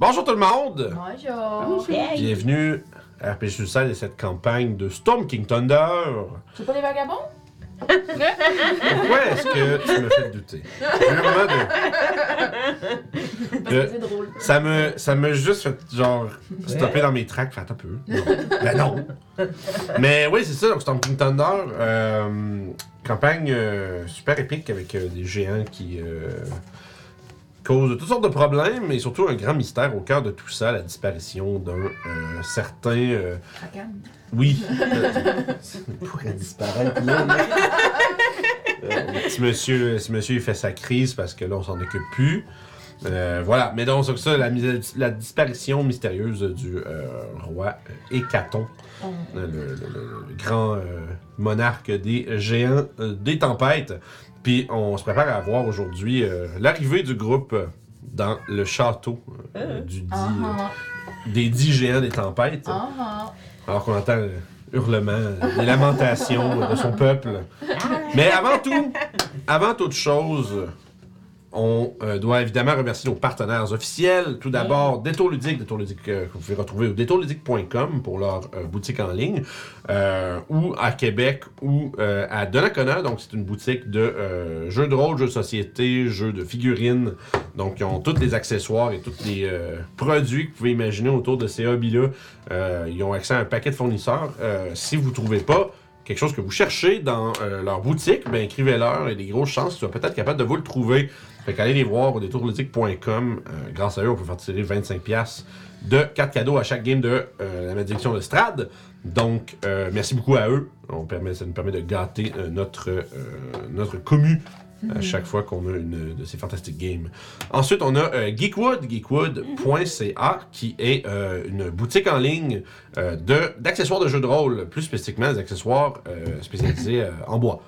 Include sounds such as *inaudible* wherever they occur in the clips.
Bonjour tout le monde! Bonjour. Bienvenue à RPG Suicide et cette campagne de Storm King Thunder. C'est pas les vagabonds? Pourquoi est-ce que tu me fais douter? Vraiment de- Parce de- que c'est drôle. ça me, ça me juste fait genre stopper dans mes tracks, fait un peu. Non. Ben non. Mais oui, c'est ça, donc Storm King Thunder, euh, campagne euh, super épique avec euh, des géants qui euh, causent toutes sortes de problèmes et surtout un grand mystère au cœur de tout ça, la disparition d'un euh, certain. euh, oui. *laughs* Il pourrait disparaître là. là. Euh, si monsieur, si monsieur il fait sa crise parce que là on s'en occupe plus. Euh, voilà, mais donc c'est ça, la, disparition mystérieuse du euh, roi Hécaton, Oh. le, le- le- le grand euh, monarque des géants des tempêtes. Puis on se prépare à voir aujourd'hui euh, l'arrivée du groupe euh, dans le château euh, du dit, Ah, euh, des dix géants des tempêtes. ah, ah. Alors qu'on entend le hurlement, les lamentations de son peuple. Mais avant tout, avant toute chose, on euh, doit évidemment remercier nos partenaires officiels. Tout d'abord, Détour Ludique, Détour Ludique euh, que vous pouvez retrouver au détourludique.com pour leur euh, boutique en ligne, euh, ou à Québec, ou euh, à Donnacona. Donc, c'est une boutique de euh, jeux de rôle, jeux de société, jeux de figurines. Donc, ils ont tous les accessoires et tous les euh, produits que vous pouvez imaginer autour de ces hobbies-là. Euh, ils ont accès à un paquet de fournisseurs. Euh, si vous ne trouvez pas quelque chose que vous cherchez dans euh, leur boutique, ben écrivez-leur. Il y a des grosses chances qu'ils soient peut-être capables de vous le trouver. Fait qu'allez les voir au détourludique.com. Euh, grâce à eux, on peut faire tirer 25$ de cartes cadeaux à chaque game de euh, la malédiction de Strad. Donc, euh, merci beaucoup à eux. On permet, ça nous permet de gâter euh, notre, notre commu à chaque fois qu'on a une de ces fantastiques games. Ensuite, on a euh, Geekwood, geekwood.ca, qui est euh, une boutique en ligne euh, de- d'accessoires de, jeux de rôle, plus spécifiquement des accessoires spécialisés en bois.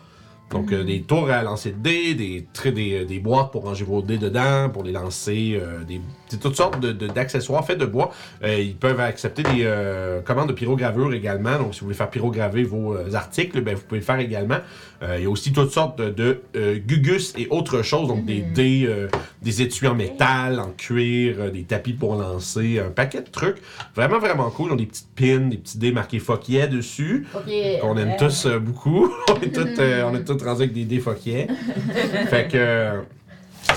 Donc, euh, des tours à lancer de dés, des, des, des boîtes pour ranger vos dés dedans, pour les lancer, euh, des, c'est toutes sortes de- de- d'accessoires faits de bois. Euh, ils peuvent accepter des euh, commandes de pyrogravure également. Donc, si vous voulez faire pyrograver vos euh, articles, ben, vous pouvez le faire également. Il y a aussi toutes sortes de, de, gugus et autres choses, donc des dés, euh, des étuis en métal, en cuir, des tapis pour lancer, un paquet de trucs. Vraiment, vraiment cool. Ils ont des petites pins, des petits dés marqués yeah dessus Ok. qu'on aime tous beaucoup. *laughs* on est tous, on est tous rendus avec des défoquiers. *laughs* fait que.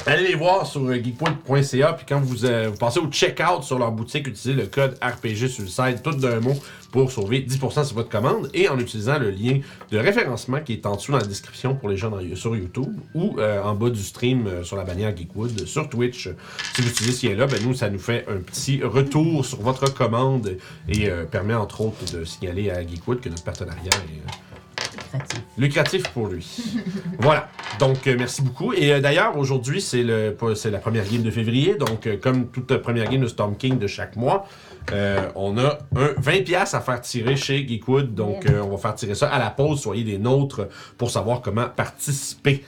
Euh, Allez les voir sur euh, geekpoint.ca, puis quand vous, euh, vous passez au checkout sur leur boutique, utilisez le code RPG sur le site, tout d'un mot, pour sauver 10% sur votre commande, et en utilisant le lien de référencement qui est en dessous dans la description pour les gens dans- sur YouTube, ou euh, en bas du stream euh, sur la bannière Geekwood, sur Twitch. Si vous utilisez ce lien-là, ben, nous, ça nous fait un petit retour sur votre commande, et euh, permet entre autres de signaler à Geekwood que notre partenariat est... lucratif pour lui. *laughs* voilà. Donc, euh, merci beaucoup. Et euh, d'ailleurs, aujourd'hui, c'est le pas- c'est la première game de février. Donc, euh, comme toute première game de Storm King de chaque mois, on a un 20$ à faire tirer chez Geekwood. Donc, on va faire tirer ça à la pause. Soyez des nôtres pour savoir comment participer.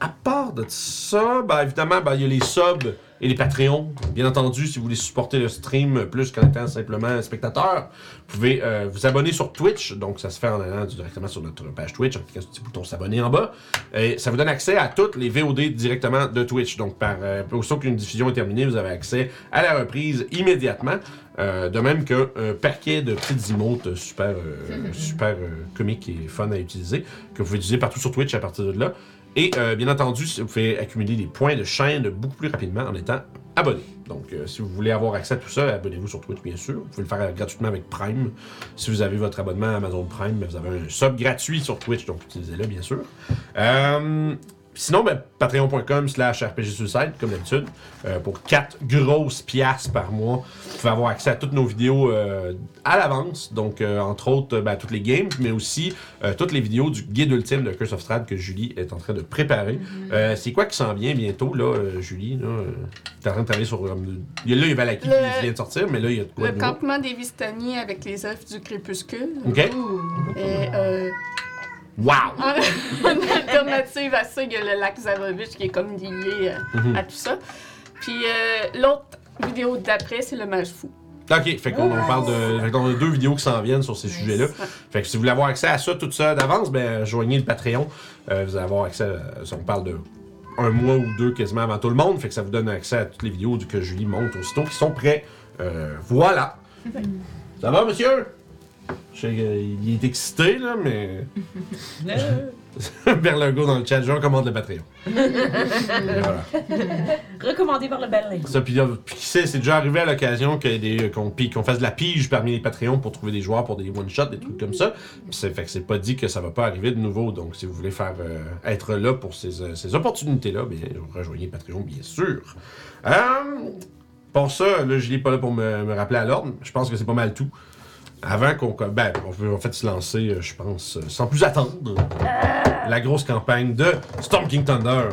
À part de ça, ben, évidemment, ben, il y a les subs et les Patreons. Bien entendu, si vous voulez supporter le stream plus qu'en étant simplement spectateur, vous pouvez euh, vous abonner sur Twitch. Donc, ça se fait en allant directement sur notre page Twitch, en cliquant sur le petit bouton s'abonner en bas. Et ça vous donne accès à toutes les VOD directement de Twitch. Donc, par, euh, aussitôt qu'une diffusion est terminée, vous avez accès à la reprise immédiatement. Euh, de même qu'un un paquet de petites emotes super, euh, *laughs* super euh, comiques et fun à utiliser, que vous pouvez utiliser partout sur Twitch à partir de là. Et euh, bien entendu, vous pouvez accumuler des points de chaîne beaucoup plus rapidement en étant abonné. Donc, euh, si vous voulez avoir accès à tout ça, abonnez-vous sur Twitch, bien sûr. Vous pouvez le faire euh, gratuitement avec Prime. Si vous avez votre abonnement à Amazon Prime, vous avez un sub gratuit sur Twitch, donc utilisez-le, bien sûr. Euh, Sinon, ben, patreon.com slash RPG Suicide, comme d'habitude, euh, pour 4 grosses piastres par mois. Vous pouvez avoir accès à toutes nos vidéos euh, à l'avance, donc euh, entre autres ben, toutes les games, mais aussi toutes les vidéos du guide ultime de Curse of Strahd que Julie est en train de préparer. Euh, c'est quoi qui s'en vient bientôt, là, Julie? Là, t'es en train de travailler sur... là, il y a Valaki Le- qui vient de sortir, mais là, il y a de quoi Le de campement des Vistani avec les œufs du crépuscule. OK? Et Wow! en, en alternative à ça, il y a le lac Zarovich qui est comme lié euh, Mhm. à tout ça. Puis euh, l'autre vidéo d'après, c'est le mage fou. OK, fait qu'on on parle de... Fait qu'on a deux vidéos qui s'en viennent sur ces sujets-là. Fait que si vous voulez avoir accès à ça, tout ça d'avance, ben joignez le Patreon. Euh, vous allez avoir accès à... On parle de un mois ou deux quasiment avant tout le monde. Fait que ça vous donne accès à toutes les vidéos que Julie monte aussitôt qui sont prêts. Euh, voilà. Ça va, monsieur? Je sais qu'il est excité, là, mais. *laughs* *laughs* Berlingo dans le chat, je recommande le Patreon. Et voilà. Recommandé par le Berlin. Ça, puis, là, puis qui sait, c'est déjà arrivé à l'occasion qu'il y ait des- qu'on pi- qu'on fasse de la pige parmi les Patreons pour trouver des joueurs pour des one-shots, des trucs comme ça. Puis c'est, fait que c'est pas dit que ça va pas arriver de nouveau. Donc, si vous voulez faire euh, être là pour ces, euh, ces opportunités-là, bien, rejoignez Patreon, bien sûr. Euh, pour ça, là, je l'ai pas là pour me, me rappeler à l'ordre. Je pense que c'est pas mal tout. Avant qu'on. Ben, on peut en fait se lancer, euh, je pense, euh, sans plus attendre, la grosse campagne de Storm King Thunder.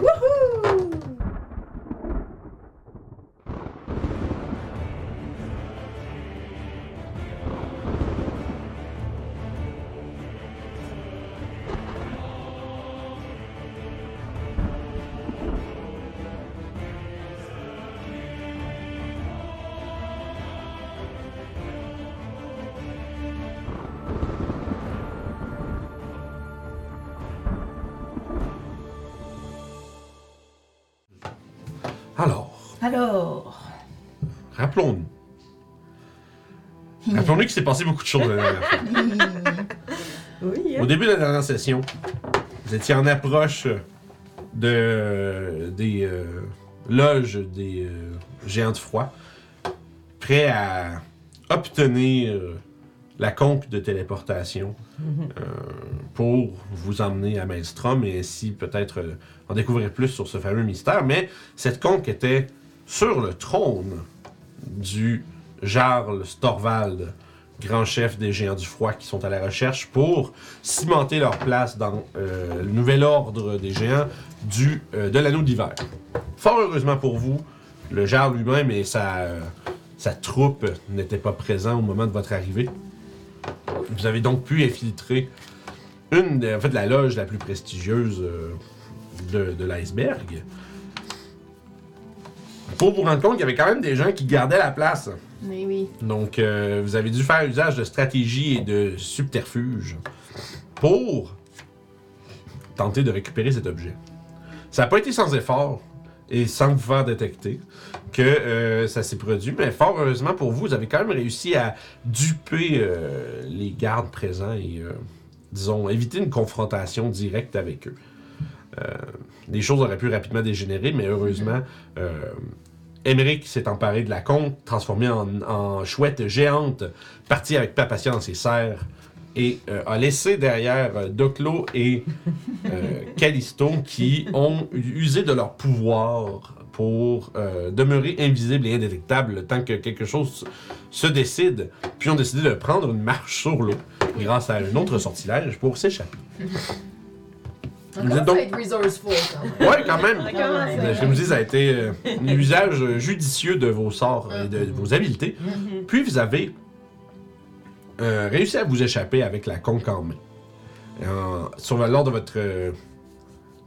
S'est passé beaucoup de choses la dernière fois. *laughs* Oui, Au début de la dernière session, vous étiez en approche de, des euh, loges des euh, géants de froid, prêts à obtenir la conque de téléportation euh, pour vous emmener à Maelstrom et ainsi peut-être euh, en découvrir plus sur ce fameux mystère. Mais cette conque était sur le trône du Jarl Storvald, grand chef des géants du froid qui sont à la recherche pour cimenter leur place dans euh, le nouvel ordre des géants euh, de l'anneau d'hiver. Fort heureusement pour vous, le Jarl lui-même et sa, euh, sa troupe n'étaient pas présents au moment de votre arrivée. Vous avez donc pu infiltrer une, de- en fait, la loge la plus prestigieuse de, de l'iceberg. Pour vous rendre compte qu'il y avait quand même des gens qui gardaient la place. Donc, euh, vous avez dû faire usage de stratégie et de subterfuge pour tenter de récupérer cet objet. Ça n'a pas été sans effort et sans vous faire détecter que euh, ça s'est produit, mais fort heureusement pour vous, vous avez quand même réussi à duper euh, les gardes présents et, disons, éviter une confrontation directe avec eux. Les choses auraient pu rapidement dégénérer, mais heureusement, Emmerich s'est emparé de la conque, transformé en, en chouette géante, parti avec Papatia dans ses serres, et euh, a laissé derrière euh, Doclo et euh, *laughs* Callisto qui ont usé de leur pouvoir pour demeurer invisibles et indétectables le temps que quelque chose se décide, puis ont décidé de prendre une marche sur l'eau grâce à un autre sortilège pour s'échapper. *laughs* donc-. Ouais, quand même. Je me dis, ça a été euh, un usage euh, judicieux de vos sorts et de, de vos habiletés. Puis vous avez euh, réussi à vous échapper avec la conque en main. En- sur, lors de votre euh,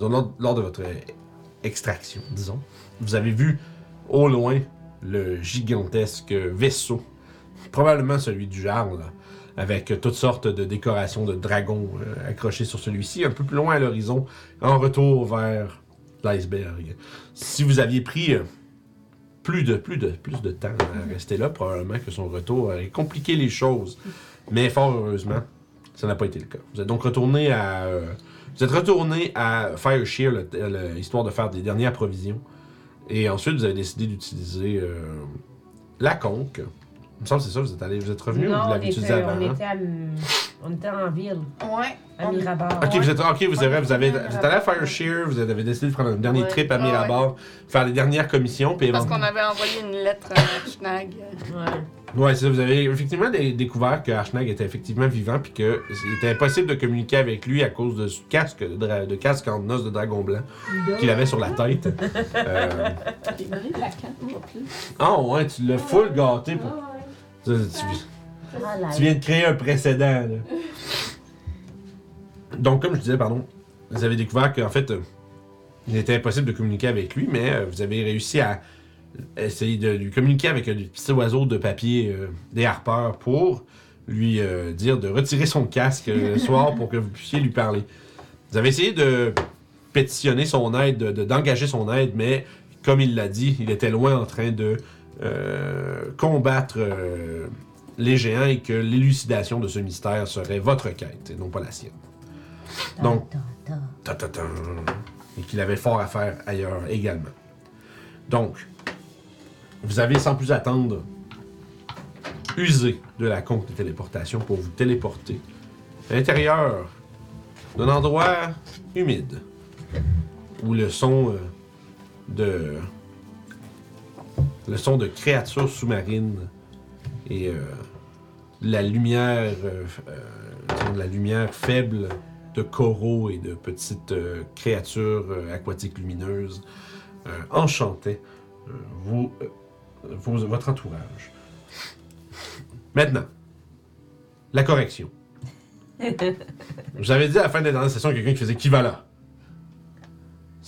lors, lors de votre extraction, disons, vous avez vu au loin le gigantesque vaisseau, probablement celui du Jarl, avec toutes sortes de décorations de dragons euh, accrochés sur celui-ci, un peu plus loin à l'horizon, en retour vers l'iceberg. Si vous aviez pris euh, plus de, plus, de, plus de temps à rester là, probablement que son retour aurait compliqué les choses. Mais fort heureusement, ça n'a pas été le cas. Vous êtes donc retourné à. euh, vous êtes retourné à Fireshear, le- le- histoire de faire des dernières provisions. Et ensuite, vous avez décidé d'utiliser euh, la conque. Il me semble que c'est ça, vous êtes, allé, vous êtes revenu ou vous on l'avez utilisé avant? on, hein? était à- on était en ville, Ouais. à Mirabar. Ok, vous êtes, ok, vous, avez, vous, avez, vous êtes allé à Fireshear, vous avez décidé de prendre un dernier Ouais. trip à Ouais, Mirabar, faire les dernières commissions, puis Parce qu'on avait envoyé une lettre à Schnag. Ouais. Ouais, c'est ça. Vous avez effectivement dé- découvert que Archnag était effectivement vivant, puis que il était impossible de communiquer avec lui à cause de ce casque de, dra- de casque en os de dragon blanc qu'il avait sur la tête. *laughs* Euh. Ah ouais, tu l'as full gâté pour. Ah Tu, viens de créer un précédent. Là. Donc, comme je disais, pardon, vous avez découvert qu'en fait, euh, il était impossible de communiquer avec lui, mais euh, vous avez réussi à essayer de lui communiquer avec euh, des petits oiseaux de papier, euh, des harpeurs, pour lui euh, dire de retirer son casque euh, le soir pour que vous puissiez lui parler. Vous avez essayé de pétitionner son aide, de- de- d'engager son aide, mais comme il l'a dit, il était loin en train de euh, combattre euh, les géants et que l'élucidation de ce mystère serait votre quête et non pas la sienne. Donc- Ta, ta, ta. Ta-ta-ta. Et qu'il avait fort à faire ailleurs également. Donc, vous avez sans plus attendre usé de la conque de téléportation pour vous téléporter à l'intérieur d'un endroit humide où le son euh, de le son de créatures sous-marines et euh, la lumière euh, euh, la lumière faible de coraux et de petites créatures aquatiques lumineuses vos- votre entourage. Maintenant, la correction. *laughs* J'avais dit à la fin de la dernière session quelqu'un qui faisait qui va là.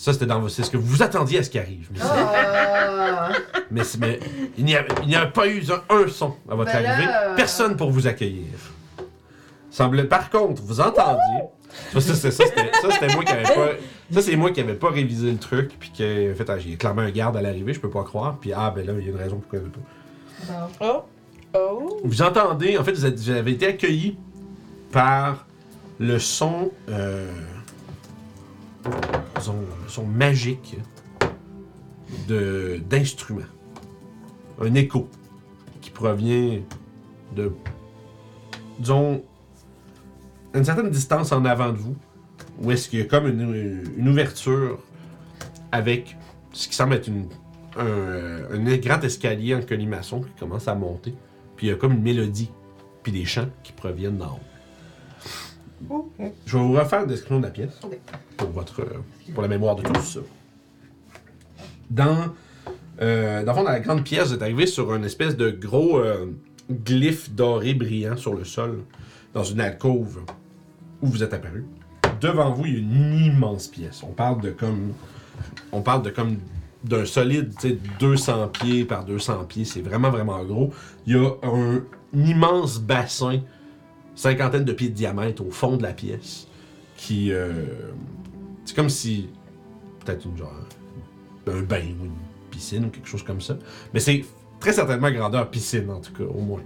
Ça, c'était dans vos- c'est ce que vous attendiez à ce qui arrive. Ah. mais, mais il n'y a, pas eu un, un son à votre Ben arrivée. Personne pour vous accueillir. Semble, par contre, vous entendiez. Ça, ça, ça, ça, c'était ça, c'était moi qui avait pas. Ça, c'est moi qui avait pas révisé le truc. Puis qui a fait, ah, j'ai clairement un garde à l'arrivée, je peux pas croire. Puis, ah, ben là, il y a une raison pourquoi il pas. Oh! Oh! Vous entendez, en fait, vous, êtes- vous avez été accueilli par le son, euh, disons, le son magique de d'instruments, un écho qui provient de, disons, une certaine distance en avant de vous, où est-ce qu'il y a comme une, ouverture avec ce qui semble être un, un grand escalier en colimaçon qui commence à monter. Puis il y a comme une mélodie, puis des chants qui proviennent d'en haut. Je vais vous refaire une description de la pièce pour, votre, pour la mémoire de tous. Dans, euh, dans le fond, dans la grande pièce, vous êtes arrivé sur une espèce de gros euh, glyphe doré brillant sur le sol, dans une alcôve où vous êtes apparu. Devant vous, il y a une immense pièce. On parle de comme. On parle de comme d'un solide, tu sais, 200 pieds par 200 pieds. C'est vraiment, vraiment gros. Il y a un immense bassin, cinquantaine de pieds de diamètre au fond de la pièce, qui. euh, c'est comme si. Peut-être une genre. Un bain ou une piscine ou quelque chose comme ça. Mais c'est très certainement grandeur piscine, en tout cas, au moins.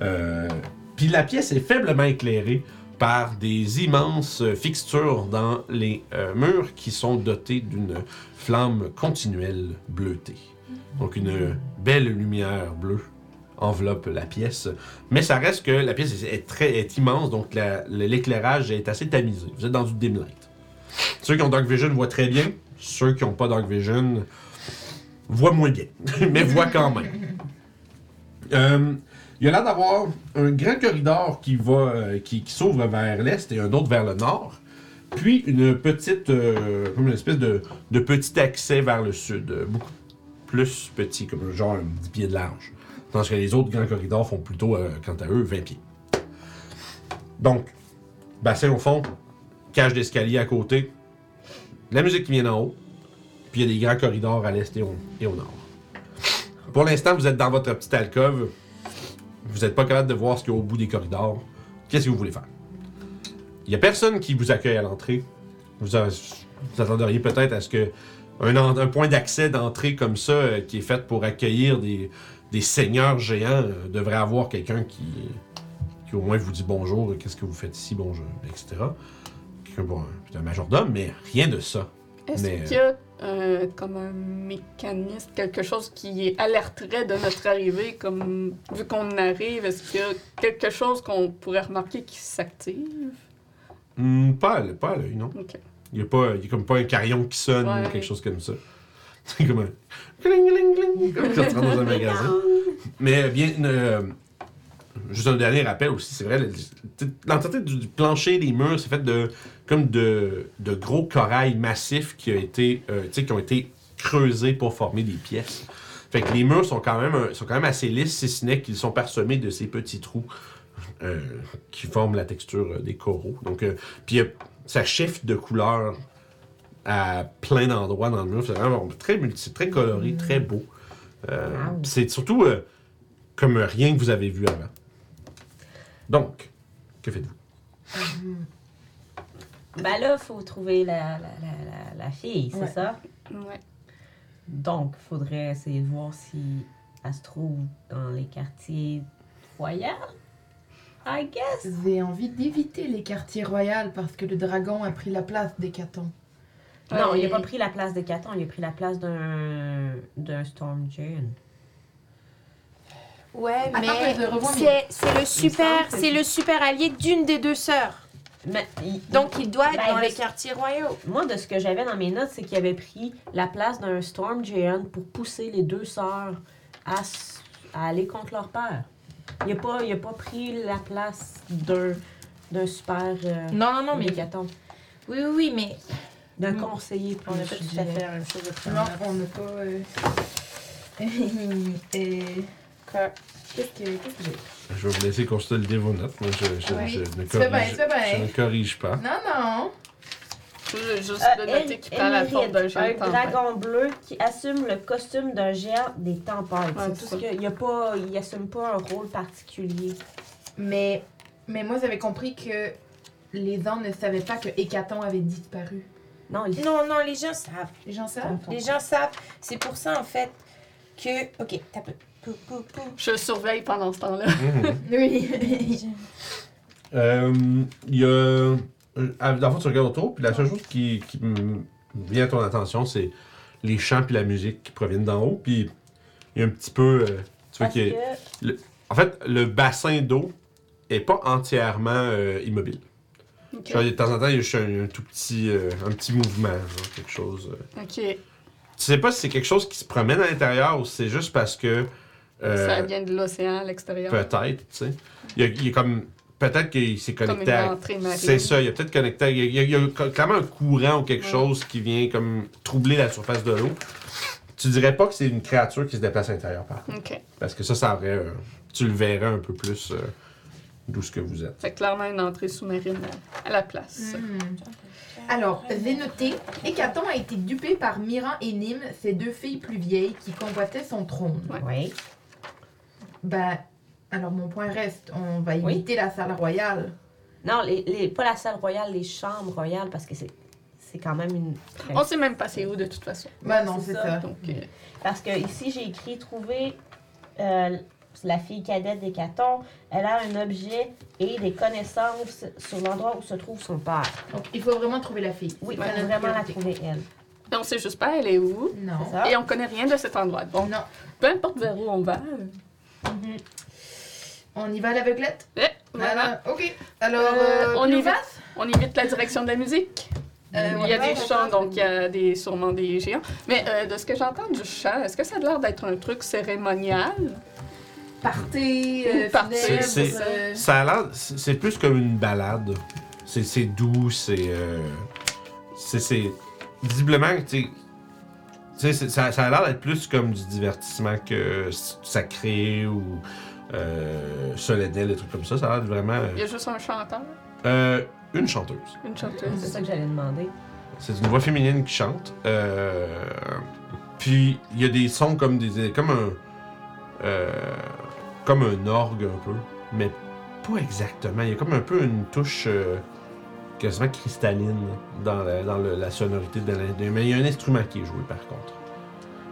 Euh, Puis la pièce est faiblement éclairée par des immenses fixtures dans les euh, murs qui sont dotés d'une flamme continuelle bleutée. Donc une belle lumière bleue enveloppe la pièce. Mais ça reste que la pièce est, très, est immense, donc la- l'éclairage est assez tamisé. Vous êtes dans du dim light. Ceux qui ont Dark Vision voient très bien. Ceux qui n'ont pas Dark Vision voient moins bien, *laughs* mais voient quand même. Euh, il y a l'air d'avoir un grand corridor qui va, euh, qui, s'ouvre vers l'est et un autre vers le nord. Puis une petite, euh, comme une espèce de, de petit accès vers le sud, beaucoup plus petit, comme genre un 10 pieds de large. Tandis que les autres grands corridors font plutôt, euh, quant à eux, 20 pieds. Donc, bassin au fond, cage d'escalier à côté, la musique qui vient d'en haut, puis il y a des grands corridors à l'est et au, nord. Pour l'instant, vous êtes dans votre petite alcôve. Vous n'êtes pas capable de voir ce qu'il y a au bout des corridors. Qu'est-ce que vous voulez faire? Il n'y a personne qui vous accueille à l'entrée. Vous, a- vous attendriez peut-être à ce que un point d'accès d'entrée comme ça, euh, qui est fait pour accueillir des, des seigneurs géants, euh, devrait avoir quelqu'un qui, qui au moins vous dit bonjour, qu'est-ce que vous faites ici, bonjour, etc. Quelqu'un un, peut-être un majordome, mais rien de ça. Est-ce Mais, qu'il y a euh, comme un mécanisme, quelque chose qui alerterait de notre arrivée, comme vu qu'on arrive, est-ce qu'il y a quelque chose qu'on pourrait remarquer qui s'active? Hmm, pas, à pas à l'œil, non. Il n'y a, pas- il y a comme pas un carillon qui sonne Ouais. ou quelque chose comme ça. C'est comme un. Cling, cling, cling, comme dans un magasin. Mais bien, euh, juste un dernier rappel aussi, c'est vrai, le- tu sais, l'entièreté du, plancher, des murs, c'est fait de comme de, gros corail massifs qui, a été, euh, qui ont été creusés pour former des pièces. Fait que les murs sont quand même, euh, sont quand même assez lisses, si ce n'est qu'ils sont parsemés de ces petits trous euh, qui forment la texture euh, des coraux. Donc, euh, puis euh, ça shift de couleur à plein d'endroits dans le mur. C'est vraiment très, multi- c'est très coloré, très beau. Euh, Wow. C'est surtout euh, comme rien que vous avez vu avant. Donc, que faites-vous? *laughs* Ben là, il faut trouver la, la, la, la, la fille, c'est Ouais. ça? Ouais. Donc, il faudrait essayer de voir si elle se trouve dans les quartiers royaux. I guess. J'ai envie d'éviter les quartiers royaux parce que le dragon a pris la place des catons. Non, il a pas pris la place de Caton, il a pris la place d'un d'un Storm Giant. Ouais, Attends, mais je revois mes- c'est c'est le super, semble que c'est le super allié d'une des deux sœurs. Mais il- Donc il doit être Ben, dans de- les quartiers royaux. Moi, de ce que j'avais dans mes notes, c'est qu'il avait pris la place d'un Storm Giant pour pousser les deux sœurs à, s- à aller contre leur père. Il a pas, il a pas pris la place d'un d'un super euh, Non, non, non, mais mégaton, oui, oui, oui, mais d'un Mm. conseiller. on n'a plus, pas tout à fait la même chose de. Non, on n'a pas. euh, *laughs* Et. Qu'est-ce que, qu'est-ce que j'ai? Je vais vous laisser consulter vos notes. Moi, je, je, Oui. je ne corrige, bien. je ne corrige pas. Non, non. Juste Euh, de noter qu'il prend la forme d'un un dragon bleu qui assume le costume d'un géant des tempêtes. Ouais, c'est c'est tout ce ça. que, il a pas, il assume pas un rôle particulier. Mais, mais moi, j'avais compris que les gens ne savaient pas que Hécaton avait disparu. Non, il Non, non, les gens savent. Les gens savent? Les gens savent. C'est pour ça, en fait, que. Ok, t'as peu. Pou, pou, pou. Je surveille pendant ce temps-là. Mhm. Oui. *laughs* Euh, Il y a. euh, Dans le fond, tu regardes autour, puis la seule chose qui, qui vient à ton attention, c'est les chants puis la musique qui proviennent d'en haut. Puis il y a un petit peu. euh, tu vois qu'il y a- que En fait, le bassin d'eau est pas entièrement euh, immobile. De temps en temps, il y a juste un, un tout petit, euh, un petit mouvement, genre, quelque chose. euh. Ok. Tu sais pas si c'est quelque chose qui se promène à l'intérieur ou si c'est juste parce que. euh, Ça vient de l'océan à l'extérieur. Peut-être, tu sais. Il y a, il a comme. Peut-être qu'il s'est Comme connecté une à. C'est ça, il y a peut-être connecté. à- Il y a, il y a- clairement un courant ou quelque Ouais. chose qui vient comme troubler la surface de l'eau. Tu dirais pas que c'est une créature qui se déplace à l'intérieur, par contre. Ok. Parce que ça, ça aurait. tu le verrais un peu plus d'où ce que vous êtes. C'est clairement une entrée sous-marine à, la place. Hmm. Alors, j'ai noté, Hécaton a été dupé par Miran et Nîmes, ses deux filles plus vieilles qui convoitaient son trône. Ouais. Oui. Ben, alors mon point reste, on va Oui. éviter la salle royale. Non, les, les- pas la salle royale, les chambres royales, parce que c'est, c'est quand même une. très- On sait même pas c'est où de toute façon. Ben non, c'est c'est ça. ça. Donc, euh, Parce que ici, j'ai écrit trouver euh, la fille cadette des Catons. Elle a un objet et des connaissances sur l'endroit où se trouve son père. Donc, il faut vraiment trouver la fille. Oui, il faut vraiment la trouver, elle. mais on sait juste pas elle est où? Non. Et on connaît rien de cet endroit. Donc, Non. peu importe vers où on va. euh, On y va à l'aveuglette? eh, voilà. Voilà. Ok. Alors, Euh, euh, on plus y va. vaste? On évite la direction de la musique. Euh, il y a des chants, donc il y a des, sûrement des géants. Mais euh, de ce que j'entends du chant, est-ce que ça a l'air d'être un truc cérémonial? Partez, euh, c'est- euh, Ça a l'air. C'est c'est plus comme une balade. C'est c'est doux, c'est. euh, c'est- c'est. Visiblement, tu sais. c'est- ça, ça a l'air d'être plus comme du divertissement que s- sacré ou euh, solennel, des trucs comme ça. Ça a l'air vraiment. Il y a juste un chanteur, euh, une chanteuse. une C'est chanteuse. ça que j'allais demander. C'est une voix féminine qui chante. Euh, puis il y a des sons comme des comme un euh, comme un orgue un peu, mais pas exactement. Il y a comme un peu une touche euh, quasiment cristalline dans la, sonorité de la, mais il y a un instrument qui est joué par contre.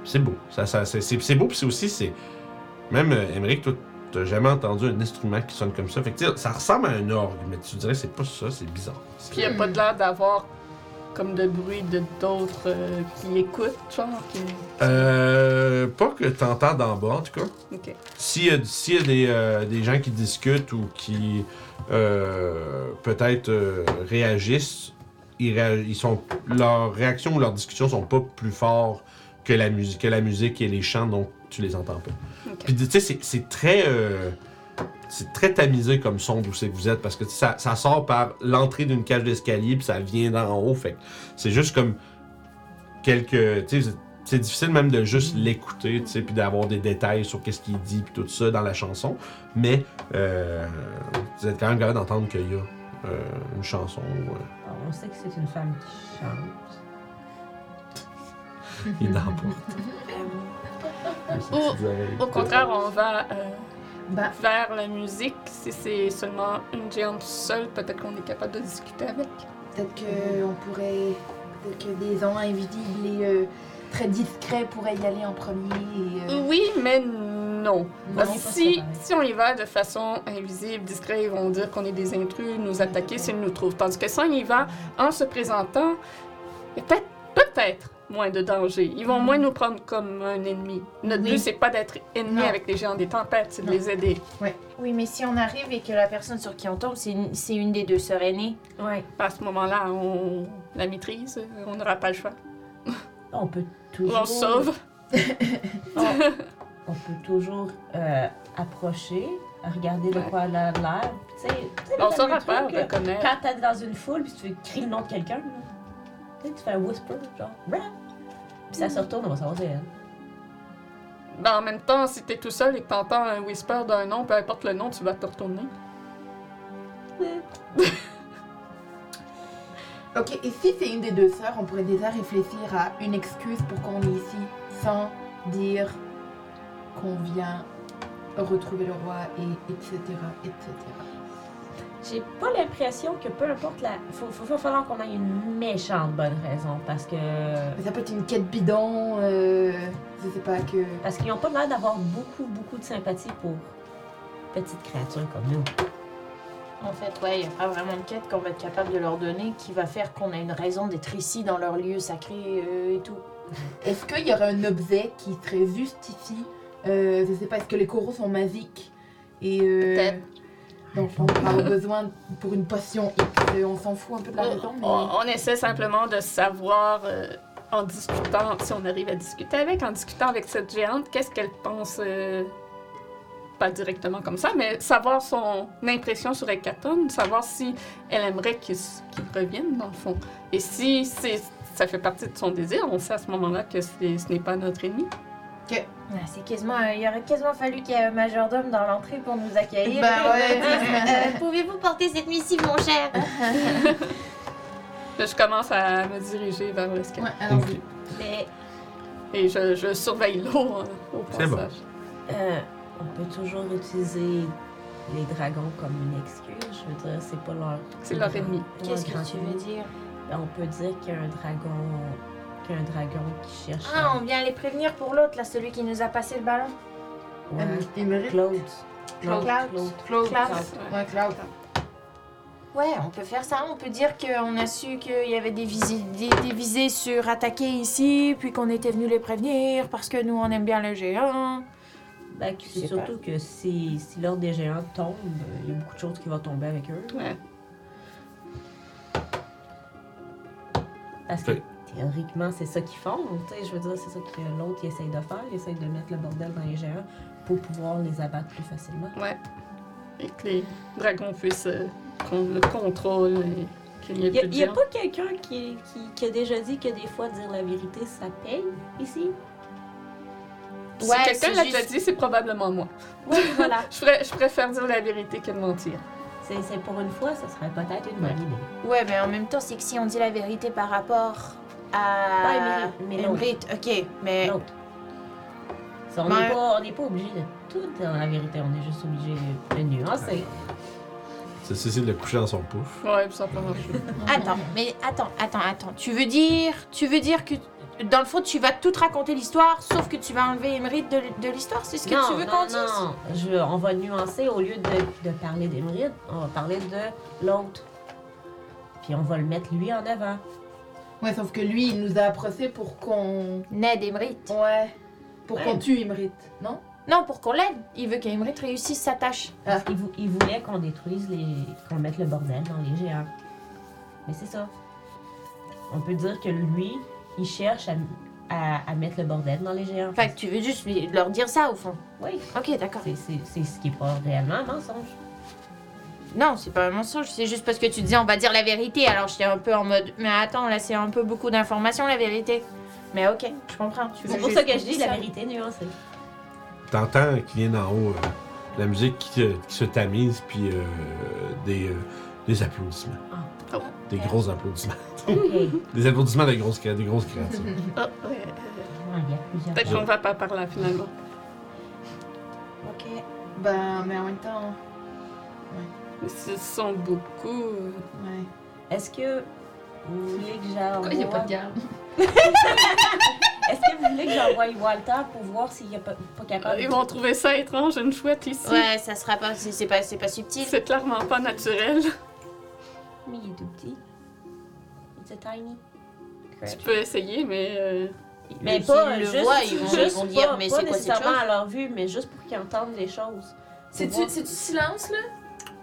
C'est beau. Ça, c'est, beau puis c'est aussi même euh, Émeric, toi t'as jamais entendu un instrument qui sonne comme ça. Fait que ça ressemble à un orgue, mais tu dirais que c'est pas ça, c'est bizarre. Puis il n'y a pas de l'air d'avoir comme de bruit de d'autres euh, qui écoutent, genre. qui- Euh, pas que t'entends d'en bas, en tout cas. Ok. S'il y a, s'il y a des, euh, des gens qui discutent ou qui euh, peut-être réagissent, ils, ils sont, leurs réactions ou leurs discussions sont pas plus forts que la musique, que la musique et les chants, donc tu les entends pas. Puis tu sais, c'est, c'est très, c'est très tamisé comme son d'où c'est que vous êtes parce que ça, ça sort par l'entrée d'une cage d'escalier puis ça vient d'en haut, fait que c'est juste comme quelques, tu sais, c'est- difficile même de juste l'écouter, tu sais, puis d'avoir des détails sur qu'est-ce qu'il dit puis tout ça dans la chanson, mais euh, vous êtes quand même capable d'entendre qu'il y a euh, une chanson. euh, Alors, on sait que c'est une femme qui chante. il est dans la porte. Au contraire, on va euh, Ben, vers la musique. Si c'est seulement une géante seule, peut-être qu'on est capable de discuter avec. Peut-être que on pourrait. Peut-être que des gens invisibles et euh, très discrets pourraient y aller en premier. Et, euh, Oui, mais non. Non, pas si, si on y va de façon invisible, discret, ils vont dire qu'on est des intrus, nous attaquer s'ils nous trouvent. Tandis que si on y va en se présentant, peut-être, peut-être moins de danger. Ils vont moins nous prendre comme un ennemi. Notre Oui. but, c'est pas d'être ennemi Non. avec les géants des tempêtes, c'est de les aider. Oui, mais si on arrive et que la personne sur qui on tombe, c'est une, c'est une des deux sœurs aînées. Ouais. À ce moment-là, on la maîtrise, on n'aura pas le choix. On peut Ou toujours. on se sauve. *laughs* On peut toujours euh, approcher, regarder de Ouais. quoi elle a l'air. Tu sais, On saura pas reconnaître. Quand t'es dans une foule, puis tu crier le nom de quelqu'un, là. Tu sais, tu fais un whisper, genre, rap. Puis ça se retourne, on va savoir c'est elle. Ben, en même temps, si t'es tout seul et que t'entends un whisper d'un nom, peu importe le nom, tu vas te retourner. *laughs* Ok, et si c'est une des deux sœurs, on pourrait déjà réfléchir à une excuse pour qu'on est ici sans dire qu'on vient retrouver le roi et etc. etc. J'ai pas l'impression que peu importe la. Faut, faut, faut falloir qu'on ait une méchante bonne raison parce que. Mais ça peut être une quête bidon, euh, je sais pas que. Parce qu'ils ont pas l'air d'avoir beaucoup, beaucoup de sympathie pour petites créatures comme nous. En fait, ouais, il n'y a pas vraiment de quête qu'on va être capable de leur donner qui va faire qu'on a une raison d'être ici dans leur lieu sacré euh, et tout. Est-ce qu'il y aurait un objet qui serait juste ici euh, Je sais pas, est-ce que les coraux sont magiques Et euh, Peut-être. Donc on avoir besoin pour une potion X. On s'en fout un peu de la raison, mais. On, on essaie simplement de savoir, euh, en discutant, si on arrive à discuter avec, en discutant avec cette géante, qu'est-ce qu'elle pense, euh, pas directement comme ça, mais savoir son impression sur Hekaton, savoir si elle aimerait qu'il revienne, dans le fond. Et si ça fait partie de son désir, on sait à ce moment-là que ce n'est pas notre ennemi. Ah, c'est quasiment, euh, il aurait quasiment fallu qu'il y ait un majordome dans l'entrée pour nous accueillir. Bah ouais. *laughs* Euh, Pouvez-vous porter cette missive, mon cher? *laughs* Je commence à me diriger vers l'escalier. Ouais, allons-y. Mais Et je, je surveille l'eau euh, au bon. passage. Euh, on peut toujours utiliser les dragons comme une excuse. Je veux dire, c'est pas leur. C'est leur ennemi. qu'est-ce leur que tu veux dire? Ben, on peut dire qu'il y a un dragon. Qu'il y a un dragon qui cherche. Ah, on vient les prévenir pour l'autre, là, celui qui nous a passé le ballon. Ouais. Euh, Émeric? Claude. Cloud. Claude. Cloud. Ouais, Claude. Ouais, on peut faire ça. On peut dire qu'on a su qu'il y avait des, des visées sur attaquer ici, puis qu'on était venu les prévenir parce que nous, on aime bien le géant. Ben, c'est surtout que si, si l'ordre des géants tombe, il y a beaucoup de choses qui vont tomber avec eux. Ouais. Parce que théoriquement, c'est ça qu'ils font. Tu sais, je veux dire, c'est ça que l'autre essaye de faire. Il essaye de mettre le bordel dans les géants pour pouvoir les abattre plus facilement. Ouais. Et que les dragons puissent euh, prendre le contrôle et qu'il n'y ait Il y a, plus de y a géants. pas quelqu'un qui, qui, qui a déjà dit que des fois dire la vérité, ça paye ici? Si Ouais, quelqu'un l'a juste- déjà dit, c'est probablement moi. Oui, voilà. *laughs* Je, ferais- je préfère dire la vérité que de mentir. C'est c'est pour une fois, ça serait peut-être une bonne Ouais. idée. Ouais, mais en même temps, c'est que si on dit la vérité par rapport Pas mais l'autre. Émérite, ok, mais. L'autre. Ça, on n'est pas, on n'est pas obligé de tout dire la vérité, on est juste obligé de nuancer. C'est Cécile de coucher dans son pouf. Ouais, puis ça peut marcher. Attends, mais attends, attends, attends. Tu veux dire, tu veux dire que dans le fond, tu vas tout raconter l'histoire, sauf que tu vas enlever Émérite de, de l'histoire, c'est ce que non, tu veux qu'on dise? non. Je, on va nuancer au lieu de, de parler d'Éméride, on va parler de l'autre. Puis on va le mettre lui en avant. Ouais, sauf que lui, il nous a approché pour qu'on. Ned Émérite. Ouais. Pour Ouais. qu'on tue Imrit, non? Non, pour qu'on l'aide. Il veut qu'Émérite réussisse sa tâche. Parce qu'il vou- il voulait qu'on détruise les. qu'on mette le bordel dans les géants. Mais c'est ça. On peut dire que lui, il cherche à, à- à mettre le bordel dans les géants. Fait que tu veux juste lui- leur dire ça, au fond. Oui, Ok, d'accord. c'est ce qui est pas réellement un mensonge. Non, c'est pas un mensonge, c'est juste parce que tu disais on va dire la vérité. Alors j'étais un peu en mode, mais attends, là c'est un peu beaucoup d'informations la vérité. Mais ok, je comprends. Tu veux C'est pour juste ça que je dis la ça. vérité nuancée. T'entends qu'il vient d'en haut euh, la musique qui, euh, qui se tamise, puis euh, des, euh, des applaudissements. Oh. Des gros applaudissements. *laughs* Des applaudissements des grosses, des grosses créatures. *laughs* Ah, ouais. Ah. Peut-être qu'on va pas par là finalement. Ok. Ben, mais en même temps. S'ils sont beaucoup. Ouais. Est-ce que Vous voulez que j'envoie... Pourquoi il n'y a pas de garde? *laughs* Est-ce que vous voulez que j'envoie Walter pour voir s'il est pas, pas capable Ils vont trouver ça étrange, une chouette ici. Ouais, ça sera pas. C'est c'est pas, c'est pas subtil. C'est clairement pas naturel. Mais il est tout petit. It's a tiny Tu peux essayer, mais. euh, Mais pas le juste, voient, ils vont- ils juste vont dire, pas, mais pas c'est quoi nécessairement à leur vue, mais juste pour qu'ils entendent les choses. C'est-tu voir. c'est-tu silence, là?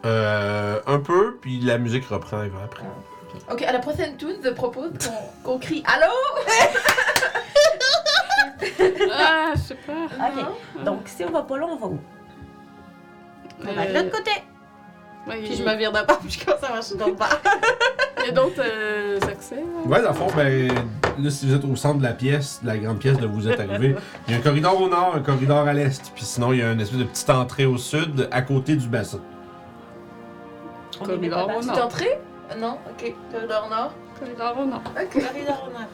Euh, un peu, puis la musique reprend après. Ok, à la prochaine tune, je propose qu'on crie Allô? Ah, je sais pas. Ok. Donc si on va pas là, on va où? On va de Euh, l'autre côté. ouais, Puis je me vire de part, *laughs* puis je commence à marcher dans le bar. Il y a d'autres euh, accès. ouais. Ouais, dans le fond, ben, là, si vous êtes au centre de la pièce, de la grande pièce de où vous êtes arrivé, il y a un corridor au nord, un corridor à l'est, puis sinon, il y a une espèce de petite entrée au sud, à côté du bassin. Est Corridor au Petite nord. entrée? Euh, Non, ok. Corridor nord. Corridor au nord. Ok. Corridor au nord.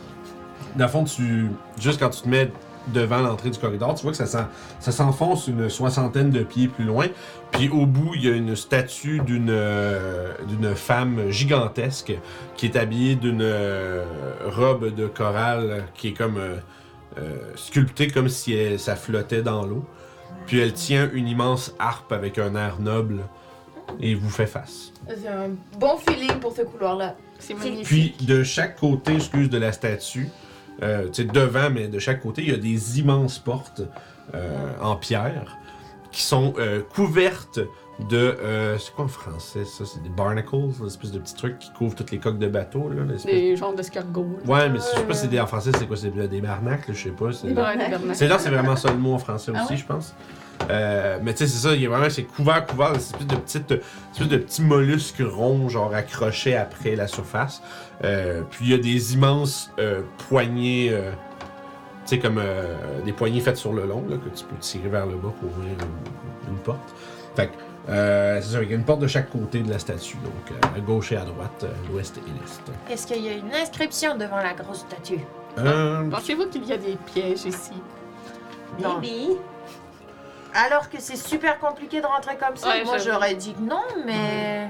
Dans le fond, tu, juste quand tu te mets devant l'entrée du corridor, tu vois que ça, s'en- ça s'enfonce une soixantaine de pieds plus loin. Puis au bout, il y a une statue d'une euh, d'une femme gigantesque qui est habillée d'une euh, robe de corail qui est comme euh, euh, sculptée comme si elle- ça flottait dans l'eau. Puis elle tient une immense harpe avec un air noble et vous fait face. J'ai un bon feeling pour ce couloir-là. C'est C'est- magnifique. Puis de chaque côté, excuse, de la statue, euh, tu sais, devant, mais de chaque côté, il y a des immenses portes euh, en pierre qui sont euh, couvertes de. euh, c'est quoi en français ça? C'est des barnacles, l'espèce de petits trucs qui couvrent toutes les coques de bateau. Là, Des genres d'escargots. Ouais, mais je sais pas si c'est des, en français, c'est quoi C'est des barnacles, je sais pas. c'est- des bernacles. c'est là, c'est vraiment ça le mot en français Ah aussi, ouais? je pense. Euh, mais tu sais, c'est ça, il y a vraiment, c'est couvert, couvert, une espèce de petites, espèce de petits mollusques ronds, genre accrochés après la surface. Euh, puis il y a des immenses euh, poignées, euh, tu sais, comme euh, des poignées faites sur le long, là, que tu peux tirer vers le bas pour ouvrir une, une porte. Fait que, euh, c'est ça, il y a une porte de chaque côté de la statue, donc euh, à gauche et à droite, euh, l'ouest et l'est. Est-ce qu'il y a une inscription devant la grosse statue? Euh, Pensez-vous qu'il y a des pièges ici? Non. Maybe. Alors que c'est super compliqué de rentrer comme ça. Ouais, Moi, j'avoue. j'aurais dit que non, mais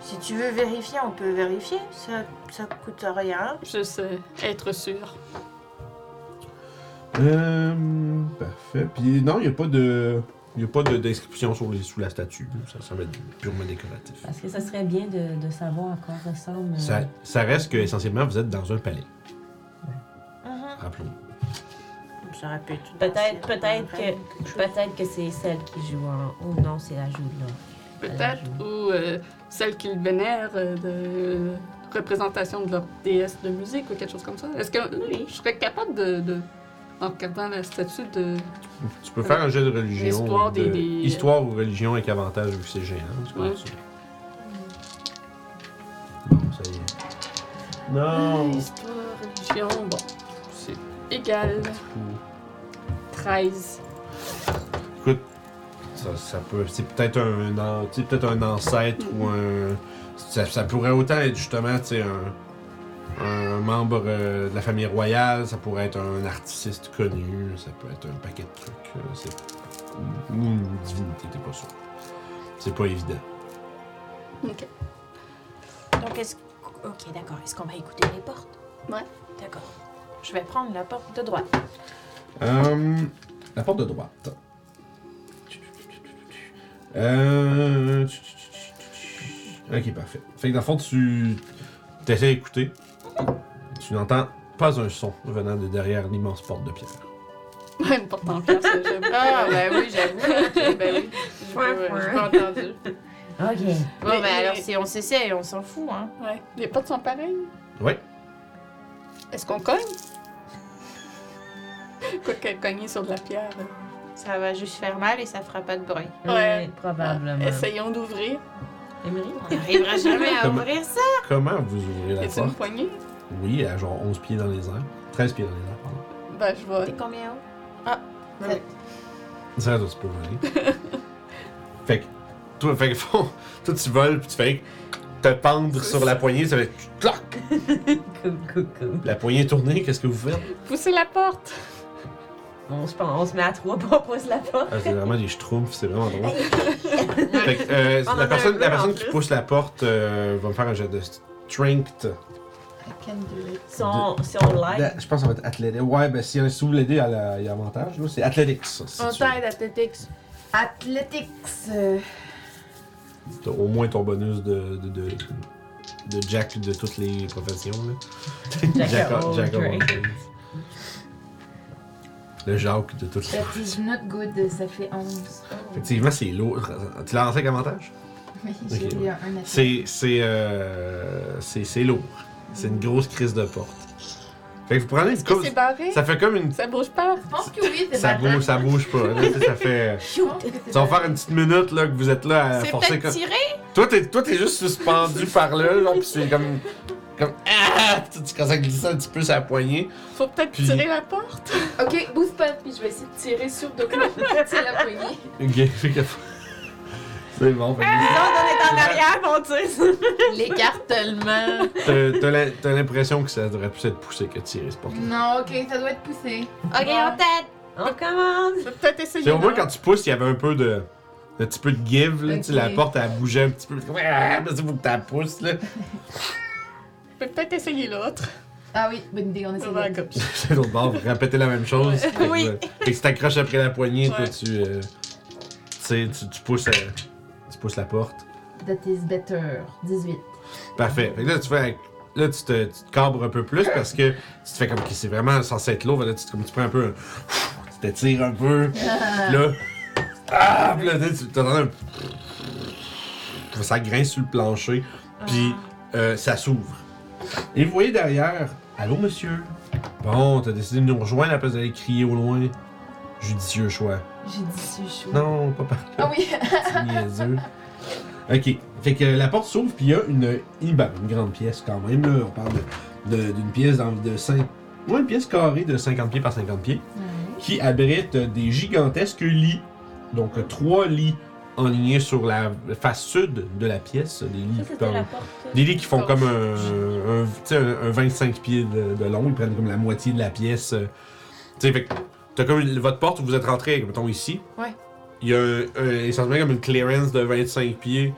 si tu veux vérifier, on peut vérifier. Ça, ça coûte rien. Juste euh, être sûr. Euh, parfait. Puis non, il n'y a pas de. Il n'y a pas de- d'inscription sur les, sous la statue. Ça, ça va être purement décoratif. Parce que ça serait bien de, de savoir à quoi ressemble. Ça, ça reste que essentiellement vous êtes dans un palais. Mhm. Rappelons. Ça aurait pu Peut-être- que- ou. Peut-être que c'est celle qui joue en. Oh non, c'est la joue là. Peut-être. Ou euh, celle qu'ils vénèrent euh, de représentation de leur déesse de musique ou quelque chose comme ça. Est-ce que Oui. je serais capable de, de- en regardant la statue, de. Tu peux faire un jet de religion. Histoire de- des- des- Histoire ou religion avec avantage vu que c'est géant. tu. Bon, ça y est. Non! Histoire, religion, bon. C'est égal. 13. Écoute, ça, ça peut. C'est peut-être un, an- peut-être un ancêtre ou un. Ça, ça pourrait autant être justement, tu sais, un, un membre euh, de la famille royale, ça pourrait être un artiste connu, ça peut être un paquet de trucs. euh, c'est- ou une divinité, t'es pas sûr. C'est pas évident. Ok. Donc, est-ce. Ok, d'accord. Est-ce qu'on va écouter les portes? Ouais. D'accord. Je vais prendre la porte de droite. Euh, la porte de droite. Euh... Ok, parfait. Fait que dans le fond, tu essaies d'écouter. Tu n'entends pas un son venant de derrière l'immense porte de pierre. Une porte en pierre, ça, j'aime. Ah, ben oui, j'avoue. *laughs* ben oui. J'ai pas, j'ai pas entendu. Ok. Bon, Mais- ben alors, si on s'essaie, on s'en fout, hein. Ouais. Les portes sont pareilles? Ouais. Est-ce qu'on cogne? Quoi que cogner sur de la pierre. Ça va juste faire mal et ça fera pas de bruit. Ouais. Oui, probablement. Essayons d'ouvrir. Emery? On n'arrivera jamais à Comment- ouvrir ça. Comment vous ouvrez Y la a-t-il une porte? poignée? Oui, à genre 11 pieds dans les airs. 13 pieds dans les airs, pardon. Ben, je vais. T'es combien haut Ouais. Ça, toi, tu peux voler. fait que, toi, fait que, *laughs* fond, toi, tu voles, puis tu fais te pendre sur la poignée, ça fait clac! Cool, cool. La poignée est tournée, qu'est-ce que vous faites? Poussez la porte! On se, on se met à trois pour *laughs* pousse la porte. Ah, c'est vraiment des schtroumpfs, c'est vraiment drôle. *laughs* fait que, euh, On en a la un personne, peu, la en personne qui plus. pousse la porte euh, va me faire un jet de strength. I can do it. Si on, si on l'aide. Je pense que ça va être athlétique. Ouais, ben si, si vous l'aidez, elle a- il y a avantage. là. C'est athletics. ça, si On tu t'aide, Athletics. Athletics. euh, T'as au moins ton bonus de, de, de, de Jack de toutes les professions. Là. Jack of all Jack of all trades. trades. Le Jacques de toutes les That is not good, ça fait 11. Oh. Effectivement, c'est lourd. Tu l'as lancé avec avantage? Oui, j'ai eu un. C'est c'est euh, c'est c'est lourd. C'est une grosse crise de porte. Fait que vous prenez une c'est barré? Ça fait comme une. Ça bouge pas? Je pense que oui, c'est Ça pas bouge, ça bouge pas. Là, ça fait. *laughs* Ça va faire une petite minute là, que vous êtes là à C'est forcer comme. tiré? Toi, t'es toi, t'es juste suspendu *laughs* par là, genre, pis c'est comme. Comme. Ah! Tu tu commences à glisser un petit peu sur la poignée. Faut peut-être Puis- tirer la porte. Ok, bouge pas, puis je vais essayer de tirer sur Doc Lo. Tiens la poignée. Ok, *laughs* que. C'est bon, fait. Sinon, on est en arrière, on tire. *laughs* L'écartèlement. T'as- T'as l'im- t'as l'impression que ça devrait plus être poussé que tiré, ce porte Non, ok, ça doit être poussé. Ok, on t'aide. On commence. Peut-être essayer. C'est au moins quand tu pousses, il y avait un peu de. Un petit peu de give, là. Tu sais, la porte, elle bougeait un petit peu. C'est comme. Ah! C'est faut que tu la pousses, là. Peux peut-être essayer l'autre. Ah oui, bonne idée, on essaie. C'est *laughs* l'autre bord, vous répétez la même chose. Oui. Fait que tu t'accroches après la poignée, toi, Ouais. tu. euh, tu sais, tu, tu pousses. euh, tu pousses la porte. That is better. 18. Parfait. Fait que là, tu fais. Là, tu te, tu te cabres un peu plus parce que tu te fais comme que c'est vraiment censé être lourd. Fait Là, tu, comme tu prends un peu. un- Tu t'étires un peu. Puis là. Ah! Puis là, tu sais, tu entends un. Ça grince sur le plancher. Puis euh, ça s'ouvre. Et vous voyez derrière. Allô, monsieur? Bon, t'as décidé de nous rejoindre à place d'aller crier au loin. Judicieux choix. J'ai dit si chaud. Non, pas par Ah oui. *laughs* Niaiseux. Ok. Fait que la porte s'ouvre, puis il y a une, une, une grande pièce quand même. Là. On parle de- de- d'une pièce de 5. Ouais, une pièce carrée de 50 pieds par 50 pieds qui abrite des gigantesques lits. Donc, trois lits enlignés sur la face sud de la pièce. Des lits, Ça, qui c'était font- la porte. des lits qui font comme un, un, tu sais, un- un 25 pieds de, de long. Ils prennent comme la moitié de la pièce. euh. Tu sais, fait que t'as comme une- votre porte où vous êtes rentré, mettons ici. Ouais. Il y a un, un- essentiellement comme une clearance de 25 pieds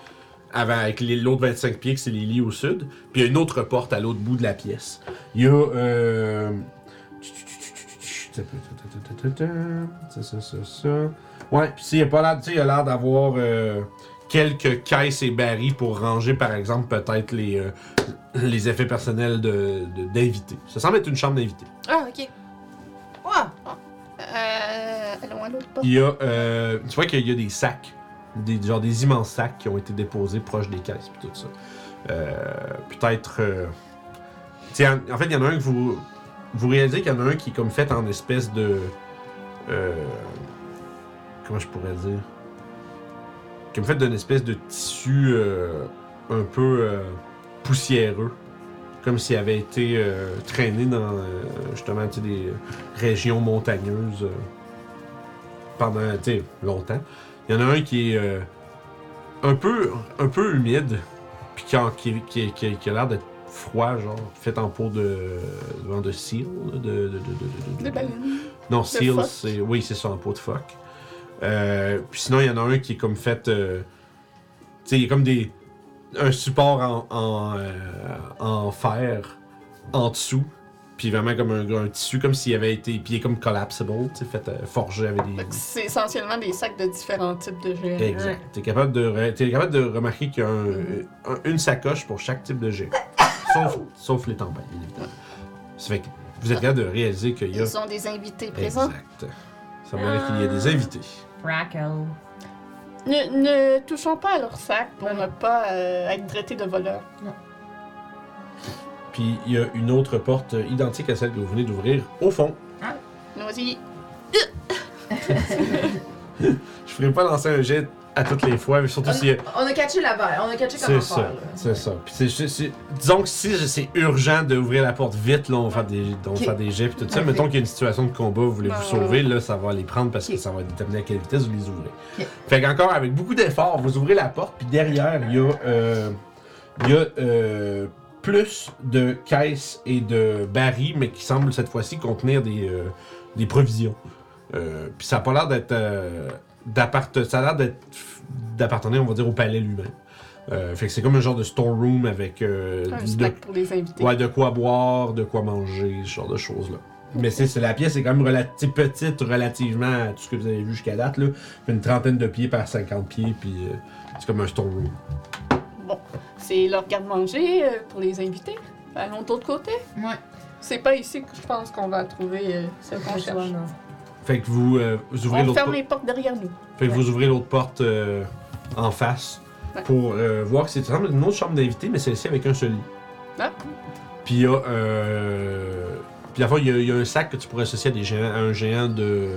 avant, avec les- l'autre 25 pieds que c'est les lits au sud. Puis il y a une autre porte à l'autre bout de la pièce. Il y a. Euh... Ça, ça, ça, ça. Ouais, puis il y a pas l'air, il a l'air d'avoir euh, quelques caisses et barils pour ranger, par exemple, peut-être les, euh, les effets personnels de, de- d'invités. Ça semble être une chambre d'invités. Ah, ok. Ouah. Euh, allons à l'autre porte. Il y a, euh, tu vois qu'il y a des sacs, des, genre des immenses sacs qui ont été déposés proches des caisses puis tout ça. Euh, peut-être, tiens, en fait, il y en a un que vous, vous réalisez qu'il y en a un qui est comme fait en espèce de, euh, comment je pourrais dire, comme fait d'une espèce de tissu euh, un peu euh, poussiéreux. Comme s'il avait été euh, traîné dans justement des régions montagneuses pendant longtemps. Il y en a un qui est un, peu, un peu humide, puis qui a, qui, qui- qui- qui a l'air d'être froid, genre fait en peau de, de, de seal, de, de, de, de- de- de- De baleine. non, Seal, c'est. Oui, c'est ça, en peau de phoque. Euh, puis sinon, il y en a un qui est comme fait. euh, tu sais, il y a comme des. Un support en, en, euh, en fer en dessous. Puis vraiment comme un, un tissu, comme s'il avait été. Puis il est comme collapsible, tu sais, fait euh, forgé avec des. C'est essentiellement des sacs de différents types de géants. Exact. T'es capable, de re- t'es capable de remarquer qu'il y a un- un- une sacoche pour chaque type de jet. *coughs* sauf, sauf les tempêtes, bien évidemment. Ça fait que vous êtes capable de réaliser qu'il y a. Ils ont des invités présents. Exact. Ça veut dire qu'il y a des invités. Crackle. Ne, ne touchons pas à leur sac pour ne pas euh, être traités de voleurs. Puis il y a une autre porte euh, identique à celle que vous venez d'ouvrir au fond. Nous-y. *laughs* Je ferai pas lancer un jet à toutes les fois, mais surtout si. On, on a catché la balle, on a catché C'est comment ça, faire. c'est ça. Puis c'est- disons que si c'est urgent d'ouvrir la porte vite, là, on va faire des, on faire jets puis tout ça. Mettons qu'il y a une situation de combat, vous voulez vous sauver, là, ça va les prendre parce que ça va déterminer à quelle vitesse vous les ouvrez. Fait qu'encore, avec beaucoup d'efforts, vous ouvrez la porte, puis derrière, il y a, euh, il y a euh, plus de caisses et de barils, mais qui semblent cette fois-ci contenir des, euh, des provisions. Euh, puis ça a pas l'air d'être. euh, ça a l'air d'être d'appartenir, on va dire, au palais lui-même. Euh, fait que c'est comme un genre de storeroom avec euh, Un de, pour les invités. ouais, de quoi boire, de quoi manger, ce genre de choses-là. Mais c'est la pièce est quand même relati- petite relativement à tout ce que vous avez vu jusqu'à date. Là. Une trentaine de pieds par 50 pieds, puis euh, c'est comme un storeroom. Bon, c'est leur garde-manger euh, pour les invités. Allons de l'autre côté? Ouais. C'est pas ici que je pense qu'on va trouver euh, ce qu'on cherche. Fait que vous, euh, vous ouvrez On l'autre ferme po- les portes derrière nous. Fait que vous ouvrez l'autre porte euh, en face Ouais. pour euh, voir que c'est une autre chambre d'invité, mais celle-ci avec un seul lit. Ah. Puis il y a. Euh... Puis à la fois, il y, a- il y a un sac que tu pourrais associer à, des géants, à un géant de.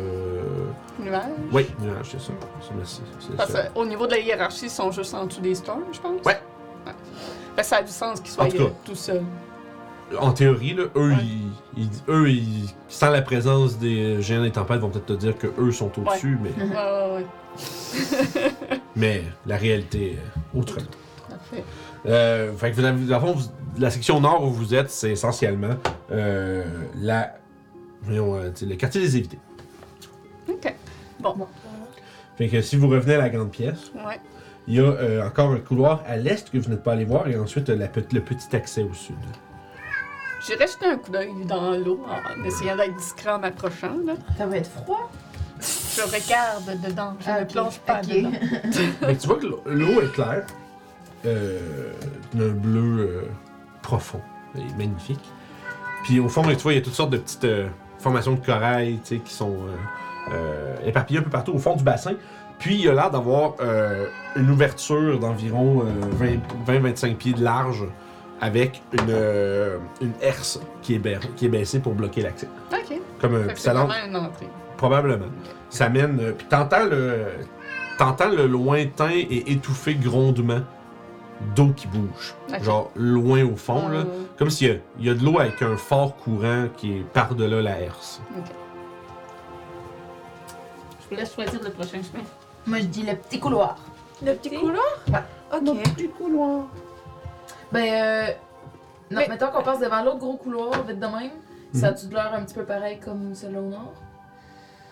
Nuages. Oui, nuage, c'est ça. C'est- Merci. c'est Parce ça. qu'au niveau de la hiérarchie, ils sont juste en dessous des storms, je pense. Ouais. Ouais. Ben, ça a du sens qu'ils soient En tout cas. euh, tout seuls. En théorie, là, eux, Ouais. ils, ils- eux ils- sans la présence des géants des tempêtes, vont peut-être te dire que eux sont au-dessus, mais, Ouais, ouais, ouais. *laughs* mais la réalité est autrement. Parfait. Euh, fait que vous avez, dans le fond, vous- la section nord où vous êtes, c'est essentiellement euh, la, voyons, euh, le quartier des évités. OK. Bon. Fait que si vous revenez à la grande pièce, Ouais. il y a euh, encore un couloir à l'est que vous n'êtes pas allé voir et ensuite la le petit accès au sud. J'irai jeter un coup d'œil dans l'eau en essayant d'être discret en m'approchant. là. Ça va être froid? Je regarde dedans. Je ne plonge pas Ok. dedans. *laughs* Que tu vois que l'eau- l'eau est claire, euh, d'un bleu euh, profond et magnifique. Puis au fond, tu vois, il y a toutes sortes de petites euh, formations de corail, tu sais, qui sont euh, euh, éparpillées un peu partout au fond du bassin. Puis il y a l'air d'avoir euh, une ouverture d'environ euh, 20-25 pieds de large avec une, euh, une herse qui est, ba- qui est baissée pour bloquer l'accès. OK. Comme un Fait que c'est vraiment une entrée. Probablement. Ça mène. euh, Puis t'entends le. T'entends le lointain et étouffé grondement d'eau qui bouge. Ok. Genre loin au fond, là. Euh, Comme s'il y a, il y a de l'eau avec un fort courant qui est par-delà la herse. Je vous laisse choisir le prochain chemin. Moi, je dis le petit couloir. Le petit couloir? Ouais. Ok. petit couloir. Ben, euh. Non, Mais- mettons qu'on passe devant l'autre gros couloir, vite de même. Ça a-tu de l'air un petit peu pareil comme celui au nord?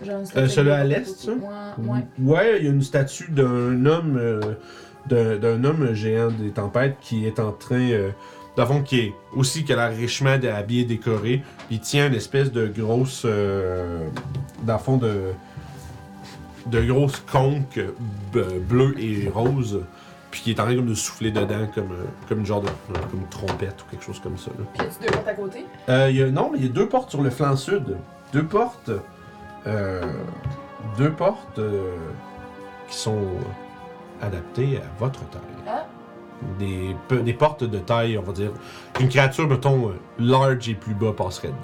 Genre Euh, celui à l'est, ça? Ouais, il y a une statue d'un homme. euh, d'un, homme géant des tempêtes qui est en train. Euh, dans le fond, qui est aussi qui a l'air richement habillé, décoré. Il tient une espèce de grosse. Euh, dans le fond, de. de grosse conque bleue et rose. Puis qui est en train comme de souffler dedans comme, euh, comme une genre de. comme une trompette ou quelque chose comme ça. là. Puis y a-tu deux portes à côté? Euh, il y a, non, mais il y a deux portes sur le flanc sud. Deux portes. euh, deux portes euh, qui sont adaptées à votre taille. Ah. Des, pe- des portes de taille, on va dire. Une créature, mettons, euh, large et plus bas passerait dedans.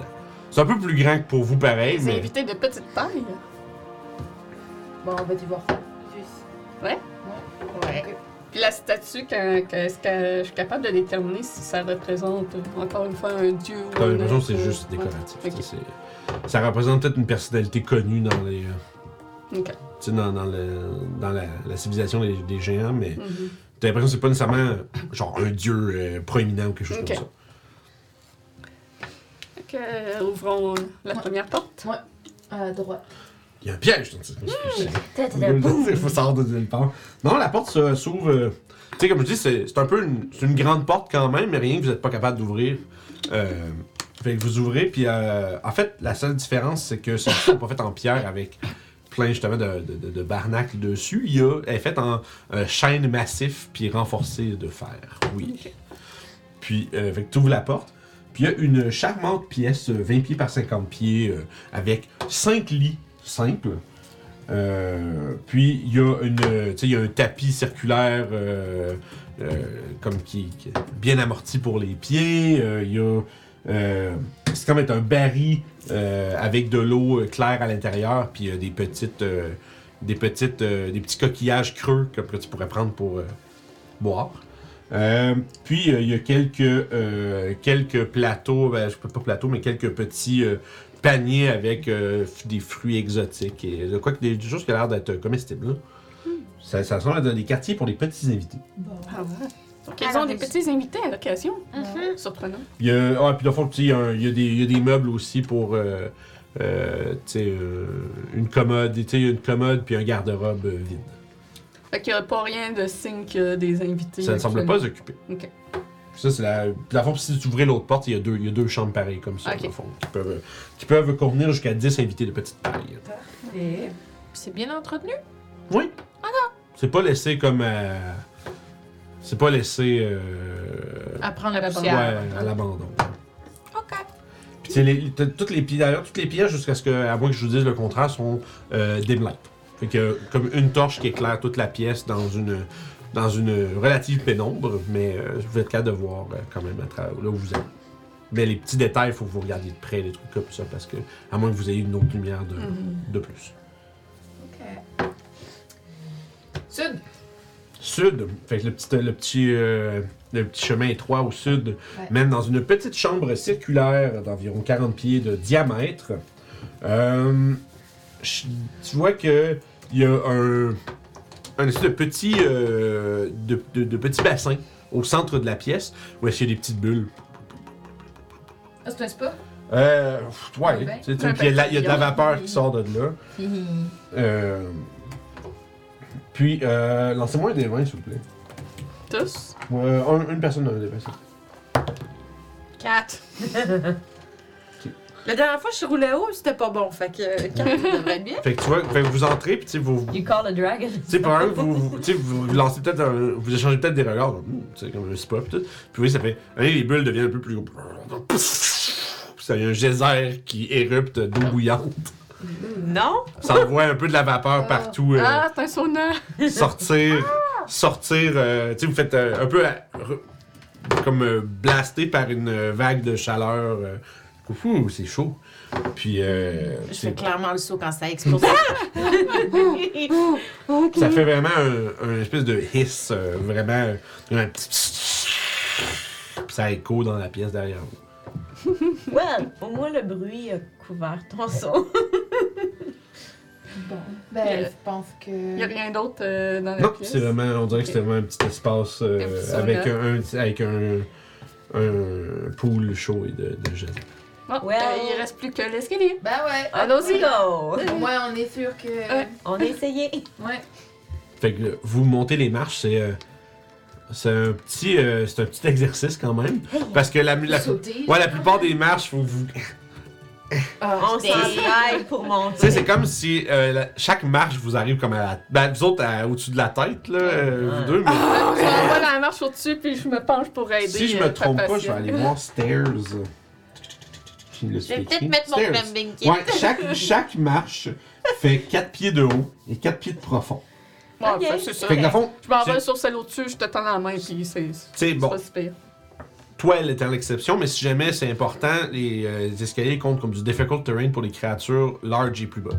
C'est un peu plus grand que pour vous, pareil, Les mais. invités de petite taille. Bon, on va y voir. Ouais? Ouais. Ouais. Ok. Puis la statue, est-ce que je suis capable de déterminer si ça représente, encore une fois, un dieu ou T'as un l'impression que être, c'est euh, juste ouais. décoratif. Ça représente peut-être une personnalité connue dans les. euh, Ok. tu sais, dans, dans, le- dans la, la civilisation des, des géants, mais Mhm. t'as l'impression que c'est pas nécessairement genre un dieu euh, proéminent ou quelque chose comme ça. Que, euh, ouvrons la Ouais. première porte. À droite. Il y a un piège dans cette Mmh. Il faut sortir de nulle part. Non, la porte s'ouvre. euh, tu sais, comme je dis, c'est un peu une, une grande porte quand même, mais rien que vous n'êtes pas capable d'ouvrir. Euh, fait que vous ouvrez, puis euh, en fait, la seule différence, c'est que celle-ci n'est *coughs* pas faite en pierre avec plein justement de, de, de- de barnacles dessus. Il y a, elle est faite en euh, chêne massif, puis renforcée de fer. Oui. Puis, euh, fait que tu ouvres la porte. Puis il y a une charmante pièce, euh, 20 pieds par 50 pieds, avec 5 lits simples. Euh, puis il y a un tapis circulaire euh, euh, comme qui, bien amorti pour les pieds. Il y a, c'est comme être un baril avec de l'eau claire à l'intérieur, puis des petites, des petites, des petits coquillages creux que, tu pourrais prendre pour boire. Puis il y a quelques, quelques plateaux, ben, je peux pas plateaux, mais quelques petits euh, paniers avec euh, des fruits exotiques et de quoi que des, choses qui ont l'air d'être comestibles. là. Ça, ça ressemble à des quartiers pour les petits invités. Bon. Ah ouais. Donc, ils ont des petits invités à l'occasion. Mhm. Surprenant. Il y a, ah, puis dans le fond, tu sais, il y a, il y a des, il y a des meubles aussi pour euh, euh, tu sais, euh, une commode, tu sais, il y a une commode puis un garde-robe euh, vide. Fait qu'il n'y a pas rien de signe qu'il y a des invités. Ça ne semble pas occupé. Ok. Ça, c'est la. Dans le fond, si tu ouvrais l'autre porte, il y, a deux, il y a deux chambres pareilles comme ça, Ok. dans le fond, qui peuvent, qui peuvent contenir jusqu'à 10 invités de petite taille. Et C'est bien entretenu? Oui. C'est pas laissé comme. euh, C'est pas laissé. euh, À prendre la ouais, poussière. à l'abandon. Ok. Puis c'est les, t'as toutes les pièces, d'ailleurs, toutes les pièces, jusqu'à ce que, à moins que je vous dise le contraire, sont euh, dim light. Fait que, comme une torche qui éclaire toute la pièce dans une, dans une relative pénombre, mais euh, vous êtes capable de voir euh, quand même à travers là où vous êtes. Mais les petits détails, il faut que vous regardiez de près, les trucs comme ça, parce que, à moins que vous ayez une autre lumière de, Mhm. de plus. Ok. Sud. Sud, fait que le petit, le petit, euh, le petit chemin étroit au sud Ouais. mène dans une petite chambre circulaire d'environ 40 pieds de diamètre. Euh, tu vois que il y a un, un espèce de petit, euh, de, de- de petit bassin au centre de la pièce où est-ce qu'il y a des petites bulles. Ah, c'est un spa? Euh, ouais, Ouais, ben. tu sais, Un puis il y a de la- il y a de la vapeur qui sort de là. Euh, puis, euh, lancez-moi un des 20, s'il vous plaît. Tous? Euh, un- une personne dans le dépassé. 4. La dernière fois, je roulais haut, c'était pas bon. Fait que 4 devrait être bien. Fait que tu vois, fait que vous entrez, puis tu sais, vous. You call a dragon. Tu sais, par exemple, vous, lancez peut-être un- Vous échangez peut-être des regards, Hmm, tu sais, comme un spa, pis tout. Puis oui, ça fait. allez, les bulles deviennent un peu plus. Puis ça y a un geyser qui érupte d'eau bouillante. Non? Ça envoie un peu de la vapeur partout. euh, Ah, c'est un sauna. sortir. Sortir. euh, tu sais, vous faites euh, un peu. euh, comme euh, blasté par une euh, vague de chaleur. Ouh, c'est chaud. Puis. Euh, Je c'est- fais clairement le saut quand ça explose. *laughs* Ça fait vraiment un, un espèce de hiss, euh, vraiment euh, un petit. Puis ça écho dans la pièce derrière vous. *laughs* Well, au moins le bruit a couvert ton son. Bon. Ben, Euh, je pense que. Il n'y a rien d'autre euh, dans la Non, pièce? c'est vraiment, on dirait que c'est vraiment un petit espace euh, avec un, un- avec un, un pool chaud et de, de gel. Bon, Well. euh, il reste plus que l'escalier. Ben ouais. Allons-y. go! Au moins, on est sûr que. Ouais. On a essayé. Ouais. Fait que euh, vous montez les marches, c'est euh, c'est un petit euh, c'est un petit exercice quand même parce que la, la, Sauter. ouais, la plupart des marches faut vous Ah, On s'entraille pour Tu sais, monter. c'est comme si euh, la- chaque marche vous arrive comme à la. Ben, vous autres, à- au-dessus de la tête, là, euh, Ouais. vous deux, mais. Je m'envoie la marche au-dessus, puis je me penche pour aider. Si je me trompe pas, je vais aller voir Stairs. Je vais peut-être mettre mon climbing kit. Ouais, chaque, chaque marche fait 4 pieds de haut et 4 pieds de profond. Ouais, Ok. fait, c'est ça. Fait que, dans le fond, Je m'en vais sur celle au-dessus, je te tends la main, puis c'est tu sais, c'est bon, pas si pire. toi, elle étant l'exception, mais si jamais c'est important, les, euh, les escaliers comptent comme du difficult terrain pour les créatures large et plus bas.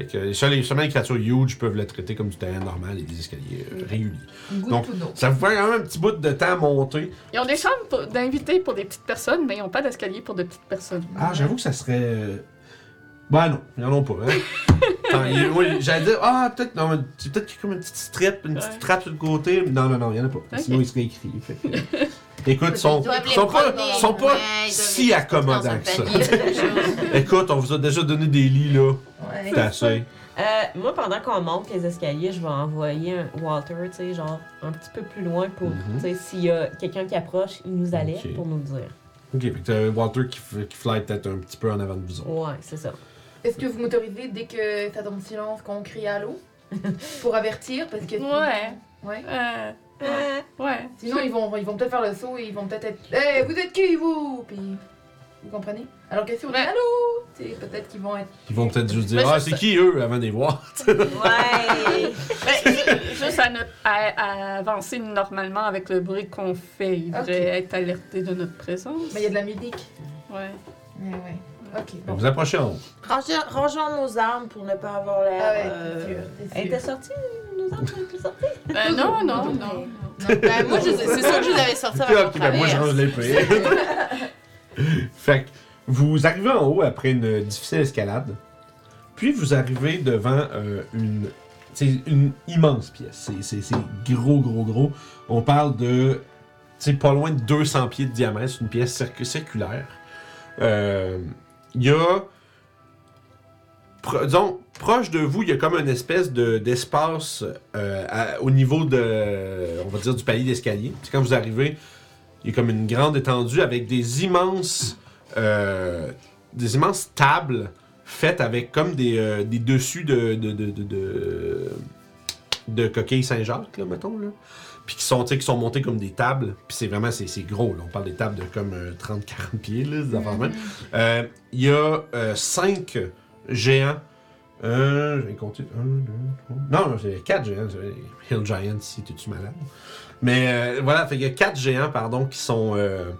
Fait que seulement les, créatures huge peuvent le traiter comme du terrain normal et des escaliers euh, réguliers. Good Donc. Ça vous fait quand même un petit bout de temps à monter. Ils ont des chambres d'invités pour des petites personnes, mais ils n'ont pas d'escalier pour de petites personnes. Ah, j'avoue que ça serait. euh, Ben non, ils en ont pas, hein. *laughs* J'allais dire, ah, peut-être, non, mais c'est peut-être qu'il y a comme une petite strip, une petite trappe sur le côté. Non, non, non, il y en a pas. Sinon, il serait écrit. Fait que, *laughs* Écoute, ils sont, sont pas, sont pas si accommodants que ça. *laughs* Écoute, on vous a déjà donné des lits, là. Ouais. C'est assez. Euh, moi, pendant qu'on monte les escaliers, je vais envoyer un Walter, tu sais, genre un petit peu plus loin pour, Mhm. tu sais, s'il y a quelqu'un qui approche, il nous alerte Ok. pour nous le dire. Ok, fait que t'as Walter qui, qui fly peut-être un petit peu en avant de vous autres. Ouais, c'est ça. Est-ce que vous m'autorisez dès que ça tombe silence qu'on crie allô Pour avertir parce que. Ouais. Ouais. Euh, ouais. Sinon, ils vont, ils vont peut-être faire le saut et ils vont peut-être être. Hé, vous êtes qui, vous? Puis. Vous comprenez? Alors que si on dit allô, tu sais, peut-être qu'ils vont être. Ils vont peut-être juste dire, Mais ah, c'est qui eux, avant de les voir? *laughs* ouais. *laughs* Ben, ju- juste à, notre- à- à avancer normalement avec le bruit qu'on fait, ils devraient Ok. être alertés de notre présence. Mais il y a de la musique. Ouais. Ouais, ouais. Ok, bon. Vous approchez en haut. Rangeons- Rangeons nos armes pour ne pas avoir l'air. Ah ouais, euh, c'est sûr. c'est Elle sûr. était sortie, nous autres. *laughs* Ben, non, non, non. Ben, moi, c'est sûr que je les avais sortis Ok, avant ben moi je range l'épée. *laughs* fait que vous arrivez en haut après une difficile escalade. Puis vous arrivez devant euh, une, c'est une immense pièce. C'est- gros, gros, gros. On parle de c'est pas loin de 200 pieds de diamètre. C'est une pièce circu- circulaire. Euh, Il y a pro- proche de vous, il y a comme une espèce de, d'espace euh, au niveau de, on va dire, du palier d'escalier. C'est quand vous arrivez, il y a comme une grande étendue avec des immenses, euh, des immenses tables faites avec comme des, euh, des dessus de, de, de, coquilles Saint-Jacques, là, mettons, là. Puis qui sont, qui sont montés comme des tables. Puis c'est vraiment, c'est, c'est gros, là. On parle des tables de comme euh, 30-40 pieds, là, même. Il y a cinq géants. Euh, je vais compter. Un, deux, trois. Non, c'est quatre géants. Hill Giant, si t'es-tu malade. Mais euh, voilà, fait qu'il y a quatre géants, pardon, qui sont, euh,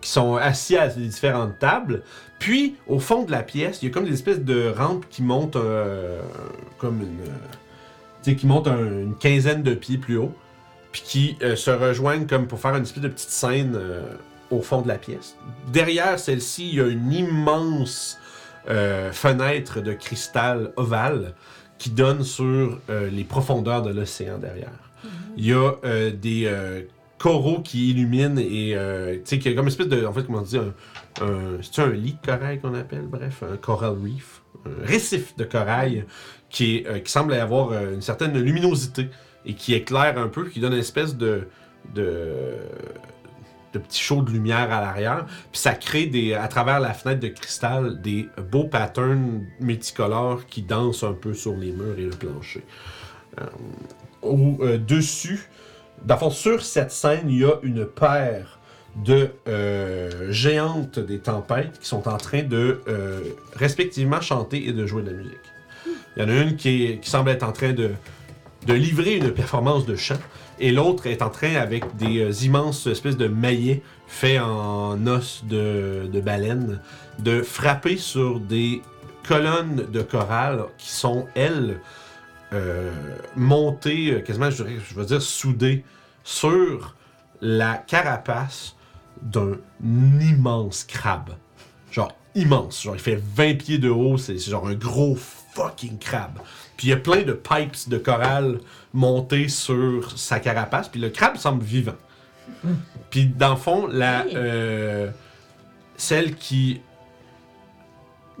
qui sont assis à des différentes tables. Puis, au fond de la pièce, il y a comme des espèces de rampes qui montent euh, comme une. euh, tu sais, qui montent un- une quinzaine de pieds plus haut. Puis qui se rejoignent comme pour faire une espèce de petite scène au fond de la pièce. Derrière celle-ci, il y a une immense euh, fenêtre de cristal ovale qui donne sur euh, les profondeurs de l'océan derrière. Il y a euh, des euh, coraux qui illuminent et tu sais qu'il y a comme une espèce de en fait comment on dit un, un c'est un lit de corail qu'on appelle? Bref un coral reef un récif de corail qui est, qui semble avoir une certaine luminosité et qui éclaire un peu qui donne une espèce de de de petits shows de lumière à l'arrière puis ça crée des à travers la fenêtre de cristal des beaux patterns multicolores qui dansent un peu sur les murs et le plancher Euh, au euh, fond, sur cette scène, il y a une paire de euh, géantes des tempêtes qui sont en train de euh, respectivement chanter et de jouer de la musique. Il y en a une qui, qui semble être en train de, de livrer une performance de chant et l'autre est en train avec des euh, immenses espèces de maillets faits en os de, baleine de frapper sur des colonnes de chorale qui sont, elles, euh, montées, euh, quasiment, je, veux dire, soudées sur la carapace d'un immense crabe. Genre immense. Genre, il fait 20 pieds de haut, c'est c'est genre un gros fucking crabe. Puis il y a plein de pipes de corail montés sur sa carapace, puis le crabe semble vivant. Puis dans le fond, la, euh, celle qui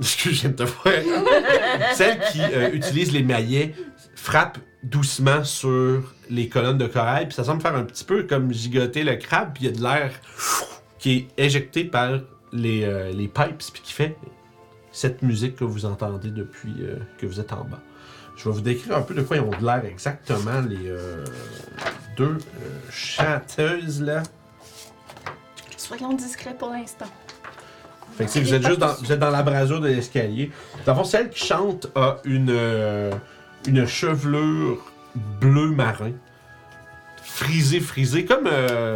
*laughs* Excuse, je viens de te voir. *laughs* Celle qui euh, utilise les maillets frappe doucement sur les colonnes de corail, puis ça semble faire un petit peu comme gigoter le crabe, puis il y a de l'air qui est éjecté par les, euh, les pipes, puis qui fait cette musique que vous entendez depuis euh, que vous êtes en bas. Je vais vous décrire un peu de quoi ils ont de l'air exactement, les euh, deux euh, chanteuses là. Soyons discrets pour l'instant. Fait que, sais, vous êtes juste dans, vous êtes dans la brasure de l'escalier. Dans le fond, celle qui chante a une, euh, une chevelure bleu marin. Frisée, frisée, comme. Euh,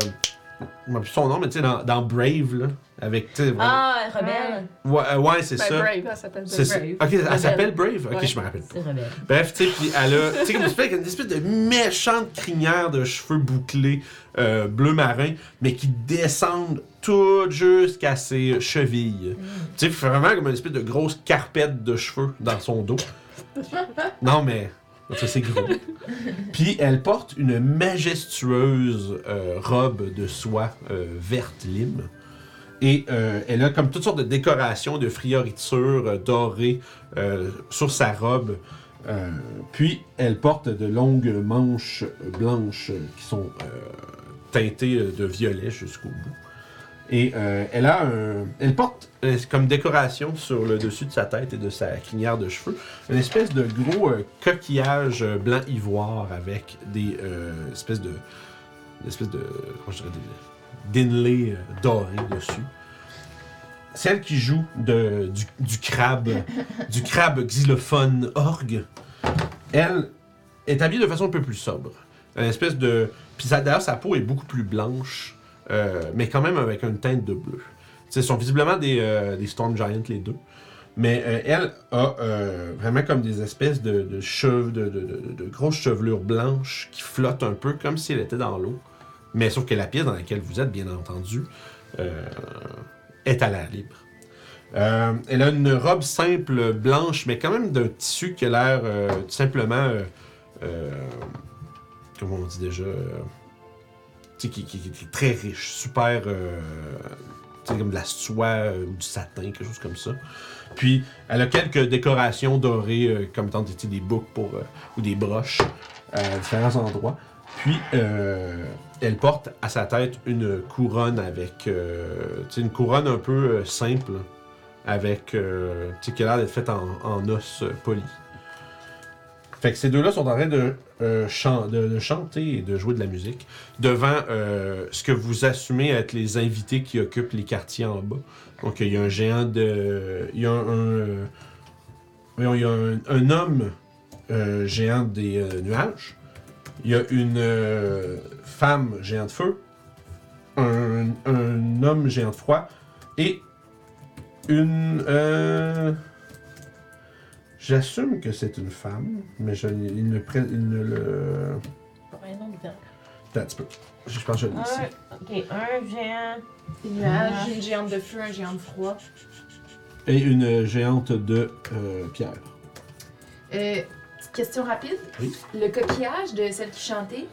plus son nom, mais tu sais, dans, dans Brave, là. Avec, Ah, rebelle. Ouais, euh, ouais, c'est Ben, ça. Brave, elle s'appelle C'est ça. Brave. Ok, elle s'appelle Brave? Ok, Ouais. je me rappelle pas. C'est rebelle. Bref, tu sais, puis elle a, tu sais, comme une espèce, une espèce de méchante crinière de cheveux bouclés euh, bleu marin, mais qui descendent tout jusqu'à ses chevilles. Tu sais, vraiment comme une espèce de grosse carpette de cheveux dans son dos. *laughs* non, mais ça c'est gros. Puis elle porte une majestueuse euh, robe de soie euh, verte lime. Et euh, elle a comme toutes sortes de décorations, de frioritures euh, dorées euh, sur sa robe. Puis elle porte de longues manches blanches qui sont teintées de violet jusqu'au bout. Et elle a un, elle porte comme décoration sur le dessus de sa tête et de sa crinière de cheveux une espèce de gros coquillage blanc ivoire avec des espèces de, de, comment je dirais, des d'inlay euh, dorés dessus. Celle qui joue du, crabe, du crabe xylophone orgue, elle est habillée de façon un peu plus sobre. Une espèce de. Puis d'ailleurs, sa peau est beaucoup plus blanche, euh, mais quand même avec une teinte de bleu. Ce sont visiblement des, euh, Storm Giants, les deux. Mais elle a vraiment comme des espèces de, cheveux, de- de grosses chevelures blanches qui flottent un peu comme si elle était dans l'eau. Mais sauf que la pièce dans laquelle vous êtes, bien entendu, euh, est à l'air libre. Euh, elle a une robe simple blanche, mais quand même d'un tissu qui a l'air euh, tout simplement. comment on dit déjà qui, est très riche, super. comme de la soie ou du satin, quelque chose comme ça. Puis, elle a quelques décorations dorées, comme étant des, boucles pour, ou des broches à différents endroits. Puis, euh, elle porte à sa tête une couronne avec, euh, une couronne un peu euh, simple, avec, euh, qui a l'air d'être faite en, en os euh, poli. Fait que ces deux-là sont en train de, chan- de, de chanter et de jouer de la musique devant ce que vous assumez être les invités qui occupent les quartiers en bas. Donc il y a un géant de. Il y a un. il y a un, homme géant des nuages. Il y a une euh, femme géant de feu. Un, un homme géant de froid. Et une. euh, J'assume que c'est une femme, mais je, il ne, pré- il ne le. Attends un petit peu. Je pense que je l'ai ici. Un, ok, un géant. Nuages, une géante de feu, un géant de froid. Et une géante de euh, pierre. Petite question rapide. Oui. Le coquillage de celle qui chantait,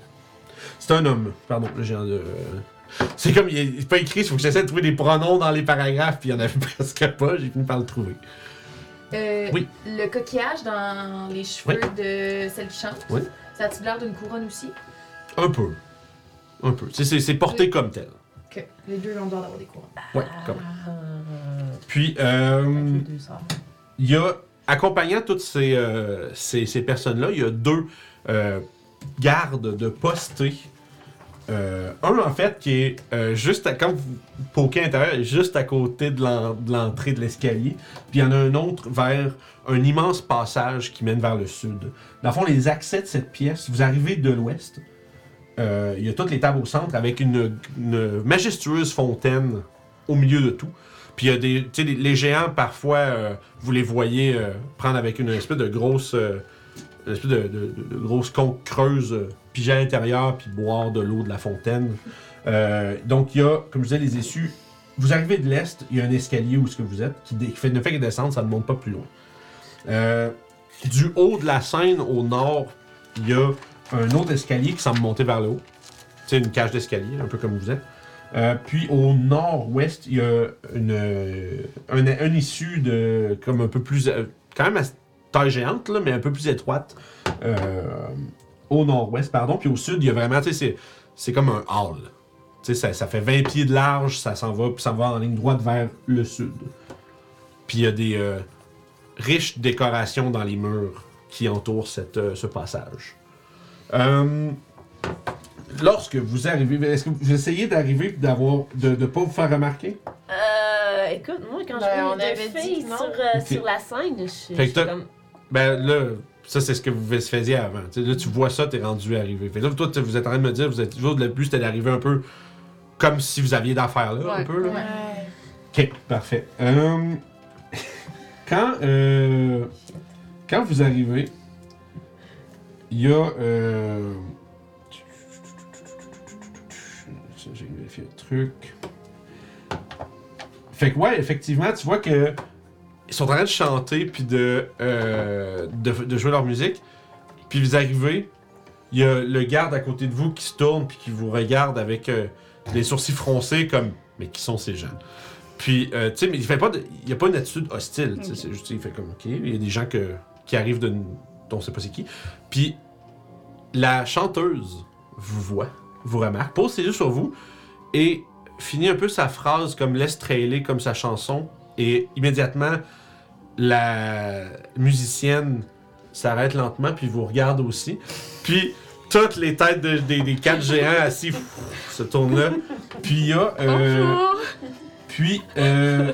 C'est un homme, pardon, le géant de. C'est comme, il est pas écrit, il faut que j'essaie de trouver des pronoms dans les paragraphes, puis il y en avait *laughs* presque pas, j'ai fini par le trouver. euh, Oui. le coquillage dans les cheveux de celle qui chante, Oui. ça a-tu l'air d'une couronne aussi? Un peu. Un peu. C'est- C'est c'est porté Oui. comme tel. Que les deux ont le droit d'avoir des couronnes. Ouais, comme. Puis, euh, il y a, accompagnant toutes ces, euh, ces, personnes-là, il y a deux euh, gardes de postés. Euh, un, en fait, qui est juste à, quand vous juste à côté de l'en- de l'entrée de l'escalier. Puis il y en a un autre vers un immense passage qui mène vers le sud. Dans le fond, les accès de cette pièce, vous arrivez de l'ouest. Il y a toutes les tables au centre avec une majestueuse fontaine au milieu de tout. Puis il y a des. Tu sais, les, géants, parfois, euh, vous les voyez euh, prendre avec une espèce de grosse. euh, une espèce de, grosse conque creuse, piger à l'intérieur, puis boire de l'eau de la fontaine. Donc il y a, comme je disais, les issues. Vous arrivez de l'est, il y a un escalier où ce que vous êtes, qui, fait, ne fait que descendre, ça ne monte pas plus loin. Du haut de la scène au nord, il y a un autre escalier qui semble monter vers le haut. C'est une cage d'escalier, un peu comme vous êtes. Euh, puis au nord-ouest, il y a une, un, un issue de comme un peu plus euh, quand même à taille géante là, mais un peu plus étroite euh, au nord-ouest, pardon. Puis au sud, il y a vraiment, tu sais, c'est, comme un hall. Tu sais, ça, fait 20 pieds de large, ça s'en va, puis ça va en ligne droite vers le sud. Puis il y a des riches décorations dans les murs qui entourent cette, ce passage. Lorsque vous arrivez, est-ce que vous essayez d'arriver et d'avoir de ne pas vous faire remarquer? Euh, écoute, moi, quand Ben, je vois on avait dit sur, euh, sur la scène, je suis comme... Ben là, ça c'est ce que vous faisiez avant. Là, tu vois ça, t'es rendu arrivé. Fait que là, toi, tu- vous êtes en train de me dire, vous êtes toujours le but, c'était d'arriver un peu comme si vous aviez d'affaires là, un peu. Là. Ouais. Ok, parfait. Euh, *laughs* quand, euh, quand vous arrivez, il y a. truc. Fait que, ouais, effectivement, tu vois que. Ils sont en train de chanter puis de, euh, de, de jouer leur musique. Puis vous arrivez, il y a le garde à côté de vous qui se tourne puis qui vous regarde avec euh, les sourcils froncés comme mais qui sont ces gens? Puis euh, tu sais mais il fait pas de, il y a pas une attitude hostile, c'est juste il fait comme OK, il y a des gens que, qui arrivent de dont on sait pas c'est qui. Puis la chanteuse vous voit, vous remarque, pose ses yeux sur vous et finit un peu sa phrase comme laisse trailer comme sa chanson et immédiatement la musicienne s'arrête lentement puis vous regarde aussi. Puis toutes les têtes de- des, des quatre géants assis se tournent là. Puis il y a euh, puis euh,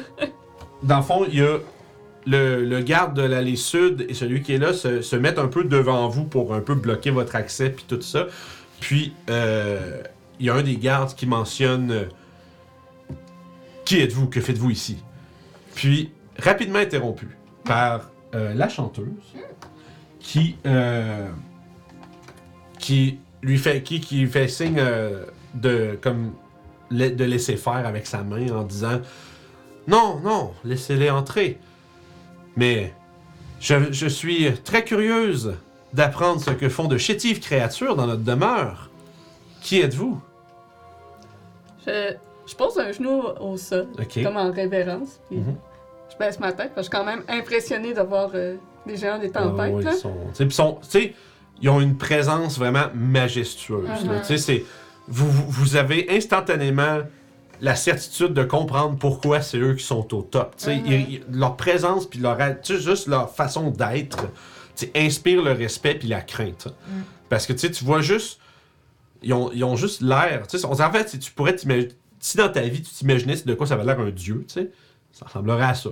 dans le fond, il y a le, le garde de l'allée sud et celui qui est là se, se mettent un peu devant vous pour un peu bloquer votre accès puis tout ça. Puis euh, il y a un des gardes qui mentionne euh, Qui êtes-vous Que faites-vous ici? Puis rapidement interrompu par euh, la chanteuse qui euh, qui lui fait qui, qui fait signe de comme de laisser faire avec sa main en disant non non laissez-les entrer. Mais je, je suis très curieuse d'apprendre ce que font de chétives créatures dans notre demeure. Qui êtes-vous? Je Je pose un genou au sol, comme en révérence. Puis Mhm. Je baisse ma tête, parce que je suis quand même impressionnée de voir euh, des géants des Ah, tempêtes. ouais, là. ils sont, tu sais, puis ils sont- ont une présence vraiment majestueuse. là. Mhm. Tu sais, c'est- vous, vous- avez instantanément la certitude de comprendre pourquoi c'est eux qui sont au top. Ils- ils- leur présence puis leur, juste leur façon d'être, inspire le respect puis la crainte. Mhm. Parce que tu sais, tu vois juste, ils ont, ils ont juste l'air. Tu sais, en fait, si tu pourrais si dans ta vie tu t'imaginais de quoi ça avait l'air un dieu, tu sais, ça ressemblerait à ça.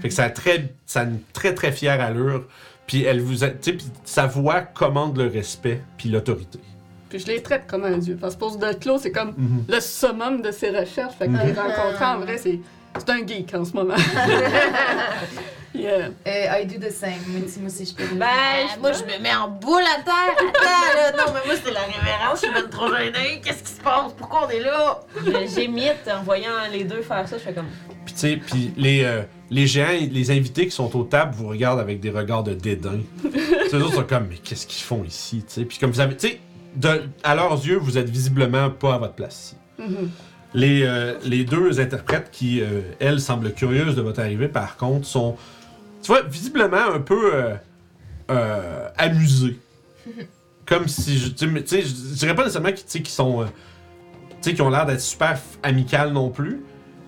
Fait que ça a, très, ça a une très très fière allure. Puis elle vous a, tu sais, puis sa voix commande le respect puis l'autorité. Puis je les traite comme un dieu. Parce que pour de Clos, c'est comme le summum de ses recherches. Fait que Mhm. les rencontrer, en vrai, c'est c'est un geek en ce moment. *laughs* yeah. Euh, I do the same. Moi aussi, moi aussi, je peux. Ben, Ah, moi, je me mets en boule à terre. Attends, là. Non, mais moi, c'est la révérence. Je suis même trop gênée. Qu'est-ce qui se passe? Pourquoi on est là? Je- J'émite en voyant les deux faire ça, je fais comme. Puis tu sais, puis les, euh, les géants, et les invités qui sont aux tables vous regardent avec des regards de dédain. *laughs* Ces autres sont comme, mais qu'est-ce qu'ils font ici, tu sais? Puis comme vous avez, tu sais, à leurs yeux, vous êtes visiblement pas à votre place ici. Mhm. Les, euh, les deux interprètes qui, euh, elles, semblent curieuses de votre arrivée, par contre, sont, tu vois, visiblement un peu euh, amusées. *laughs* Comme si, je- tu sais, je dirais pas nécessairement qu'ils qu'ils sont, tu sais, qu'ils ont l'air d'être super amicales non plus,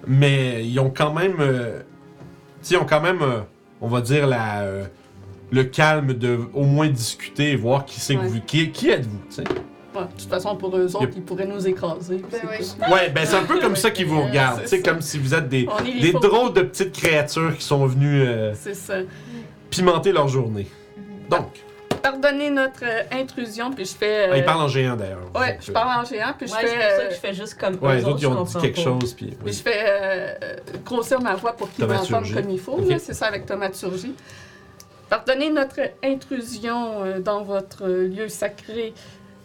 mais ils ont quand même, tu sais, ont quand même, on va dire, la, le calme de au moins discuter et voir qui c'est que vous, qui, qui êtes-vous, tu sais? Ouais, de toute façon, pour eux autres, Yep. ils pourraient nous écraser. Ben c'est. Ouais, ben c'est un peu comme ça qu'ils vous regardent. C'est comme si vous êtes des, des drôles de petites créatures qui sont venues euh, C'est ça. pimenter leur journée. Donc, Pardonnez notre euh, intrusion, puis je fais. euh, ah, ils parlent en géant d'ailleurs. Ouais, je parle en géant, puis je Ouais, c'est fais. pour ça que je fais juste comme. Ouais, eux les autres, ils ont dit quelque pas. chose, puis. Puis oui. je fais grossir ma voix pour qu'ils m'entendent comme il faut. Ok. là, C'est ça avec thaumaturgie. Pardonnez notre intrusion euh, dans votre euh, lieu sacré.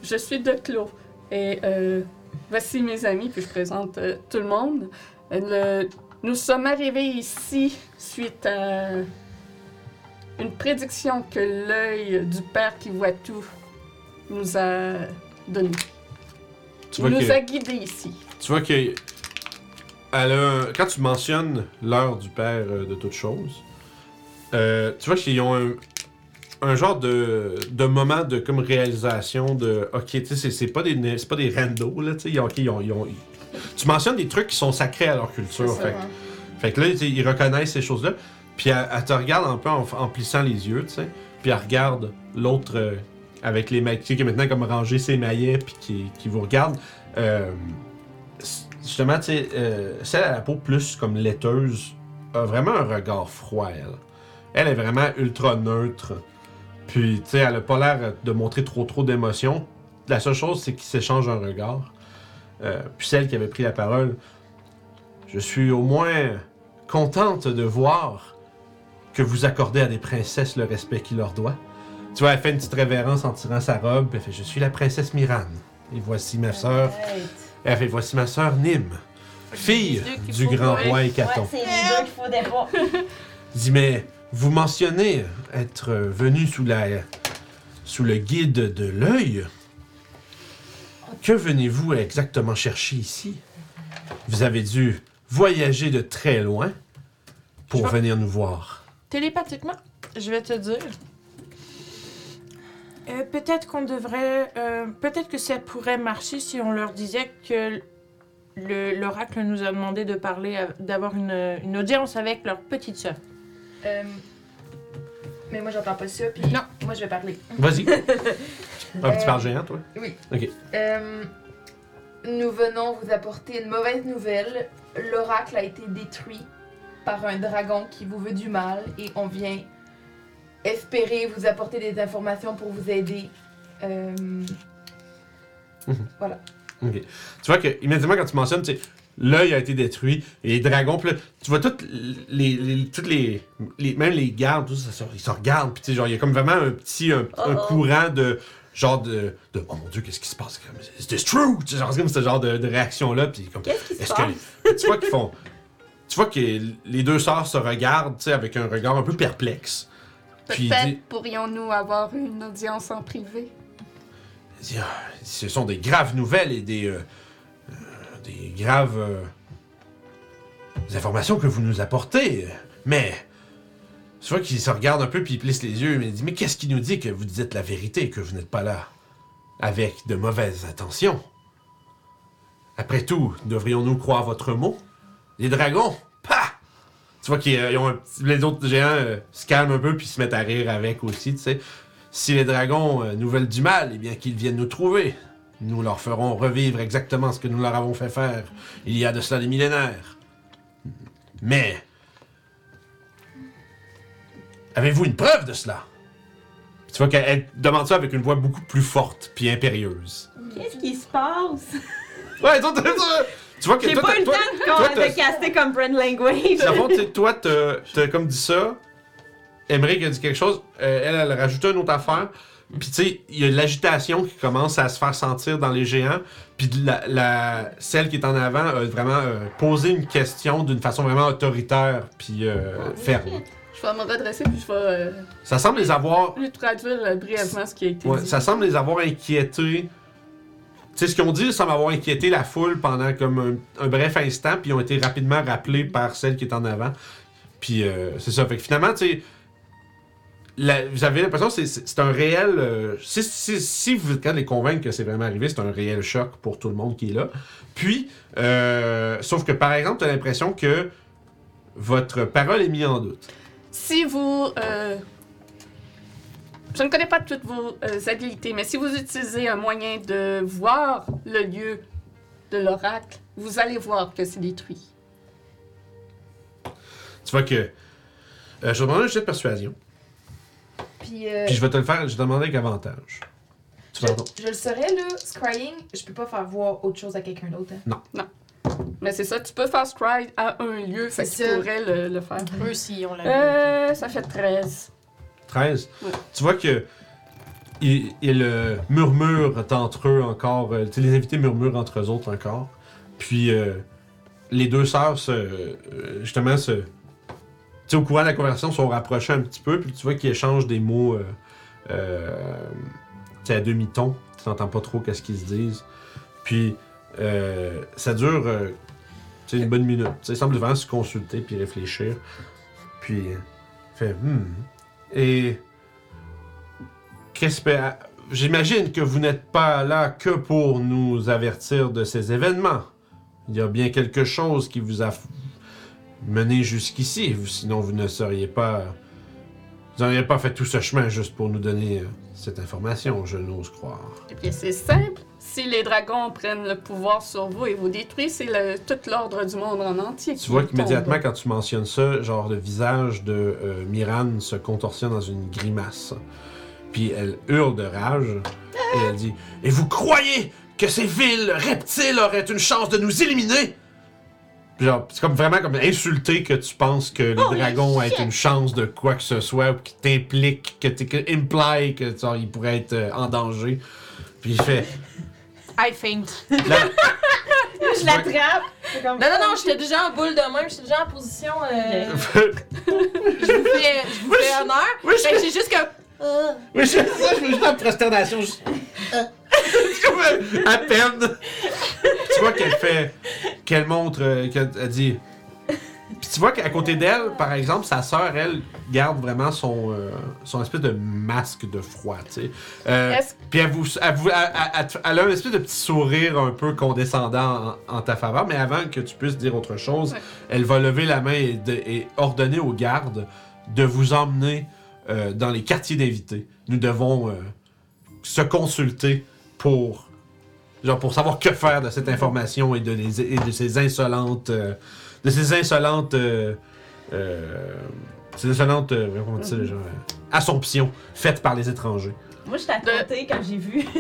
Je suis de Clos. Et euh, voici mes amis, puis je présente euh, tout le monde. Le- nous sommes arrivés ici suite à une prédiction que l'œil du Père qui voit tout nous a donnée. Tu Il vois nous que- a guidés ici. Tu vois que. Elle a un- Quand tu mentionnes l'heure du père euh, de toutes choses, euh, tu vois qu'ils ont un, un genre de, de moment de comme réalisation de. Ok, tu sais, c'est- pas des c'est pas des randos, là, tu sais. ils ont- ok, ils ont- ils ont- tu mentionnes des trucs qui sont sacrés à leur culture. Ça, fait, fait que là, ils reconnaissent ces choses-là. Puis elle, elle te regarde un peu en, en plissant les yeux, tu sais. Puis elle regarde l'autre euh, avec les sais, qui est maintenant comme rangé ses maillets, puis qui, qui vous regarde. Euh, justement, tu sais, euh, celle à la peau plus comme laiteuse a vraiment un regard froid, elle. Elle est vraiment ultra neutre. Puis, tu sais, elle a pas l'air de montrer trop trop d'émotion. La seule chose, c'est qu'ils s'échangent un regard. Euh, puis celle qui avait pris la parole, je suis au moins contente de voir que vous accordez à des princesses le respect qui leur doit. Tu vois, elle fait une petite révérence en tirant sa robe, elle fait Je suis la princesse Miran. Et voici ma sœur. Elle fait Voici ma sœur Nim, fille qu'il du grand roi Hécaton. Ouais, c'est les deux qu'il pas. Mais vous mentionnez être venu sous la sous le guide de l'œil. Que venez-vous exactement chercher ici? Vous avez dû voyager de très loin pour Je vais- venir nous voir. Télépathiquement, je vais te dire. Euh, peut-être qu'on devrait. euh, peut-être que ça pourrait marcher si on leur disait que le- l'oracle nous a demandé de parler, d'avoir une, une audience avec leur petite sœur. Euh, mais moi, j'entends pas ça, puis Non. moi, je vais parler. Vas-y. *laughs* Un petit Euh, géant, toi Oui. Ok. Euh, nous venons vous apporter une mauvaise nouvelle. L'oracle a été détruit par un dragon qui vous veut du mal et on vient espérer vous apporter des informations pour vous aider. Euh, Ok. Tu vois que immédiatement quand tu mentionnes, tu sais, l'œil a été détruit et les dragons, là, tu vois toutes les, les- toutes les, les- même les gardes, tout ça, ça, ils se regardent, puis tu sais, genre il y a comme vraiment un petit un, un Oh-oh. courant de genre de, de oh mon dieu qu'est-ce qui se passe? Is this true? Tu sais, genre comme ce genre de, de réaction là puis comme Qu'est-ce qui se est-ce passe? que tu vois qu'ils font tu vois que les deux sœurs se regardent tu sais avec un regard un peu perplexe Peut-être dit, pourrions-nous avoir une audience en privé? dit, Ah, ce sont des graves nouvelles et des euh, des graves euh, informations que vous nous apportez, mais tu vois qu'il se regarde un peu puis il plisse les yeux, mais dit Mais qu'est-ce qui nous dit que vous dites la vérité que vous n'êtes pas là avec de mauvaises intentions? Après tout, devrions-nous croire votre mot? Les dragons? Pah! Tu vois qu'ils euh, ont un petit- les autres géants euh, se calment un peu puis se mettent à rire avec aussi, tu sais. Si les dragons nous veulent du mal, eh bien qu'ils viennent nous trouver. Nous leur ferons revivre exactement ce que nous leur avons fait faire il y a de cela des millénaires. Mais Avez-vous une preuve de cela? Tu vois qu'elle elle demande ça avec une voix beaucoup plus forte puis impérieuse. Qu'est-ce qui se passe? *laughs* Ouais, toi, toi, toi, tu vois que J'ai toi, pas eu le toi, temps toi, de, t'as- de caster comme friend language. dans fond, *laughs* toi, t'as t'as comme dit ça. Emmerich a dit quelque chose. euh, elle, elle a rajouté une autre affaire. Puis tu sais, il y a de l'agitation qui commence à se faire sentir dans les géants. Puis la, la- celle qui est en avant a vraiment euh, posé une question d'une façon vraiment autoritaire puis euh, ferme. Je vais me redresser puis je vais euh, Ça semble les avoir lui traduire euh, brièvement ce qui a été Ouais, dit. ça semble les avoir inquiétés. Tu sais, ce qu'ils ont dit, ça semble avoir inquiété la foule pendant comme un, un bref instant, puis ils ont été rapidement rappelés par celle qui est en avant. Puis euh, c'est ça. Fait que finalement, tu sais, avez l'impression que c'est- un réel. euh, si, si, si vous de les convaincre que c'est vraiment arrivé, c'est un réel choc pour tout le monde qui est là. Puis, euh, sauf que par exemple, tu as l'impression que votre parole est mise en doute. Si vous... euh, je ne connais pas toutes vos habiletés, mais si vous utilisez un moyen de voir le lieu de l'oracle, vous allez voir que c'est détruit. Tu vois que. je vais demander un jet de persuasion. Puis, euh, Puis je vais te le faire, je vais te demander avec avantage. Tu je, pardon. je le saurais, là, scrying, je peux pas faire voir autre chose à quelqu'un d'autre. hein. Mais c'est ça, tu peux faire stride à un lieu, fait que C'est tu ça. pourrais le, le faire. Eux, si on l'a Euh, ça fait 13. 13. Ouais. Tu vois que. Ils, ils, euh, murmurent entre eux encore. euh, tu sais, les invités murmurent entre eux autres encore. Puis euh, les deux sœurs se. euh, justement se. Sais, au courant de la conversation, sont rapprochées un petit peu. Puis tu vois qu'ils échangent des mots. Euh, euh, à demi-ton. Tu n'entends pas trop qu'est-ce qu'ils se disent. Puis euh, ça dure. une bonne minute. Ils semblent vraiment se consulter puis réfléchir. Puis. fait. Hmm. Et. Qu'est-ce que. J'imagine que vous n'êtes pas là que pour nous avertir de ces événements. Il y a bien quelque chose qui vous a mené jusqu'ici. Sinon, vous ne seriez pas. Vous n'auriez pas fait tout ce chemin juste pour nous donner euh, cette information, je n'ose croire. Et bien, c'est simple. Si les dragons prennent le pouvoir sur vous et vous détruisent, c'est le- tout l'ordre du monde en entier. Tu vois qu'immédiatement, quand tu mentionnes ça, genre le visage de euh, Miran se contorsionne dans une grimace. Puis elle hurle de rage et elle dit Et vous croyez que ces vils reptiles auraient une chance de nous éliminer? Genre, c'est comme vraiment comme insulté que tu penses que Holy dragons aient shit. une chance de quoi que ce soit ou qui t'implique, que tu que imply que genre, ils pourraient être euh, en danger. Puis il fait I faint. *laughs* je l'attrape. Non, non, non, j'étais déjà en boule de main, j'étais déjà en position. Euh, oui, *laughs* je vous fais, je vous fais honneur. je Fait que j'ai juste comme. Oui, je fais ça, je fais juste en prosternation. juste- euh, *laughs* à peine. tu vois qu'elle fait. Qu'elle montre. euh, qu'elle elle dit. Puis tu vois qu'à côté d'elle, par exemple, sa sœur, elle, garde vraiment son, euh, son espèce de masque de froid, tu sais. Euh, puis elle, vous, elle, vous- elle- elle- elle a un espèce de petit sourire un peu condescendant en, en ta faveur, mais avant que tu puisses dire autre chose, Ouais. elle va lever la main et, de- et ordonner aux gardes de vous emmener euh, dans les quartiers d'invités. Nous devons euh, se consulter pour, genre, pour savoir que faire de cette information et de, les- et de ces insolentes, euh, de ces insolentes, euh, euh, ces insolentes, euh, comment dit déjà, euh, assomptions faites par les étrangers. Moi, je t'ai attenté quand j'ai vu. *laughs*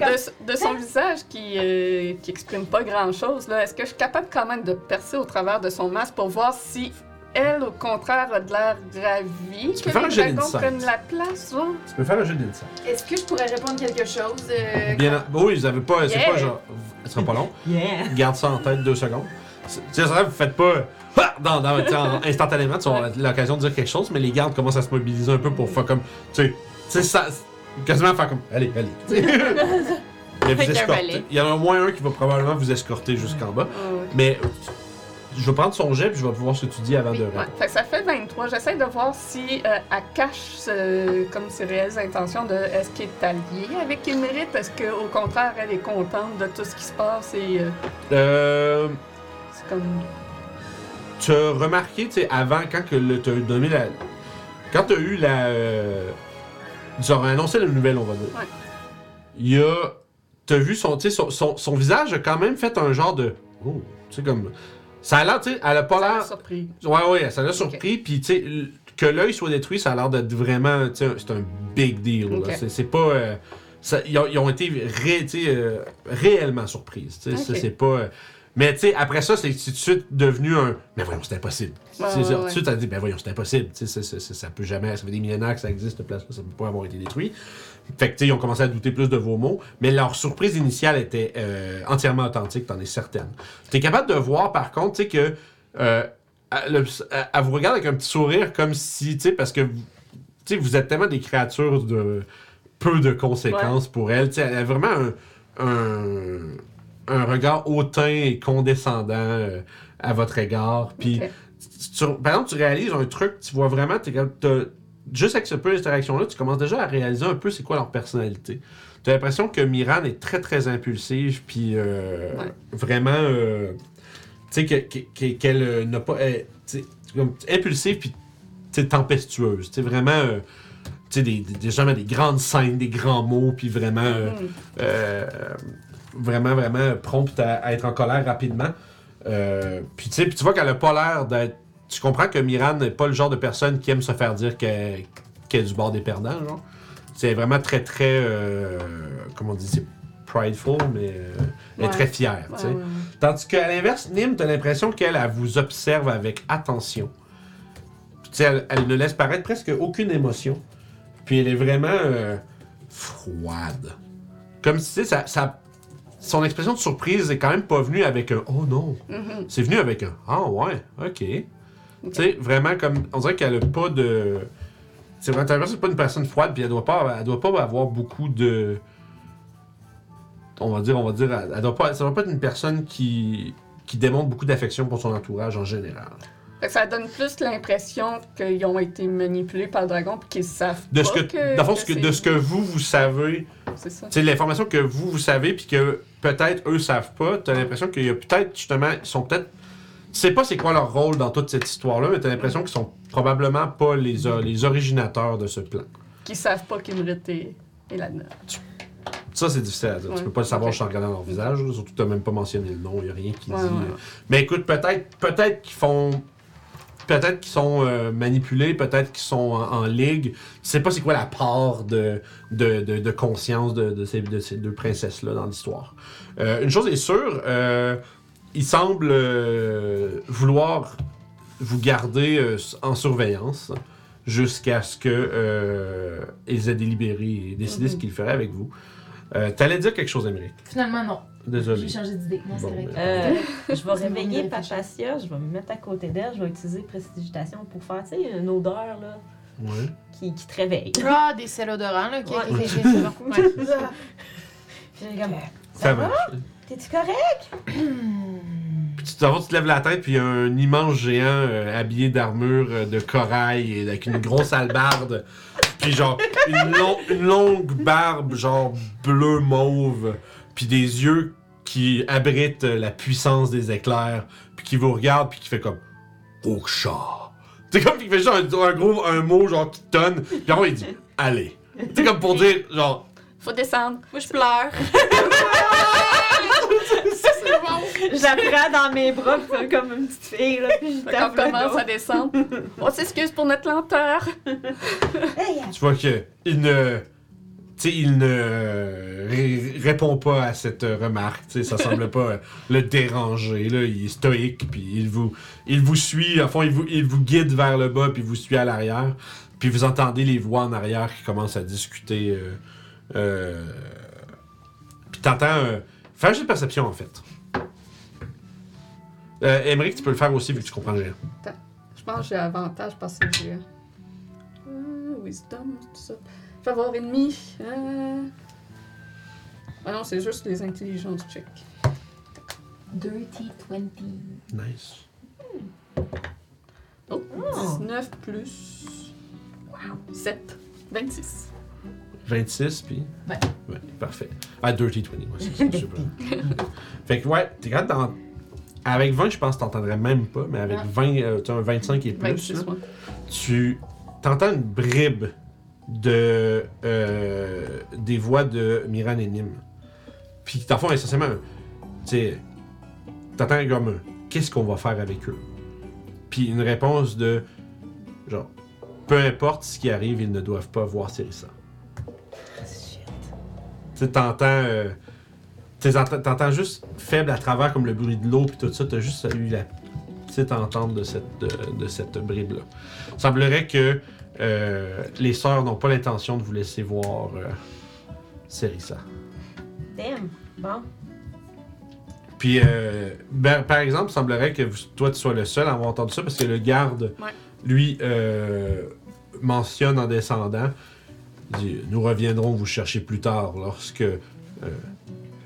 De, de son visage qui, euh, qui exprime pas grand chose, là, est-ce que je suis capable quand même de percer au travers de son masque pour voir si elle, au contraire, a de l'air ravie Tu que les dragons prennent la place? Tu peux faire un jeu d'insight. Est-ce que je pourrais répondre quelque chose euh, Bien, oui, vous avez pas, c'est Yeah. pas genre, ce sera pas long. *laughs* Yeah. Garde ça en tête deux secondes. C'est- Tu sais, ça, vous faites pas ah, dans, dans, tu sais, en- *laughs* instantanément, tu vas avoir l'occasion de dire quelque chose, mais les gardes commencent à se mobiliser un peu pour faire comme, tu sais, tu sais, ça, quasiment faire comme, allez, allez. *laughs* tu sais. Mais vous Avec un escortez. balai. Il y en a au moins un qui va probablement vous escorter jusqu'en bas. Ouais. Mais je vais prendre son jet puis je vais voir ce que tu dis avant de. Ouais, fait que ça fait 23. J'essaie de voir si euh, elle cache comme ses réelles intentions de est-ce qu'elle est alliée avec Émérite, est-ce qu'au contraire elle est contente de tout ce qui se passe et euh, Euh, c'est comme. tu as remarqué, tu sais, avant, quand le, t'as donné la. Quand tu as eu la. Euh, ils ont annoncé la nouvelle, on va dire. Ouais. Il y a. Tu as vu son, tu son, son, son visage a quand même fait un genre de. Oh, tu sais, comme. Ça a l'air, tu sais, elle a pas l'air. surpris. Ouais, ouais, ça l'a surpris. Puis, tu sais, que l'œil soit détruit, ça a l'air d'être vraiment. Tu sais, c'est un big deal. C'est- pas. euh, ça- ils, ont, ils ont été ré- euh, réellement surprises. tu sais, ça, Ok. c'est pas. Euh, mais, tu sais, après ça, c'est tout de suite devenu un. Mais voyons, c'est impossible. Ouais, C'est- ouais, Tout de suite, elle dit, ben voyons, c'est impossible. Tu sais, c'est- c'est- c'est- ça peut jamais. Ça fait des millénaires que ça existe, cette place-là. Ça peut pas avoir été détruit. Fait que, tu sais, ils ont commencé à douter plus de vos mots. Mais leur surprise initiale était euh, entièrement authentique, t'en es certaine. T'es capable de voir, par contre, tu sais, que. euh, elle, le- elle- elle vous regarde avec un petit sourire comme si, tu sais, parce que vous, tu sais, vous êtes tellement des créatures de peu de conséquences pour elle. Tu sais, elle a vraiment un, un, un regard hautain et condescendant euh, à votre égard. Puis, tu- par exemple, tu réalises un truc, tu vois vraiment, t'es t'as- juste avec ce peu d'interaction-là, tu commences déjà à réaliser un peu c'est quoi leur personnalité. Tu as l'impression que Miran est très très impulsive, puis euh, Ouais. vraiment, euh, tu sais, que- que- que- qu'elle n'a pas. elle, comme impulsive, puis tempestueuse. Tu vraiment. tu sais, des, des, des- des grandes scènes, des grands mots, puis vraiment. euh, vraiment, vraiment prompte à, à être en colère rapidement. Euh, puis tu sais, puis tu vois qu'elle a pas l'air d'être. Tu comprends que Miran n'est pas le genre de personne qui aime se faire dire qu'elle qu'elle est du bord des perdants, genre. C'est vraiment très, très. euh, comment on dit C'est prideful, mais. euh, elle est Ouais. très fière, tu sais. Ouais, ouais, ouais. Tandis qu'à l'inverse, Nim, t'as l'impression qu'elle elle vous observe avec attention. Puis, Tu sais, elle, elle ne laisse paraître presque aucune émotion. Puis elle est vraiment froide. Comme si, tu sais, ça, ça- son expression de surprise est quand même pas venue avec un Oh non. Mhm. C'est venu avec un Ah ouais, ok. Tu sais, vraiment comme. On dirait qu'elle a pas de. C'est vraiment, c'est pas une personne froide, puis elle doit pas, elle doit pas avoir beaucoup de. On va dire, on va dire, elle, elle doit pas, ça doit pas être une personne qui, qui démontre beaucoup d'affection pour son entourage en général. Ça donne plus l'impression qu'ils ont été manipulés par le dragon puis qu'ils savent De pas ce que, que, dans que que- de ce que vous, vous savez, C'est ça. c'est l'information que vous, vous savez, puis que peut-être eux savent pas, t'as l'impression qu'il y a peut-être, justement, ils sont peut-être. Tu sais pas c'est quoi leur rôle dans toute cette histoire-là, mais t'as l'impression qu'ils sont probablement pas les, o- les originateurs de ce plan. Qu'ils savent pas qu'Imrit est, est là-dedans. Ça, c'est difficile à dire. Tu peux pas le savoir juste en regardant leur visage, là. surtout que t'as même pas mentionné le nom, il y a rien qui Ouais, dit. ouais, euh. Mais écoute, peut-être peut-être qu'ils font. Peut-être qu'ils sont euh, manipulés, peut-être qu'ils sont en, en ligue. Je sais pas c'est quoi la part de, de, de, de conscience de, ces, de ces deux princesses-là dans l'histoire. Euh, une chose est sûre, euh, ils semblent vouloir vous garder en surveillance jusqu'à ce que euh, ils aient délibéré et décidé ce Mhm. qu'ils feraient avec vous. T'allais dire quelque chose, Émeric? Finalement, non. Désolé. J'ai changé d'idée. Non, c'est Bon, vrai. ben, Euh, *laughs* je vais réveiller. Papacia, je vais me mettre à côté d'elle, je vais utiliser prestidigitation pour faire, tu sais, une odeur là, Ouais. qui, qui te réveille. Ah, des sels odorants, là. Ok, Ouais. comme, Ça marche. t'es-tu correct? Puis tu, t'en vas, tu te lèves la tête, puis il y a un immense géant euh, habillé d'armure euh, de corail et avec une grosse albarde. Puis genre, une, long- une longue barbe, genre bleu mauve. Puis des yeux qui abritent euh, la puissance des éclairs. Puis qui vous regarde, puis qui fait comme Oksha. C'est comme, il fait genre un, un gros un mot, genre qui tonne. Puis après, il dit Allez. C'est comme pour dire, genre, Faut descendre. Moi, je pleure. *laughs* Je la prends dans mes bras comme une petite fille là, puis je tape le commence à descendre. On s'excuse pour notre lenteur. Tu vois que il ne, sais, il ne ré- répond pas à cette euh, remarque. Tu sais, ça semble pas euh, le déranger. Là, il est stoïque, puis il vous, il vous suit. En fond, il vous, il vous guide vers le bas, puis vous suit à l'arrière. Puis vous entendez les voix en arrière qui commencent à discuter. Euh, euh, puis t'entends. Euh, fais un jeu de perception en fait. Euh, tu peux le faire aussi vu que tu comprends rien. Je pense que j'ai avantage parce que j'ai. Euh, wisdom, tout ça. Avoir ennemi. Euh... Ah non, c'est juste les intelligences check. Dirty 20. Nice. Oh, Oh. 19 plus. Wow. 7. 26. 26, puis? Ouais. Ouais, parfait. Ah, Dirty 20, moi, c'est pas. *laughs* fait que, ouais, t'es capable d'en. Avec 20, je pense que t'entendrais même pas, mais avec Ah. 20, euh, t'as un 25 et plus, 26, là, ouais. tu t'entends une bribe de. euh, des voix de Miran et Nim. Puis, dans le fond, essentiellement, tu sais, t'entends comme un qu'est-ce qu'on va faire avec eux? Puis une réponse de genre, peu importe ce qui arrive, ils ne doivent pas voir Cérissa. Shit. Tu sais, t'entends. euh, t'entends- t'entends juste faible à travers comme le bruit de l'eau puis tout ça, t'as juste eu la petite entente de cette, de, de cette bribe-là. Semblerait que euh, les sœurs n'ont pas l'intention de vous laisser voir euh, Cérissa. Damn. Bon. Puis, euh, ben, par exemple, semblerait que vous- toi, tu sois le seul à avoir entendu ça parce que le garde, Ouais. lui, euh, mentionne en descendant dit, Nous reviendrons vous chercher plus tard lorsque euh,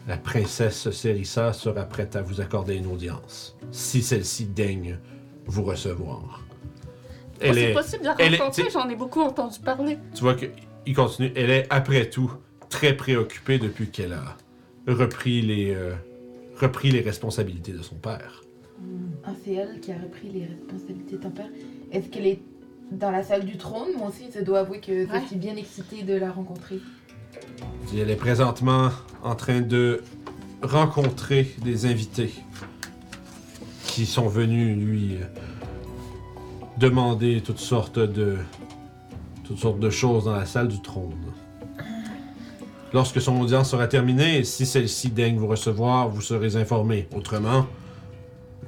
la princesse Cérissa sera prête à vous accorder une audience, si celle-ci daigne vous recevoir. Elle c'est est, possible de la elle est- rencontrer, j'en ai beaucoup entendu parler. tu vois qu'il continue. Elle est, après tout, très préoccupée depuis qu'elle a repris les, euh, repris les responsabilités de son père. Ah, c'est elle qui a repris les responsabilités de ton père. Est-ce qu'elle est dans la salle du trône? Moi aussi, je dois avouer que Ouais. je suis bien excitée de la rencontrer. Et Elle est présentement en train de rencontrer des invités qui sont venus lui euh, demander toutes sortes de toutes sortes de choses dans la salle du trône. Lorsque son audience sera terminée, si celle-ci daigne vous recevoir, vous serez informé. Autrement,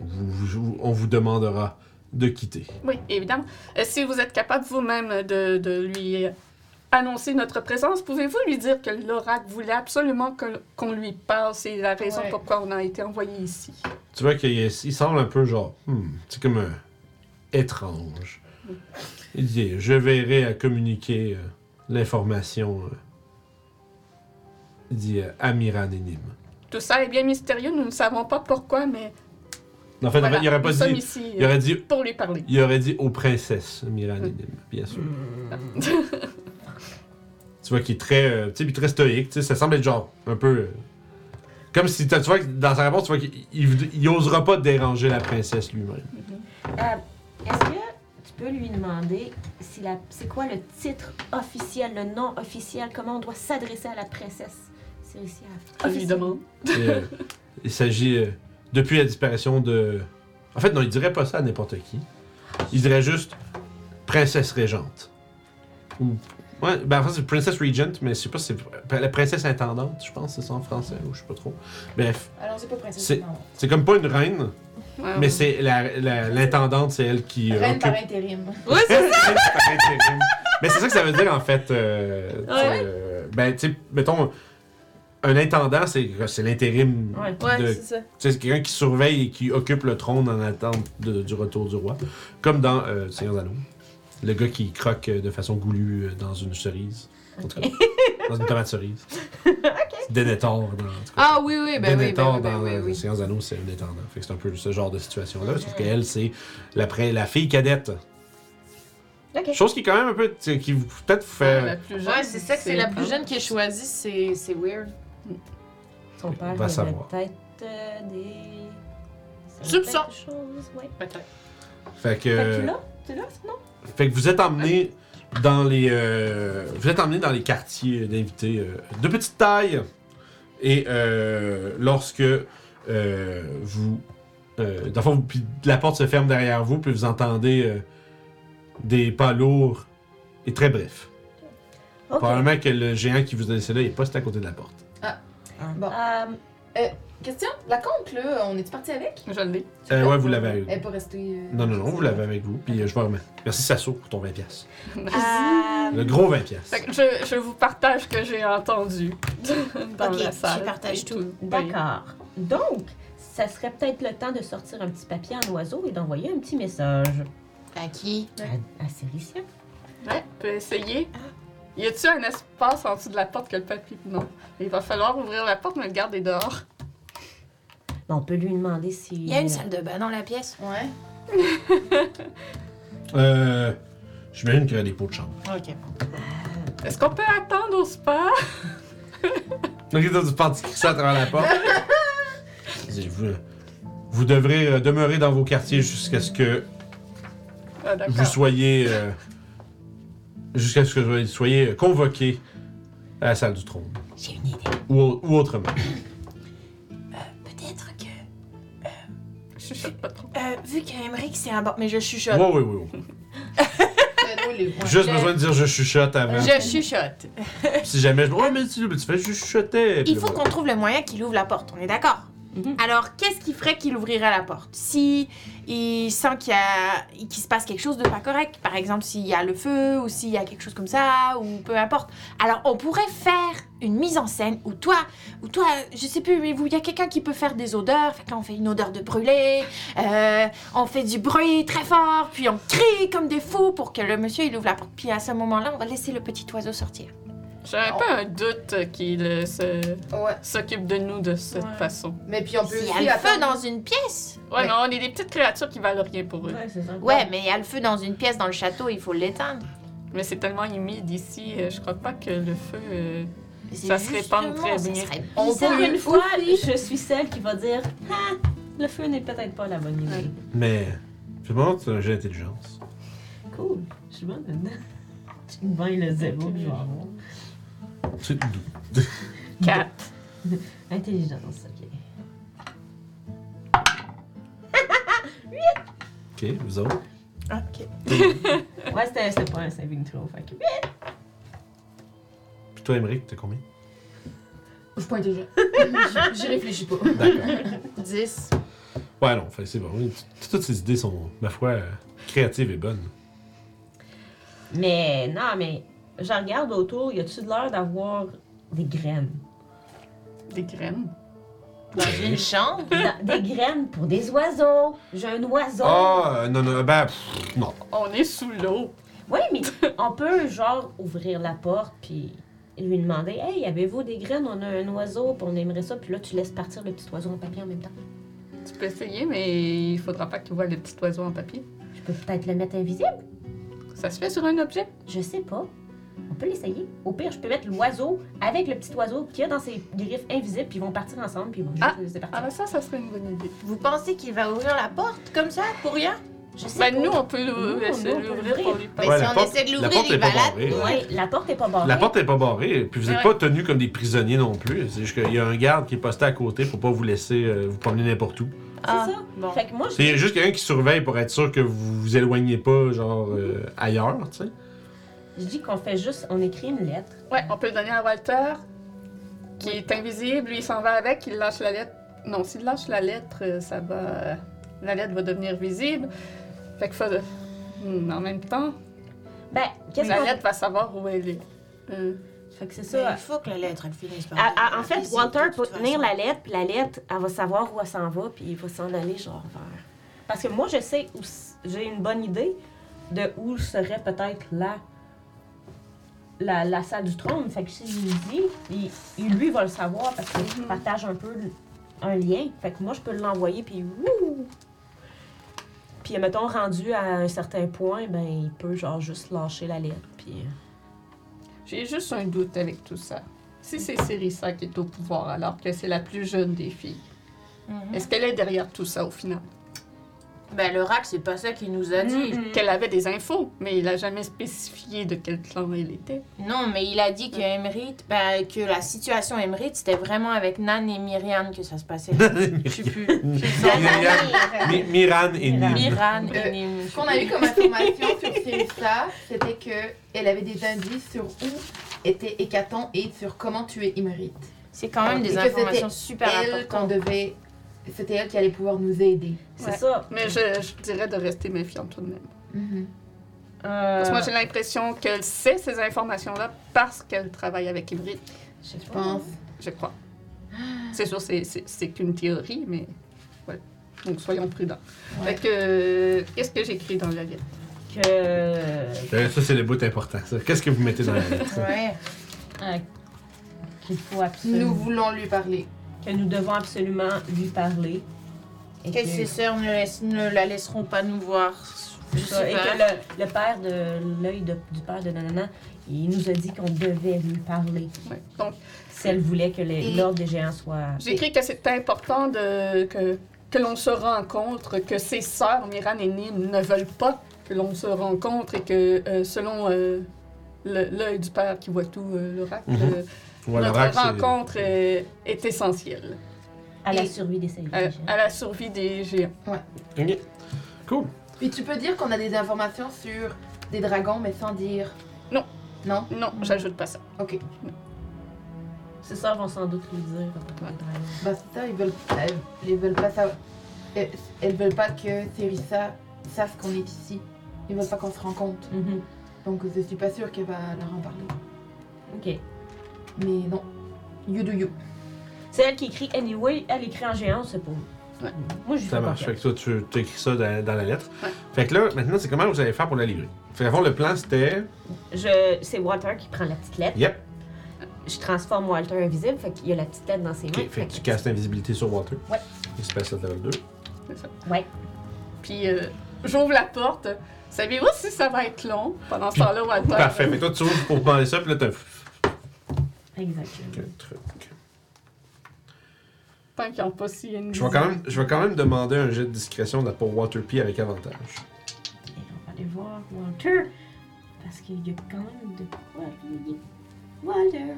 vous- vous- on vous demandera de quitter. Oui, évidemment. Euh, si vous êtes capable vous-même de, de lui annoncer notre présence, pouvez-vous lui dire que l'oracle voulait absolument que- qu'on lui parle? C'est la raison Ouais. pourquoi on a été envoyé ici? Tu vois qu'il il semble un peu genre, hmm, c'est comme un étrange. Il dit, je verrai à communiquer euh, l'information. euh, il dit euh, à Miran et Nim. Tout ça est bien mystérieux, nous ne savons pas pourquoi, mais En fait, en voilà, fait, il aurait pas nous sommes dit, ici il euh, aurait dit, pour lui parler. il aurait dit aux princesses Miran et Nim, bien sûr. *laughs* tu vois qu'il est très, euh, tu sais, puis très stoïque. Tu sais, ça semble être genre un peu. euh, comme si, t'as- tu vois, que dans sa réponse, tu vois qu'il il, il osera pas déranger la princesse lui-même. Euh, Est-ce que tu peux lui demander si la, c'est quoi le titre officiel, le nom officiel, comment on doit s'adresser à la princesse demande. Et, euh, il s'agit euh, depuis la disparition de. En fait, non, il dirait pas ça à n'importe qui. Il dirait juste princesse régente. Ou. Ouais, ben en fait, c'est princess regent, mais je sais pas si c'est la princesse intendante, je pense, c'est ça en français, ou je sais pas trop. Bref, Alors, c'est pas princesse. C'est comme pas une reine, Ouais, mais ouais. c'est la- la- l'intendante, c'est elle qui euh, Reine occupe. par intérim. Oui, c'est ça! Par intérim. mais c'est ça que ça veut dire en fait. euh, tu sais, Ouais. euh, ben, tu sais, mettons, un intendant, c'est c'est l'intérim Ouais. Ouais, de c'est ça. Tu sais, c'est quelqu'un qui surveille et qui occupe le trône en attente de- du retour du roi. Comme dans euh, Seigneur des Anneaux. Le gars qui croque euh, de façon goulue euh, dans une cerise. En tout cas, dans une tomate cerise. *laughs* C'est Denethor dans. en tout cas. Ah oui, oui, ben oui, Denethor ben oui, ben dans oui, euh, oui. Des Anneaux, c'est un intendant. Fait que c'est un peu ce genre de situation-là. Sauf qu'elle, c'est la, la fille cadette. Ok. Chose qui est quand même un peu. qui peut-être vous Ouais, fait. la plus jeune, Ouais, c'est ça que c'est la plus jeune qui est choisie, c'est c'est weird. Son père va savoir. peut-être euh, des. Soupçons. ouais. Peut-être. Fait que. Fait que tu l'as? Tu l'as, sinon? Fait que vous êtes emmené dans les euh, vous êtes emmené dans les quartiers d'invités euh, de petite taille et euh, lorsque euh, vous euh, dans le fond, puis la porte se ferme derrière vous puis vous entendez euh, des pas lourds et très brefs. Ok. Probablement que le géant qui vous a laissé là il est pas juste à côté de la porte. Bon. Euh, Question? La conque, là, on est parti avec? Je l'ai. Euh, ouais, vous l'avez avec Elle pas restée. euh, Non non non, vous l'avez avec vous puis euh, je vous remets. Merci Sasso pour ton 20 pièces. euh, Le gros 20 pièces. Fait que je, je vous partage ce que j'ai entendu *laughs* dans Ok, la salle. tu partages et tout. Oui. D'accord. Donc, ça serait peut-être le temps de sortir un petit papier en oiseau et d'envoyer un petit message À qui? à, à Cérissia. Ouais, peut essayer. Y a-tu un espace en dessous de la porte que le papier? Non. Il va falloir ouvrir la porte, mais le garder dehors. On peut lui demander si. Il y a une salle de bain dans la pièce. Ouais. *laughs* Euh. J'imagine qu'il y a des pots de chambre. Ok. Est-ce qu'on peut attendre au spa? *laughs* Ok, toi, tu parti ça à travers la porte. *laughs* Vous, vous devrez euh, demeurer dans vos quartiers jusqu'à ce que Ah, d'accord. vous soyez. euh, jusqu'à ce que vous soyez convoqué à la salle du trône. J'ai une idée. Ou, au- ou autrement. Peut-être que. Je chuchote pas trop. Euh, vu qu'Emeric c'est un bon. Mais je chuchote. Oui, oui, oui. oui. *laughs* Juste besoin de dire je chuchote avant. Je chuchote. Si jamais je. Ouais, mais tu, tu fais je chuchotais. Puis Il faut qu'on trouve le moyen qu'il ouvre la porte, on est d'accord? Mhm. Alors, qu'est-ce qui ferait qu'il ouvrirait la porte? Si il sent qu'il se passe quelque chose de pas correct, par exemple s'il y a le feu ou s'il y a quelque chose comme ça ou peu importe. Alors, on pourrait faire une mise en scène où toi, où toi, je sais plus, mais vous, il y a quelqu'un qui peut faire des odeurs. Fait qu'on fait une odeur de brûlé, euh, on fait du bruit très fort, puis on crie comme des fous pour que le monsieur il ouvre la porte. Puis à ce moment-là, on va laisser le petit oiseau sortir. J'ai un peu un doute qu'il euh, Ouais. s'occupe de nous de cette Ouais. façon. Mais puis on peut S'il y aussi a le feu attendre- dans une pièce. Ouais, Ouais. mais on est des petites créatures qui valent rien pour eux. Ouais, c'est ça. Ouais, mais il y a le feu dans une pièce dans le château, il faut l'éteindre. Mais c'est tellement humide ici, euh, je crois pas que le feu. euh, Ça se répand très bien. On. Pour peut- une fois, je suis celle qui va dire Ah, le feu n'est peut-être pas la bonne idée. Mais. Je me demande si c'est un jeu d'intelligence. Cool. Je suis bonne là-dedans. Je gagne le zéro, je vais avoir. C'est *laughs* Quatre. Intelligence, ok. Ok, vous autres? Ok. *laughs* Ouais, c'était c'était pas un saving throw, fait que. Puis toi, Émeric, t'as combien? Je suis pas intelligent. *laughs* J'y réfléchis pas. D'accord. 10. Ouais, non, fait, c'est bon. Toutes ces idées sont, ma foi, euh, créatives et bonnes. Mais non, mais je regarde autour, y a-tu de l'air d'avoir des graines? Des graines? Dans une chambre? Dans- des graines pour des oiseaux. J'ai un oiseau. Ah, euh, non, non, ben, pff, non. On est sous l'eau. Oui, mais *laughs* on peut, genre, ouvrir la porte, puis lui demander Hey, avez-vous des graines? On a un oiseau, puis on aimerait ça. Puis là, tu laisses partir le petit oiseau en papier en même temps. Tu peux essayer, mais il faudra pas que tu vois le petit oiseau en papier. Je peux peut-être le mettre invisible. Ça se fait sur un objet. Je sais pas. On peut l'essayer. Au pire, je peux mettre l'oiseau avec le petit oiseau qui a dans ses griffes invisibles, puis ils vont partir ensemble, puis ils vont juste Ah. laisser Ah, partir. ben ça, ça serait une bonne idée. Vous pensez qu'il va ouvrir la porte comme ça, pour rien? Je sais Ben, pas. nous, on peut Nous, l'ouvrir pour lui Mais. Ouais, si la on porte- essaie de l'ouvrir, il est va. Ouais, la porte est pas barrée. La porte est pas barrée, puis vous n'êtes Ouais. pas tenus comme des prisonniers non plus. C'est juste qu'il y a un garde qui est posté à côté pour pas vous laisser euh, vous promener n'importe où. C'est Ah, ça. bon. Fait que moi, je C'est juste quelqu'un qui surveille pour être sûr que vous vous éloignez pas, genre, euh, ailleurs, tu sais. Je dis qu'on fait juste, on écrit une lettre. Ouais, on peut le donner à Walter, qui est invisible. Lui, il s'en va avec, il lâche la lettre. Non, s'il lâche la lettre, euh, ça va. La lettre va devenir visible. Fait que faut. Hmm, En même temps, Ben, qu'est-ce la lettre va savoir où elle est. Euh, Fait que c'est Mais ça. il faut que la lettre elle finisse par. À- à- en fait, Walter peut tenir façon. la lettre, puis la lettre, elle va savoir où elle s'en va, puis il va s'en aller genre vers. Parce que moi, je sais où j'ai une bonne idée de où serait peut-être la, la la salle du trône. Fait que si je lui dis, il, il- lui va le savoir parce qu'il Mhm. partage un peu un lien. Fait que moi, je peux l'envoyer, puis wouh! Puis, mettons, rendu à un certain point, ben, il peut genre juste lâcher la lettre, puis. euh, J'ai juste un doute avec tout ça. Si c'est Cérissa qui est au pouvoir, alors que c'est la plus jeune des filles, Mhm. est-ce qu'elle est derrière tout ça au final? Ben, le rack, c'est pas ça qu'il nous a dit. Qu'elle avait des infos, mais il a jamais spécifié de quel clan elle était. Non, mais il a dit que Emerit, ben, que la situation Emerit, c'était vraiment avec Nan et Myriam que ça se passait. *laughs* Je sais plus. Miran et Miran. Nim. Myran Euh, et Nim. Ce qu'on a eu comme information *laughs* sur Célissa, c'était que elle avait des indices sur où était Hécaton et sur comment tuer Imrit. C'est quand même des informations super Elle qu'on importantes. devait. C'était elle qui allait pouvoir nous aider. C'est Ouais. ça. Mais je, je dirais de rester méfiante tout de même. Mhm. Parce que moi, Euh, j'ai l'impression qu'elle sait ces informations-là parce qu'elle travaille avec Ybrid, je pense. je crois. C'est sûr, c'est- c'est c'est qu'une théorie, mais ouais. Donc, soyons prudents. Ouais. Fait que, euh, qu'est-ce que j'écris dans la lettre? que. euh, Euh, Ça, c'est le bout important. ça. Qu'est-ce que vous mettez dans la lettre? Ouais. euh, qu'il faut absolument. Nous voulons lui parler. Que nous devons absolument lui parler. Et Que ses sœurs ne, la laisseront pas nous voir? Je C'est ça, sais et pas. que le, le père de l'œil du père de Nanana, il nous a dit qu'on devait lui parler Ouais. Donc, si elle voulait que l'ordre des géants soit. j'ai écrit que c'était important de, que, que l'on se rencontre, que ses sœurs, Miran et Nim, ne veulent pas que l'on se rencontre et que, euh, selon euh, l'œil du père qui voit tout, euh, l'oracle, Mhm. euh, Voilà, notre rencontre est, est essentielle à la Et- survie des à, à la survie des géants. Ok. Cool. Puis tu peux dire qu'on a des informations sur des dragons, mais sans dire. Non. Non? Non, j'ajoute pas ça. Ok. Ses sœurs vont sans doute lui dire. euh, dragons. Bah c'est ça, ils veulent, elles, ils veulent pas savoir. Elles, elles veulent pas que Cerissa sache qu'on est ici. Ils veulent pas qu'on se rencontre. Mhm. Donc je suis pas sûre qu'elle va leur en parler. Ok. Mais non. You do you. C'est elle qui écrit anyway, elle écrit en géant, c'est pas. Ouais. Moi, Ça marche. Fait que toi, tu écris ça dans, dans la lettre. Ouais. Fait que là, maintenant, c'est comment vous allez faire pour la livrer? Fait fond, le plan, c'était. Je, c'est Walter qui prend la petite lettre. Yep. Je transforme Walter invisible, fait qu'il y a la petite lettre dans ses mains. Ok. Fait que tu castes l'invisibilité sur Walter. Ouais. Il se passe à level 2. C'est ça. Ouais. Puis euh, j'ouvre la porte. Savez-vous si ça va être long pendant ce temps-là, Walter? Parfait. Fait que toi, tu ouvres pour demander ça, puis là, t'as un Exactement. truc. Tant qu'ils n'ont pas si une Je vais, quand même, je vais quand même demander un jet de discrétion de- pour Walter P avec avantage. Et on va aller voir Walter. Parce qu'il y a quand même de quoi lui. Walter.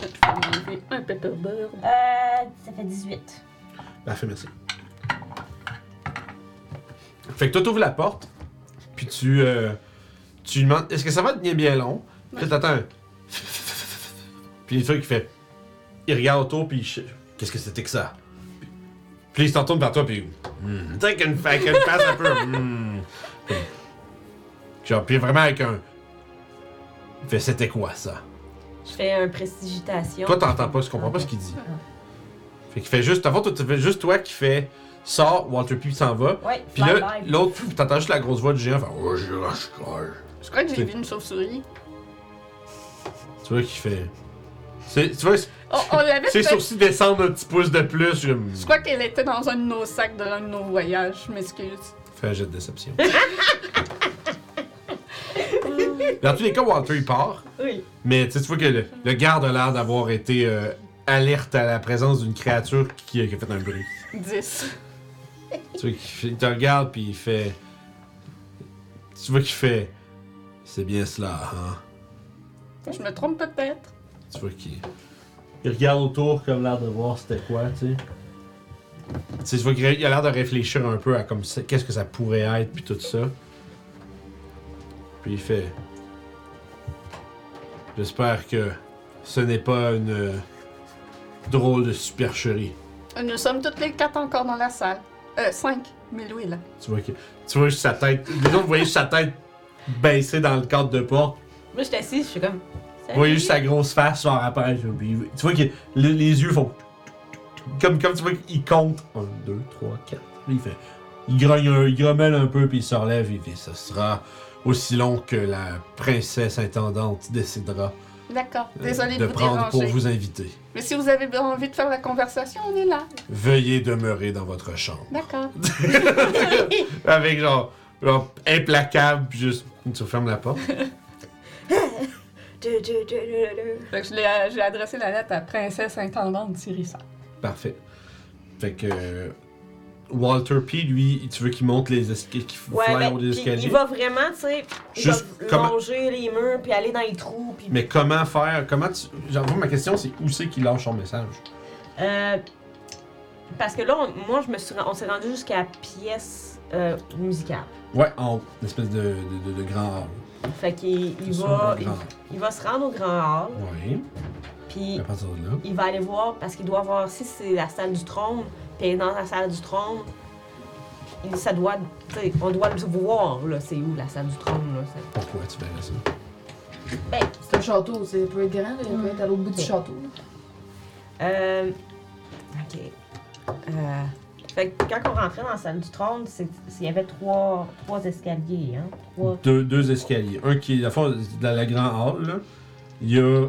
Ça te fait enlever un pepperberg. Euh, ça fait 18. Parfait, merci. Fait que toi, t'ouvres la porte, puis tu, euh, tu lui demandes est-ce que ça va devenir bien long? Puis t'entends un. Puis les trucs, il fait. Il regarde autour, puis il ch- Qu'est-ce que c'était que ça? Puis, puis il se retourne vers toi, puis. Hmm. Tu sais, avec une, avec une face un peu. hmm. Genre, puis vraiment avec un. Il fait C'était quoi ça? Je fais un prestigitation. Toi, t'entends pas, tu comprends pas ce qu'il dit. Fait qu'il fait juste. Avant, toi, tu fais juste toi qui fais. Sors, Walter P s'en va. Ouais, Puis là, l'autre, t'entends juste la grosse voix du géant faire Oh, je lâche cœur. Je crois que j'ai vu une chauve-souris. Tu vois qu'il fait. C'est- Tu vois, Oh, on l'avait ses fait. sourcils descendent un petit pouce de plus. Je Je crois qu'elle était dans un de nos sacs de un de nos voyages. Je m'excuse. Fais un jet de déception. *laughs* Dans tous les cas, Walter il part. Oui. Mais tu sais, tu vois que le, le garde a l'air d'avoir été euh, alerte à la présence d'une créature qui, qui a fait un bruit. 10. Tu vois qu'il fait- il te regarde puis il fait. Tu vois qu'il fait. C'est bien cela, hein? Je me trompe peut-être. Tu vois qu'il. Il regarde autour comme l'air de voir c'était quoi, tu sais. Tu sais, tu vois qu'il a l'air de réfléchir un peu à comme qu'est-ce que ça pourrait être puis tout ça. Puis il fait. J'espère que ce n'est pas une euh, drôle de supercherie. Nous sommes toutes les quatre encore dans la salle. Euh, cinq. Mais Louis là. Tu vois que. Tu vois juste sa tête. Les autres, vous voyez juste sa tête baissée dans le cadre de porte. Moi, je suis assise, je suis comme. Vous voyez juste sa grosse face puis il- Tu vois que le- les yeux font. Comme, comme tu vois qu'il compte. 1, 2, 3, 4. Il fait. Il grogne un, il grommelle un peu, puis il se relève. Il fait Ça sera aussi long que la princesse intendante décidera D'accord. euh, Désolé de, de vous prendre déranger. pour vous inviter. Mais si vous avez envie de faire la conversation, on est là. Veuillez demeurer dans votre chambre. D'accord. *laughs* Avec genre, genre implacable, puis juste. Tu refermes la porte. *laughs* Fait que je l'ai- j'ai adressé la lettre à Princesse Intendante Sirissa. Parfait. Fait que. euh, Walter P, lui, tu veux qu'il monte les escaliers, qu'il Ouais, fly des puis escaliers? il va vraiment, tu sais, il Juste va comment- longer les murs, puis aller dans les trous, puis... Mais comment faire? Comment tu. Genre, moi, ma question, c'est où c'est qu'il lâche son message? Euh, parce que là, on- moi, je me suis, ren- on s'est rendu jusqu'à la pièce euh, musicale. Ouais, en haut. Une espèce de, de, de, de grand hall. Fait qu'il il va, un il, va se rendre au grand hall, Oui. puis À partir de là. il va aller voir, parce qu'il doit voir si c'est la salle du trône, puis il est dans la salle du trône, il- ça doit, on doit le voir, là, c'est où la salle du trône, là. c'est- Pourquoi tu verrais ça? Ben, C'est un château, c'est peut être grand, là, il peut être à l'autre bout du château. Euh. Ok. Euh. Fait que quand on rentrait dans la salle du trône, il y avait trois, trois escaliers, hein? Trois. Deux, deux escaliers. Un qui est, dans la grande hall, là, il y a.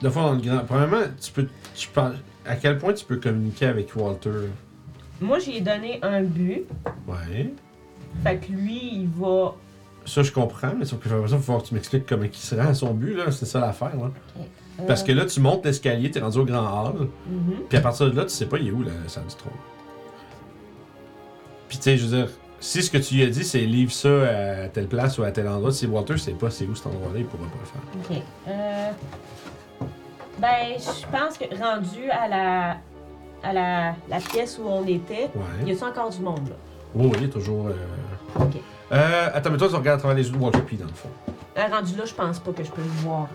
Le fond, dans le grand. Premièrement, tu peux. Tu parles, à quel point tu peux communiquer avec Walter? là? Moi, j'ai donné un but. Ouais. Fait que lui, il va. Ça, je comprends, mais sauf que ça, il va falloir que tu m'expliques comment il se rend à son but, là. C'est ça l'affaire, là. Parce que là, tu montes l'escalier, t'es rendu au grand hall, mhm. puis à partir de là, tu sais pas, il est où la salle du trône. Puis, tu sais, je veux dire, si ce que tu lui as dit, c'est livre ça à telle place ou à tel endroit, si Walter sait pas c'est où cet endroit-là, il pourra pas le faire. Ok. Euh, ben, je pense que rendu à la à la, la pièce où on était, Ouais. y a-tu encore du monde là? Oui, oui, toujours. Euh... Ok. Euh, attends, mais toi, tu regardes à travers les yeux de Walter P, dans le fond. Euh, rendu là, je pense pas que je peux le voir.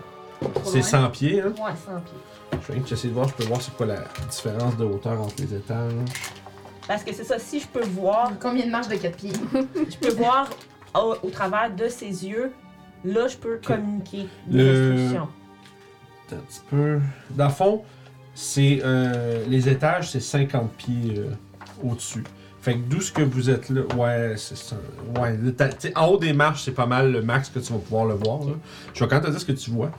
C'est 100 pieds, hein? Ouais, 100 pieds. Je vais essayer de voir, je peux voir c'est quoi la différence de hauteur entre les étages. Parce que c'est ça, si je peux voir, Combien de marches de 4 pieds? *laughs* Je peux voir au, au travers de ses yeux, là, je peux communiquer des Le- instructions. Attends un petit peu. Dans le fond, c'est. euh, les étages, c'est 50 pieds euh, au-dessus. Fait que d'où ce que vous êtes là. Ouais, c'est ça. Ouais, le ta- t'sais, en haut des marches, c'est pas mal le max que tu vas pouvoir le voir. Là. Je vais quand même te dire ce que tu vois.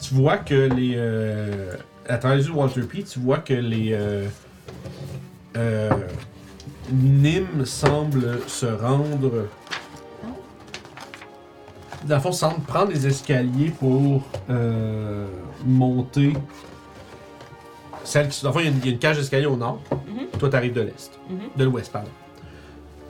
Tu vois que les. Euh, à travers les yeux de Walter P, tu vois que les. Euh, euh, Nîmes semble se rendre. Dans le fond, semble prendre les escaliers pour euh, monter. Celle qui, dans le fond, il y a une, il y a une cage d'escalier au nord. Mhm. Toi, t'arrives de l'est. Mhm. De l'ouest, pardon.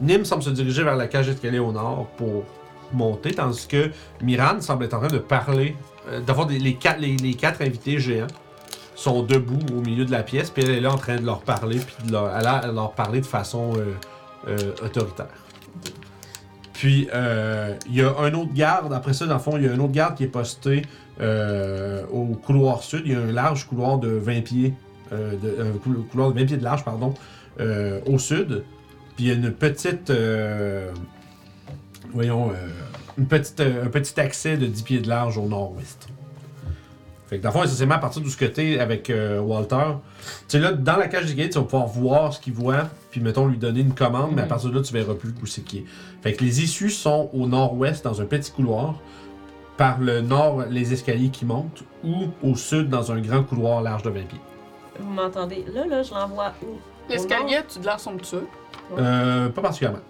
Nîmes semble se diriger vers la cage d'escalier au nord pour monter, tandis que Miran semble être en train de parler. Euh, D'abord, les, quatre, invités géants sont debout au milieu de la pièce, puis elle est là en train de leur parler, puis de elle a- leur parler de façon euh, euh, autoritaire. Puis, il y a un autre garde, après ça, dans le fond, il y a un autre garde qui est posté au couloir sud. Il y a un large couloir de 20 pieds, de, couloir de 20 pieds de large, pardon, au sud. Puis il y a une petite. voyons. Une petite, euh, un petit accès de 10 pieds de large au nord-ouest. Fait que dans le fond, essentiellement, à partir de ce côté avec euh, Walter, tu sais, là, dans la cage du gate, tu vas pouvoir voir ce qu'il voit, puis mettons lui donner une commande, mais à Mhm. partir de là, tu verras plus où c'est qui est. Fait que les issues sont au nord-ouest, dans un petit couloir, par le nord, les escaliers qui montent, ou au sud, dans un grand couloir large de 20 pieds. Vous m'entendez? Là, là, je l'envoie où? L'escalier, tu de l'air somptueux. Euh, pas particulièrement.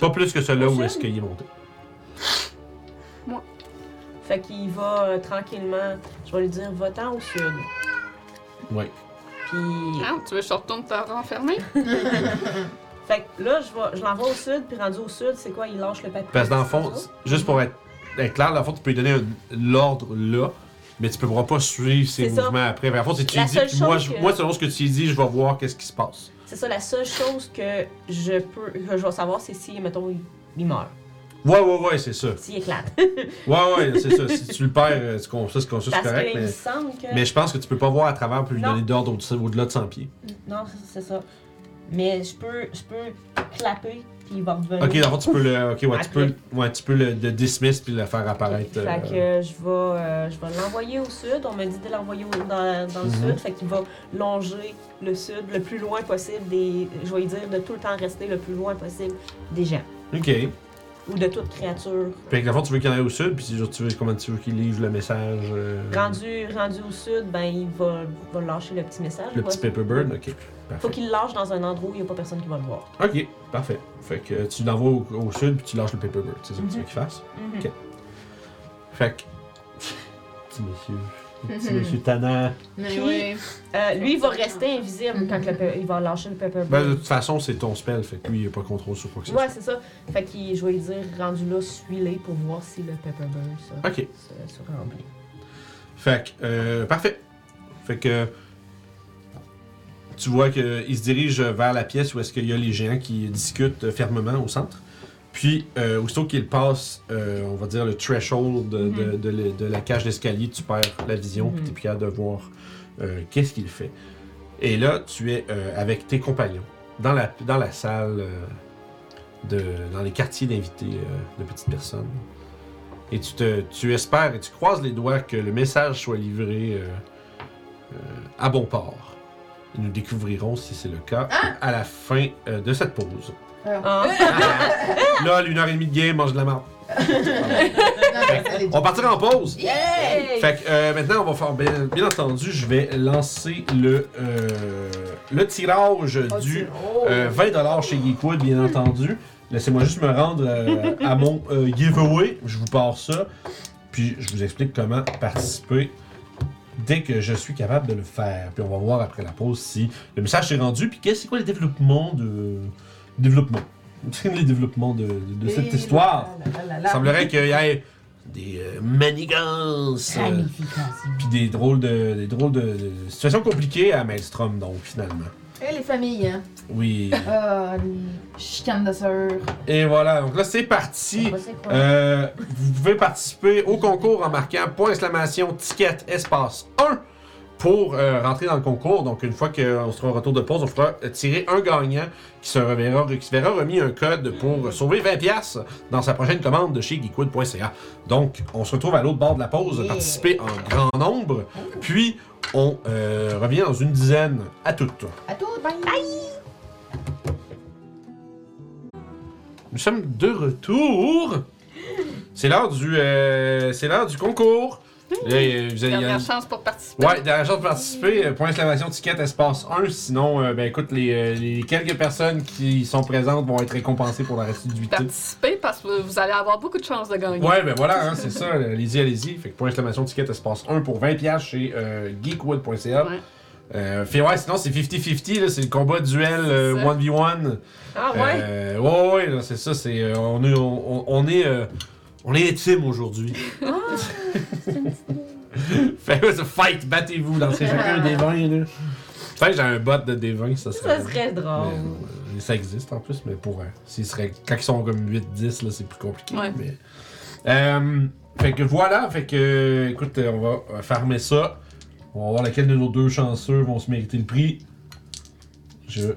Pas plus que celui-là où est-ce qu'il est monté. Fait qu'il va euh, tranquillement, je vais lui dire, va-t'en au sud. Oui. Puis, Ah, tu veux que je retourne te renfermer? *laughs* fait que là, je, vais- je l'envoie au sud, puis rendu au sud, c'est quoi? Il lâche le papier? Parce que dans le c'est fond, ça? juste pour être, être clair, dans le fond, tu peux lui donner un- l'ordre là, mais tu ne pourras pas suivre ses C'est ça. mouvements après. Dans le fond, si tu La lui dis, seule puis moi, chose je- que- moi, selon ce que tu lui dis, je vais voir qu'est-ce qui se passe. C'est ça, la seule chose que je peux, que je vais savoir, c'est si, mettons, il, il meurt. Ouais, ouais, ouais, c'est ça. S'il éclate. Ouais, ouais, c'est ça. Si tu le perds, euh, c'est con- ça, c'est con- ça, c'est Parce correct, mais, me semble que. mais je pense que tu peux pas voir à travers pour lui Non. donner d'ordre au- au-delà de 100 pieds. Non, c'est- c'est ça. Mais je peux, je peux clapper, puis il va revenir. Ok, fond, tu peux le, ok, ouais, tu peux, ouais, tu peux le, le dismiss puis le faire apparaître. Fait euh, que euh, je vais, euh, je vais l'envoyer au sud. On m'a dit de l'envoyer au- dans, dans le Mhm. sud. Fait qu'il va longer le sud le plus loin possible des. Je vais lui dire de tout le temps rester le plus loin possible des gens. Ok. Ou de toute créature. Fait que dans le fond, tu veux qu'il aille au sud, puis genre, tu veux, comment tu veux qu'il livre le message. euh, Rendu, rendu au sud, ben il va, va lâcher le petit message. Le petit paperbird, ok. Faut Parfait. qu'il le lâche dans un endroit où il n'y a pas personne qui va le voir. Ok, parfait. Fait que tu l'envoies au, au sud puis tu lâches le paperbird. C'est ça que tu veux Mhm. qu'il fasse? Mhm. Ok. Fait que. *laughs* Petit monsieur. Petit monsieur tannant. Puis- oui. Euh, lui, il va rester invisible quand le pe- il va lâcher le pepper Ben, de toute façon, c'est ton spell, fait que lui, il a pas contrôle sur quoi que ce Ouais, c'est ça. Fait que je vais lui dire, rendu là, suis-les pour voir si le pepper ça, Ok. se, se remplit. Fait que, euh, parfait. Fait que. Tu vois qu'il se dirige vers la pièce où est-ce qu'il y a les géants qui discutent fermement au centre. Puis, euh, aussitôt qu'il passe, euh, on va dire, le threshold de, de- de la- de la cage d'escalier, tu perds la vision, puis Mhm. tu es plus capable de voir euh, qu'est-ce qu'il fait. Et là, tu es euh, avec tes compagnons dans la, dans la salle, de, dans les quartiers d'invités de petites personnes. Et tu, te, tu espères et tu croises les doigts que le message soit livré à bon port. Et nous découvrirons si c'est le cas à la fin de cette pause. Ah. Là, une heure et demie de game, mange de la les- On partira en pause. Yay! Fait que euh, maintenant, on va faire, bien, bien entendu, je vais lancer le, euh, le tirage Oh, du c'est- oh. euh, 20$ chez Geekwood, bien entendu. Laissez-moi juste me rendre euh, à mon euh, giveaway. Je vous passe ça. Puis je vous explique comment participer dès que je suis capable de le faire. Puis on va voir après la pause si le message est rendu. Puis qu'est-ce c'est quoi les développements de. Développement. les développements de, de- de cette Et histoire. là, là, là, Il semblerait qu'il y ait des euh, manigances. euh, puis des drôles de, des drôles de, de situations compliquées à Maelstrom, donc finalement. Et les familles, hein. Oui. Ah, les chicanes de sœurs. Et voilà, donc là c'est parti. Euh, vous pouvez participer au concours en marquant point exclamation ticket espace 1 pour euh, rentrer dans le concours. Donc une fois qu'on sera au retour de pause, on fera tirer un gagnant qui se reverra, qui se verra remis un code pour sauver 20$ dans sa prochaine commande de chez geekwood.ca. Donc on se retrouve à l'autre bord de la pause, participer en grand nombre, puis on euh, revient dans une dizaine à toutes. À tout, bye! Nous sommes de retour. C'est l'heure du, euh, c'est l'heure du concours. Là, vous avez- il y a- Dernière chance pour participer. Ouais, dernière chance de participer. euh, Point d'exclamation ticket espace 1. Sinon, euh, ben écoute, les, euh, les quelques personnes qui sont présentes vont être récompensées pour leur assiduité. Participer parce que vous allez avoir beaucoup de chances de gagner. Ouais, ben voilà, hein, c'est ça. Allez-y, allez-y. Fait que point d'exclamation ticket espace 1 pour 20$ chez euh, geekwood.ca. Ouais. Euh, fait, ouais, sinon c'est 50-50, là, c'est le combat duel euh, C'est ça. 1v1. Ah ouais? Euh, ouais, ouais, là, c'est ça, c'est. euh, on est. On, on est. euh, on est intime aujourd'hui. fait ouais, c'est fight, *laughs* battez-vous, lancez chacun des 20 là. Peut-être que j'ai un bot de D20, ça serait. Ça serait Mais, drôle. euh, ça existe en plus, mais pour. euh, s'ils seraient, quand ils sont comme 8-10, là, c'est plus compliqué. Ouais. Mais, euh, fait que voilà, fait que. Écoute, on va fermer ça. On va voir lequel de nos deux chanceux vont se mériter le prix. Je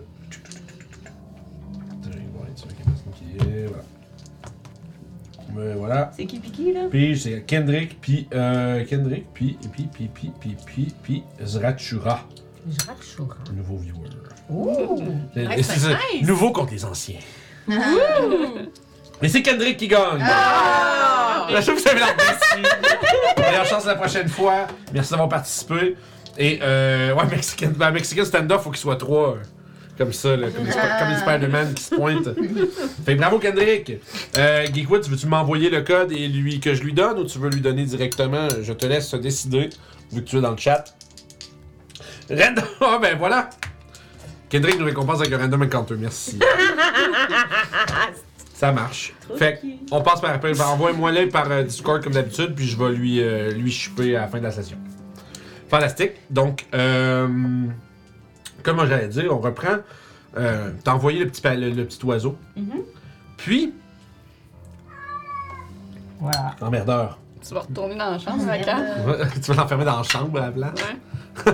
Voilà. C'est qui Piki, là? Puis c'est Kendrick, puis euh, Kendrick, puis, puis, puis, puis, puis, puis, puis Zrachura, le nouveau viewer. Ouh! Le- Nice, c'est ça, nice. Nouveau contre les anciens. Mais c'est Kendrick qui gagne. Ah! Je trouve que vous avez l'air déçu. Meilleure chance la prochaine fois. Merci d'avoir participé. Et, euh, ouais, Mexican, ben, Mexican Stand-Up, faut qu'il soit trois. Comme ça, là, comme, les, Sp- comme les Spider-Man qui se pointent. *laughs* fait bravo, Kendrick. Euh, Geekwood, tu veux-tu m'envoyer le code et lui que je lui donne ou tu veux lui donner directement? Je te laisse décider, vu que tu es dans le chat. Random. *laughs* Ah, ben voilà. Kendrick nous récompense avec un random encounter. Merci. *laughs* Ça marche. Trop Fait on passe par après. Envoie-moi là par euh, Discord comme d'habitude, puis je vais lui, euh, lui shipper à la fin de la session. Fantastique. Donc, euh, comme j'allais dire, on reprend. Euh, T'as envoyé le petit, le, le petit oiseau. Mhm. Puis, Voilà. emmerdeur. Tu vas retourner dans la chambre, Merde. Rakan. tu vas l'enfermer dans la chambre à la place. Ouais. *laughs*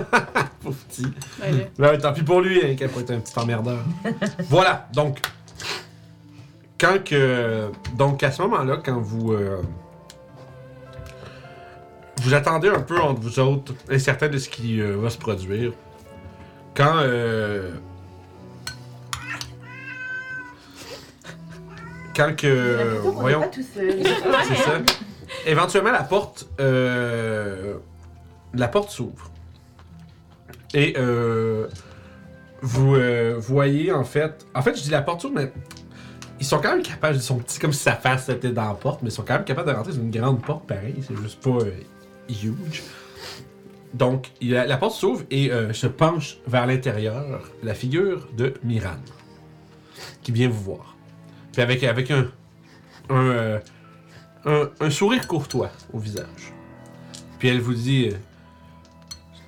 Pauvre petit. Ben. Ouais, tant pis pour lui, hein, qu'il va être un petit emmerdeur. *laughs* voilà, donc. Quand que. Donc, à ce moment-là, quand vous. euh, vous attendez un peu entre vous autres, incertain de ce qui euh, va se produire. Quand. euh, quand que. Voyons. pas tout seul. *laughs* C'est ça. Éventuellement, la porte, euh, la porte s'ouvre. Et euh, vous euh, voyez en fait, en fait, je dis la porte s'ouvre, mais ils sont quand même capables. Ils sont petits comme si sa face était dans la porte, mais ils sont quand même capables de rentrer. C'est une grande porte, pareil. C'est juste pas euh, huge. Donc, la porte s'ouvre et euh, se penche vers l'intérieur la figure de Miran, qui vient vous voir. Puis avec, avec un, un, euh, un, un sourire courtois au visage. Puis elle vous dit euh,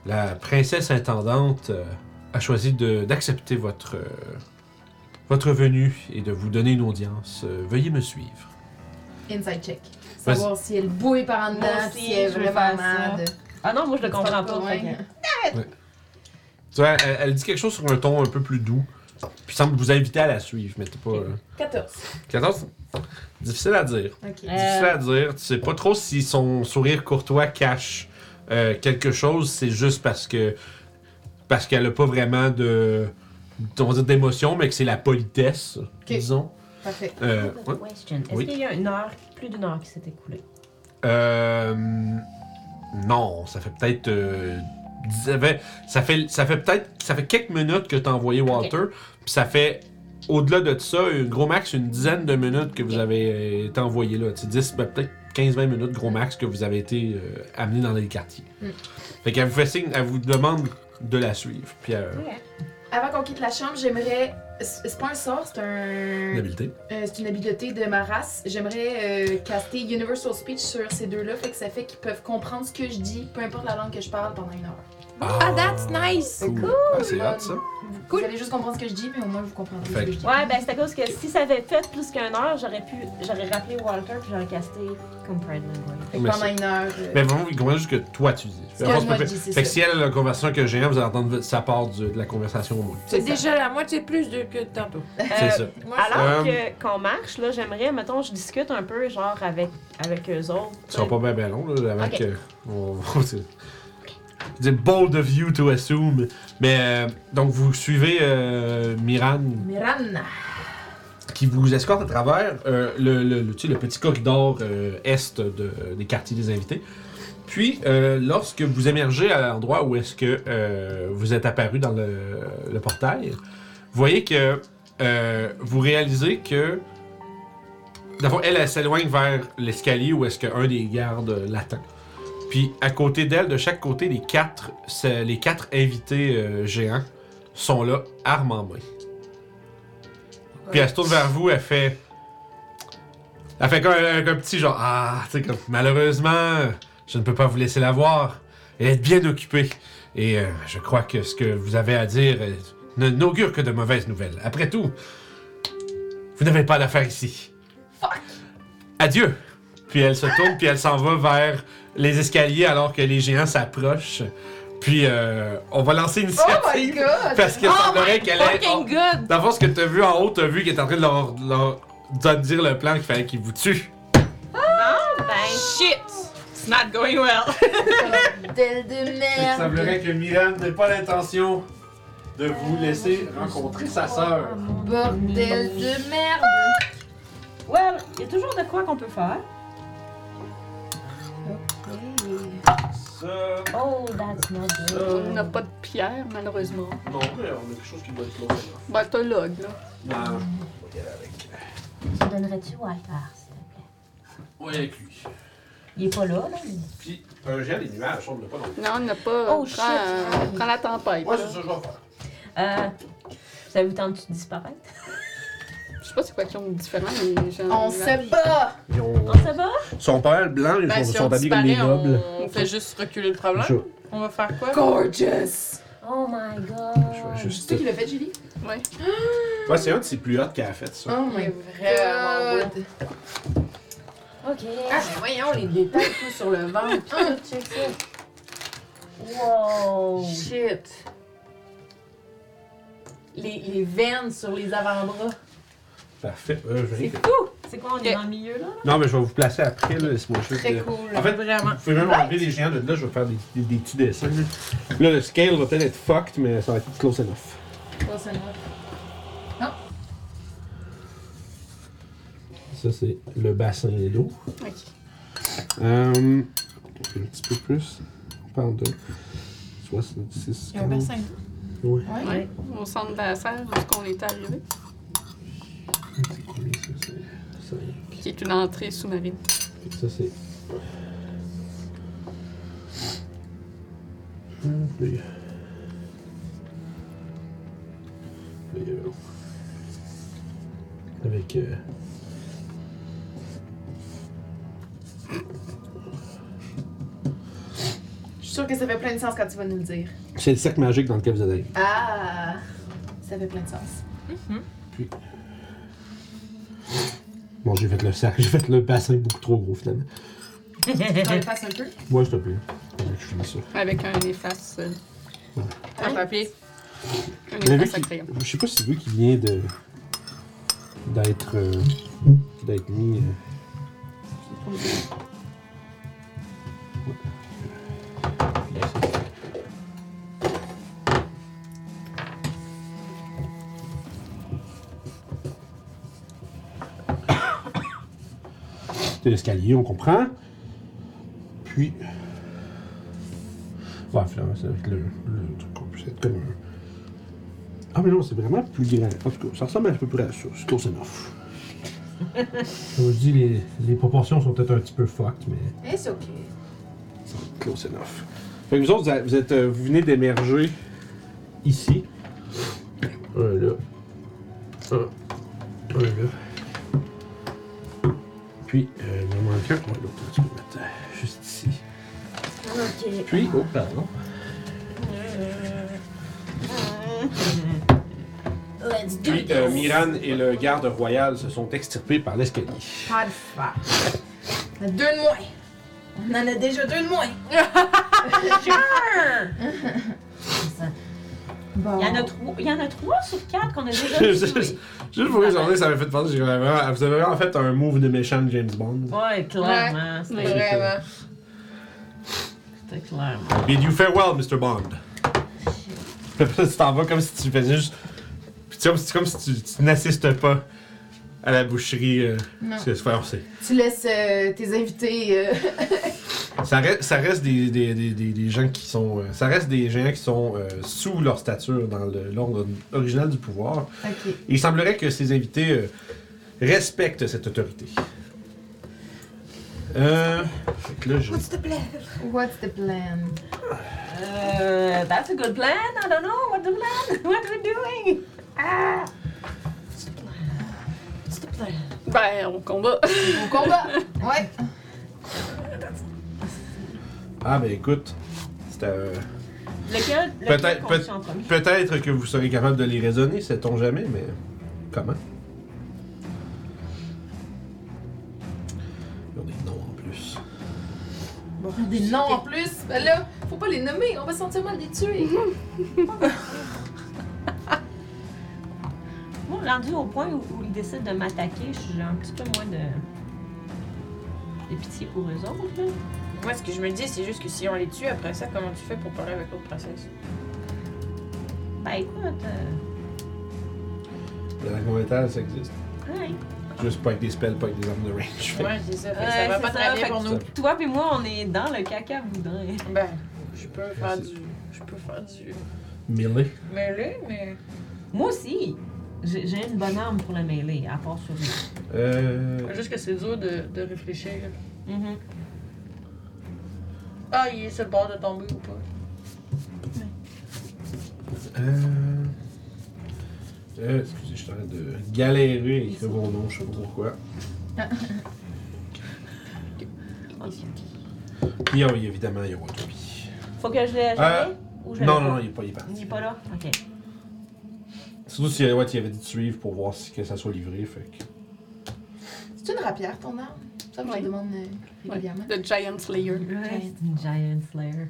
La princesse intendante euh, a choisi de- d'accepter votre, euh, votre venue et de vous donner une audience. Euh, veuillez me suivre. Inside check. Savoir si elle bouille par en dedans, si elle est vraiment. Ah non, moi je le comprends Pas fait que- Tu vois, elle, elle dit quelque chose sur un ton un peu plus doux. Puis semble vous inviter à la suivre, mais t'es pas. euh, 14. 14 Difficile à dire. Ok. Difficile à dire. Tu sais pas trop si son sourire courtois cache euh, quelque chose. C'est juste parce que. parce qu'elle a pas vraiment de. On va dire d'émotion, mais que c'est la politesse, disons. Parfait. Euh, ouais. question. Est-ce Oui. qu'il y a une heure, plus d'une heure qui s'est écoulée? Euh, non, ça fait peut-être. euh, dix- ça fait, ça fait, ça fait peut-être. Ça fait quelques minutes que tu as envoyé Walter. Puis ça fait. Au-delà de ça, un gros max, une dizaine de minutes que vous avez euh, été envoyé là. Tu sais, 10, ben, peut-être 15-20 minutes, gros max, que vous avez été euh, amené dans les quartiers. Mm. Fait qu'elle vous fait signe, elle vous demande de la suivre. Puis euh, Avant qu'on quitte la chambre, j'aimerais. C'est pas un sort, c'est un. l'habileté. Euh, c'est une habileté de ma race. J'aimerais euh, caster Universal Speech sur ces deux-là, fait que ça fait qu'ils peuvent comprendre ce que je dis, peu importe la langue que je parle pendant une heure. Ah, that's nice! Cool. Ah, c'est hot ça. Vous allez juste comprendre ce que je dis, mais au moins vous comprendrez ce que je dis. Ouais, ben c'est à cause que si ça avait fait plus qu'une heure, j'aurais pu. J'aurais rappelé Walter puis j'aurais casté Comprehend Language. Fait que pendant c'est- une heure. euh, Mais vraiment, il comprend juste que toi tu dis. Ce Fait que moi je fait- dis, c'est fait que ça. si elle a la conversation que j'ai, vous allez entendre sa part du- de la conversation au moins. C'est ça. déjà la moitié plus de que tantôt. *laughs* C'est ça. Moi, Alors Euh, que qu'on marche, là, j'aimerais, mettons, je discute un peu, genre, avec, avec eux autres. Ce sera pas bien ben long, là, avant Ok. que. On, *laughs* c'est- c'est bold of you to assume. Mais euh, donc vous suivez euh, Miran Miran. qui vous escorte à travers euh, le, le, le- tu sais, le petit corridor est de- des quartiers des invités. Puis, lorsque vous émergez à l'endroit où est-ce que vous êtes apparu dans le, portail, vous voyez que vous réalisez que D'abord, elle, elle s'éloigne vers l'escalier où est-ce qu'un des gardes l'attend. Puis à côté d'elle, de chaque côté, les quatre, les quatre invités euh, géants sont là, armes en main. Puis elle se tourne vers vous, elle fait. Elle fait comme un, un petit genre Ah, tu sais, comme malheureusement, je ne peux pas vous laisser la voir. Elle est bien occupée. Et euh, je crois que ce que vous avez à dire euh, ne n'augure que de mauvaises nouvelles. Après tout, vous n'avez pas d'affaires ici. Adieu. Puis elle se tourne, puis elle s'en va vers les escaliers alors que les géants s'approchent. Puis euh, on va lancer Oh my god! parce qu'il semblerait qu'elle est. Fucking good! Dans le fond, ce que t'as vu en haut, t'as vu qu'il est en train de leur, leur- de dire le plan qu'il fallait qu'il vous tue. Ben, Shit! It's not going well. *laughs* Bordel de Il merde! semblerait que Miran n'ait pas l'intention de vous laisser rencontrer sa sœur. Bordel de merde! well, il y a toujours de quoi qu'on peut faire. Ça. Oh, that's not good. On n'a pas de pierre, malheureusement. Non, mais on a quelque chose qui doit être là. Ben, t'as log, là. Non, on va y aller avec. Tu donnerais-tu Walter, s'il te plaît? Ouais, avec lui. Il est pas là, là. mais- Puis, un gel, les nuages, on ne l'a pas non plus. Non, on n'a pas. Oh, prends, shit. euh, prends la tempête. Moi, là. c'est ça que je vais faire. Euh, ça vous tente de disparaître? *laughs* Je sais pas c'est quoi qui ont de différent, mais On se bat! Ils ont- On se va? sont pas mal blancs, ils Ben, sont, si sont habillés comme des nobles. on fait juste reculer le problème. Je, On va faire quoi? Gorgeous! Oh my god. je C'est juste. toi qui l'as fait, Julie? Ouais. Ouais, c'est un de ses plus hot qu'elle a fait, ça. Oh my vraiment god! Ok. Ah, mais voyons les détails tout sur le ventre. Ah, check ça. Wow. Shit. Les, les veines sur les avant-bras. Parfait. Euh, je vais- C'est fou! C'est quoi, on est dans le milieu, là? Non, mais je vais vous placer après, là. Laisse-moi juste. Très euh, cool. En fait, Vraiment. Vous pouvez même enlever les géants de là, je vais faire des, des, des petits dessins. Là. Là, le scale va peut-être être fucked, mais ça va être close enough. Close enough. Ça, c'est le bassin d'eau. Ok. Euh, un petit peu plus. On parle de 66. Il y a un bassin. Ouais. Ouais. Ouais. Au centre de la serre, où est-ce qu'on est arrivé, C'est combien ça? C'est 5. qui est une entrée sous-marine. Ça, c'est. Hum. Avec. euh, Je suis sûre que ça fait plein de sens quand tu vas nous le dire. C'est le cercle magique dans lequel vous allez. Ah! Ça fait plein de sens. Bon, j'ai fait le cercle, *laughs* j'ai fait le bassin beaucoup trop gros finalement. On fasse un peu? Moi, je te plaît. Je finis ça. Avec un efface. euh, Un papier. un Mais vu efface à qu'il- crayon. Je sais pas si c'est lui qui vient de. d'être. euh, d'être mis. euh, quitter l'escalier, on comprend. Puis. Ouais, finalement, ça va être le, le truc qu'on puisse être comme un. Ah, mais non, c'est vraiment plus grand. En tout cas, ça ressemble à peu près à ça. C'est close enough. Comme *laughs* je dis, les, les proportions sont peut-être un petit peu fucked, mais. It's ok. c'est close enough. Fait que vous autres, vous êtes- vous, êtes, euh, vous venez d'émerger ici. Un là. Un. Un là. Puis, euh, il en manque un. Ouais, l'autre, tu peux mettre euh, juste ici. Ok. Puis, oh, pardon. Let's do Puis, this. euh, Miran et le garde royal se sont extirpés par l'escalier. Pas de fa. On a deux de moins. On en a déjà deux de moins. *laughs* Bon. *laughs* Il y en a trois, il y en a trois sur quatre qu'on a déjà. *laughs* juste pour les journées, ça m'a fait penser. j'ai vraiment- Vous avez vraiment fait un move de méchant de James Bond. Ouais, clairement. Ouais. C'était Vraiment. c'était clairement. Bid you farewell, Mr. Bond? *laughs* Tu t'en vas comme si tu faisais juste. Puis comme si tu, tu n'assistes pas à la boucherie. Euh, c'est faire, c'est- Tu laisses euh, tes invités. euh, *laughs* *laughs* Ça reste, ça reste des, des, des, des, des gens qui sont. euh, ça reste des gens qui sont euh, sous leur stature dans le- l'ordre original du pouvoir. Ok. Et il semblerait que ces invités euh, respectent cette autorité. Euh. Là, je. What's the plan? What's the plan? Uh, that's a good plan. I don't know. What the plan? *laughs* What we doing? Ah. Ben, on combat. Au combat! Ouais. Ah, ben écoute. C'était. euh, Lequel? lequel Peut-être- qu'on peut- tue en premier? Peut-être que vous serez capable de les raisonner, sait-on jamais, mais comment? Ils ont des noms en plus. Des noms en plus. Ben là, faut pas les nommer, on va se sentir mal les tuer. *laughs* Moi, rendu au point où, où ils décident de m'attaquer, j'ai un petit peu moins de. de pitié pour eux autres. Là. Moi, ce que je me dis, c'est juste que si on les tue après ça, comment tu fais pour parler avec l'autre princesse? Ben écoute, euh, Le dragon métal, ça existe. ouais. Juste pas avec des spells, pas avec des armes de range. Ouais, c'est ça. Fait que Ouais, ça va pas très bien pour nous. Toi puis moi, on est dans le caca boudin. Ben, je peux faire Merci. du. Je peux faire du. Melee. mêlé, mais. Moi aussi, j'ai j'ai une bonne arme pour la mêlée, à part sur lui. Euh. Juste que c'est dur de, de réfléchir. Mhm. Ah, il est sur le bord de tomber ou pas? Euh. Euh, excusez, je suis en train de galérer à écrire mon nom, je sais pas pourquoi. Puis, ah oui, évidemment, il y a Watobi. Faut que je je Euh, l'ai? Ou je Non, l'ai non, non, il est pas, il est parti. Il est pas là? Ok. Surtout si ouais, tu avais dit de suivre pour voir si que ça soit livré, fait que. C'est une rapière ton arme? Ça, je demande euh, régulièrement. The Giant Slayer. Ouais, c'est une Giant Slayer.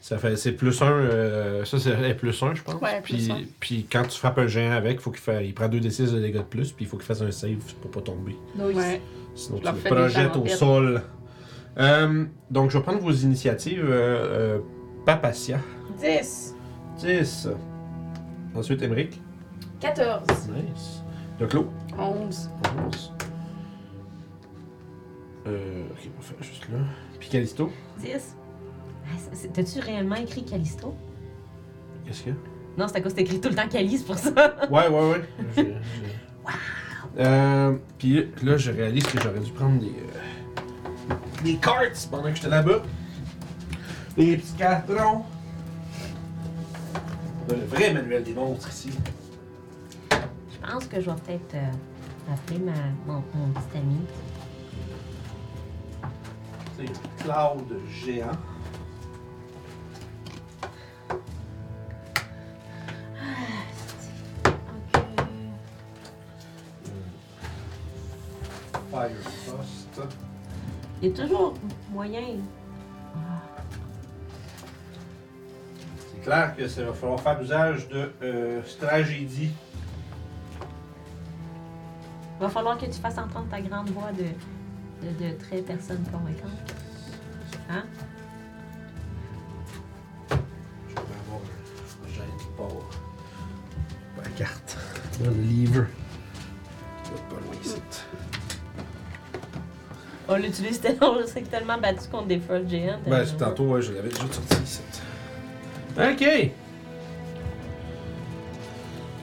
Ça fait, c'est plus un, euh, ça c'est plus un, je pense. Ouais, plus puis, un. puis quand tu frappes un géant avec, faut qu'il fa- il prend 2d6 de dégâts de plus, puis il faut qu'il fasse un save pour pas tomber. Ouais. Sinon, Je tu le projettes au sol. Euh, donc, je vais prendre vos initiatives. Euh, euh, Papacia. 10. 10. Ensuite, Emmerich. 14. Nice. Le Clos. 11. 11. Euh, ok, on va faire juste là. Puis Callisto. 10. Ah, c'est- c'est- T'as-tu réellement écrit Callisto? Qu'est-ce a? Non, c'est à cause que t'écris tout le temps Calice pour ça. Ouais, ouais, ouais. *laughs* J'ai- j'ai- Euh, puis là, je réalise que j'aurais dû prendre des, euh, des cartes pendant que j'étais là-bas. Des petits cartons. On a le vrai manuel des monstres ici. Je pense que je vais peut-être euh, appeler ma, mon, mon petit ami. C'est un cloud géant. Firefrost. Il y a toujours moyen. Clair que ça va falloir faire usage de euh, tragédie. Il va falloir que tu fasses entendre ta grande voix de, de, de très personne convaincante. Hein? Je vais avoir un, ball. La carte. Dans le livre. Pas loin ici. On l'utilise tellement, *laughs* on s'est tellement battu contre des Frost géants. Ben, c'est tantôt, ouais, je l'avais déjà sorti ici. Ok!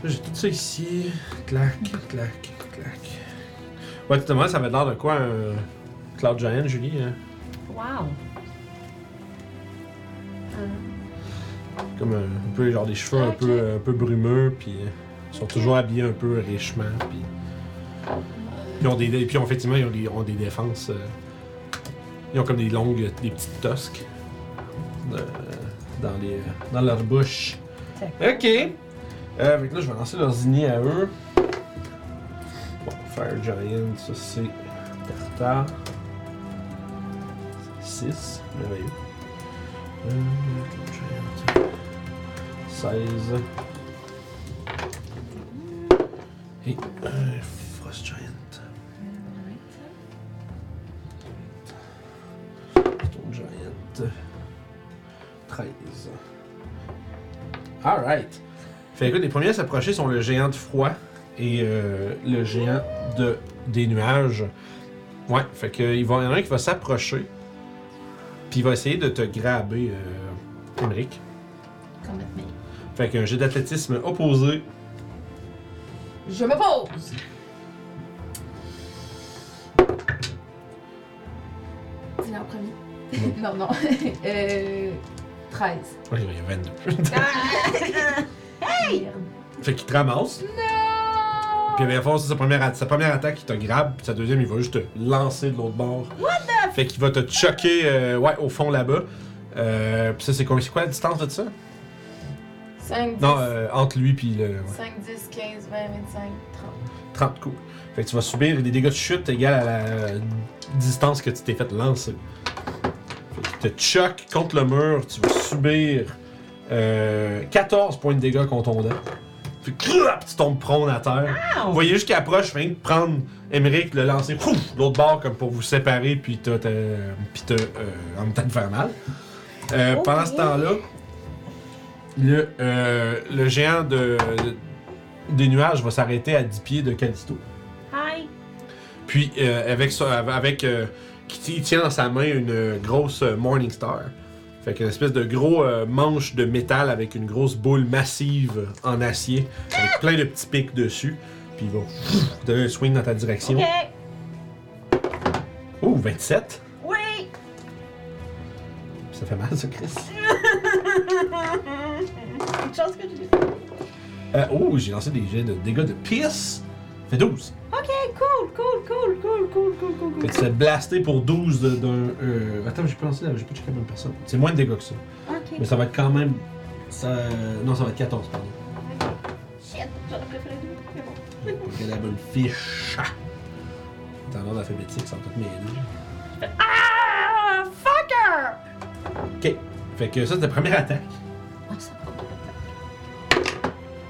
J'ai tout ça ici. Clac, clac, clac. Ouais, tu te demandes, ça avait l'air de quoi un Cloud Giant, Julie? Hein? Wow. Comme un, un peu, genre des cheveux un, peu, un peu brumeux, puis euh, ils sont toujours habillés un peu richement, puis. Ils ont des, et puis effectivement, ils ont des, ont des défenses. euh, ils ont comme des longues, des petites tosques euh, dans, les, dans leur bouche. Ok. Euh, fait que là, je vais lancer leurs ignées à eux. Bon, Fire Giant, ça c'est Tartar. 6, merveilleux. Euh, Giant. 16. Et euh, Alright. Fait que les premiers à s'approcher sont le géant de froid et euh, le géant de, des nuages. Ouais, fait que il va- il y en a un qui va s'approcher. Puis il va essayer de te graber, euh, Emmerich. Fait qu'un jet d'athlétisme opposé. Je me pose! Dis-le en premier. non, *laughs* non. *laughs* euh, 13. Ouais, il y a 22. Merde. *laughs* fait qu'il te ramasse. Non! Puis à la fois, c'est sa première, a- sa première attaque, il te grabe. Puis sa deuxième, il va juste te lancer de l'autre bord. What the Fait qu'il va te choquer, euh, ouais, au fond là-bas. Euh, puis ça, c'est quoi, c'est quoi la distance de ça? 5, 10, Non, euh, entre lui puis le. ouais. 5, 10, 15, 20, 25, 30. 30 coups. Fait que tu vas subir des dégâts de chute égales à la distance que tu t'es fait lancer. Te choque contre le mur, tu vas subir euh, 14 points de dégâts contre ton dent. Puis clap, tu tombes prone à terre. Vous voyez juste qu'il approche, que prendre Emmerich, le lancer l'autre bord comme pour vous séparer, puis te, te, puis te, euh, en même temps te faire mal. Euh. Pendant ce temps-là, le, euh, le géant de, des nuages va s'arrêter à 10 pieds de Callisto. Hi. Puis euh, avec avec euh, il tient dans sa main une euh, grosse euh, Morning Star. Fait qu'une espèce de gros euh, manche de métal avec une grosse boule massive en acier avec plein de petits pics dessus. Puis il va pff, donner un swing dans ta direction. Ok. Oh, 27. Oui. Ça fait mal ça, Chris. *laughs* Une chance que j'ai. Euh, oh, j'ai lancé des jets de dégâts de pierce. Fait 12. Ok, cool, cool, cool, cool, cool, cool, cool, Fait cool. que tu fais blaster pour 12 de- d'un. Euh... Attends, j'ai pas lancé, j'ai pas checké la bonne personne. C'est moins de dégâts que ça. Ok. Mais ça va être quand même. Ça... Non, ça va être 14, pardon. Shit, j'aurais préféré deux. mais bon. Pour la bonne fiche. Dans l'ordre alphabétique, ça va peut-être m'aider. Ah! Fucker! Ok. Fait que ça, c'est la première attaque.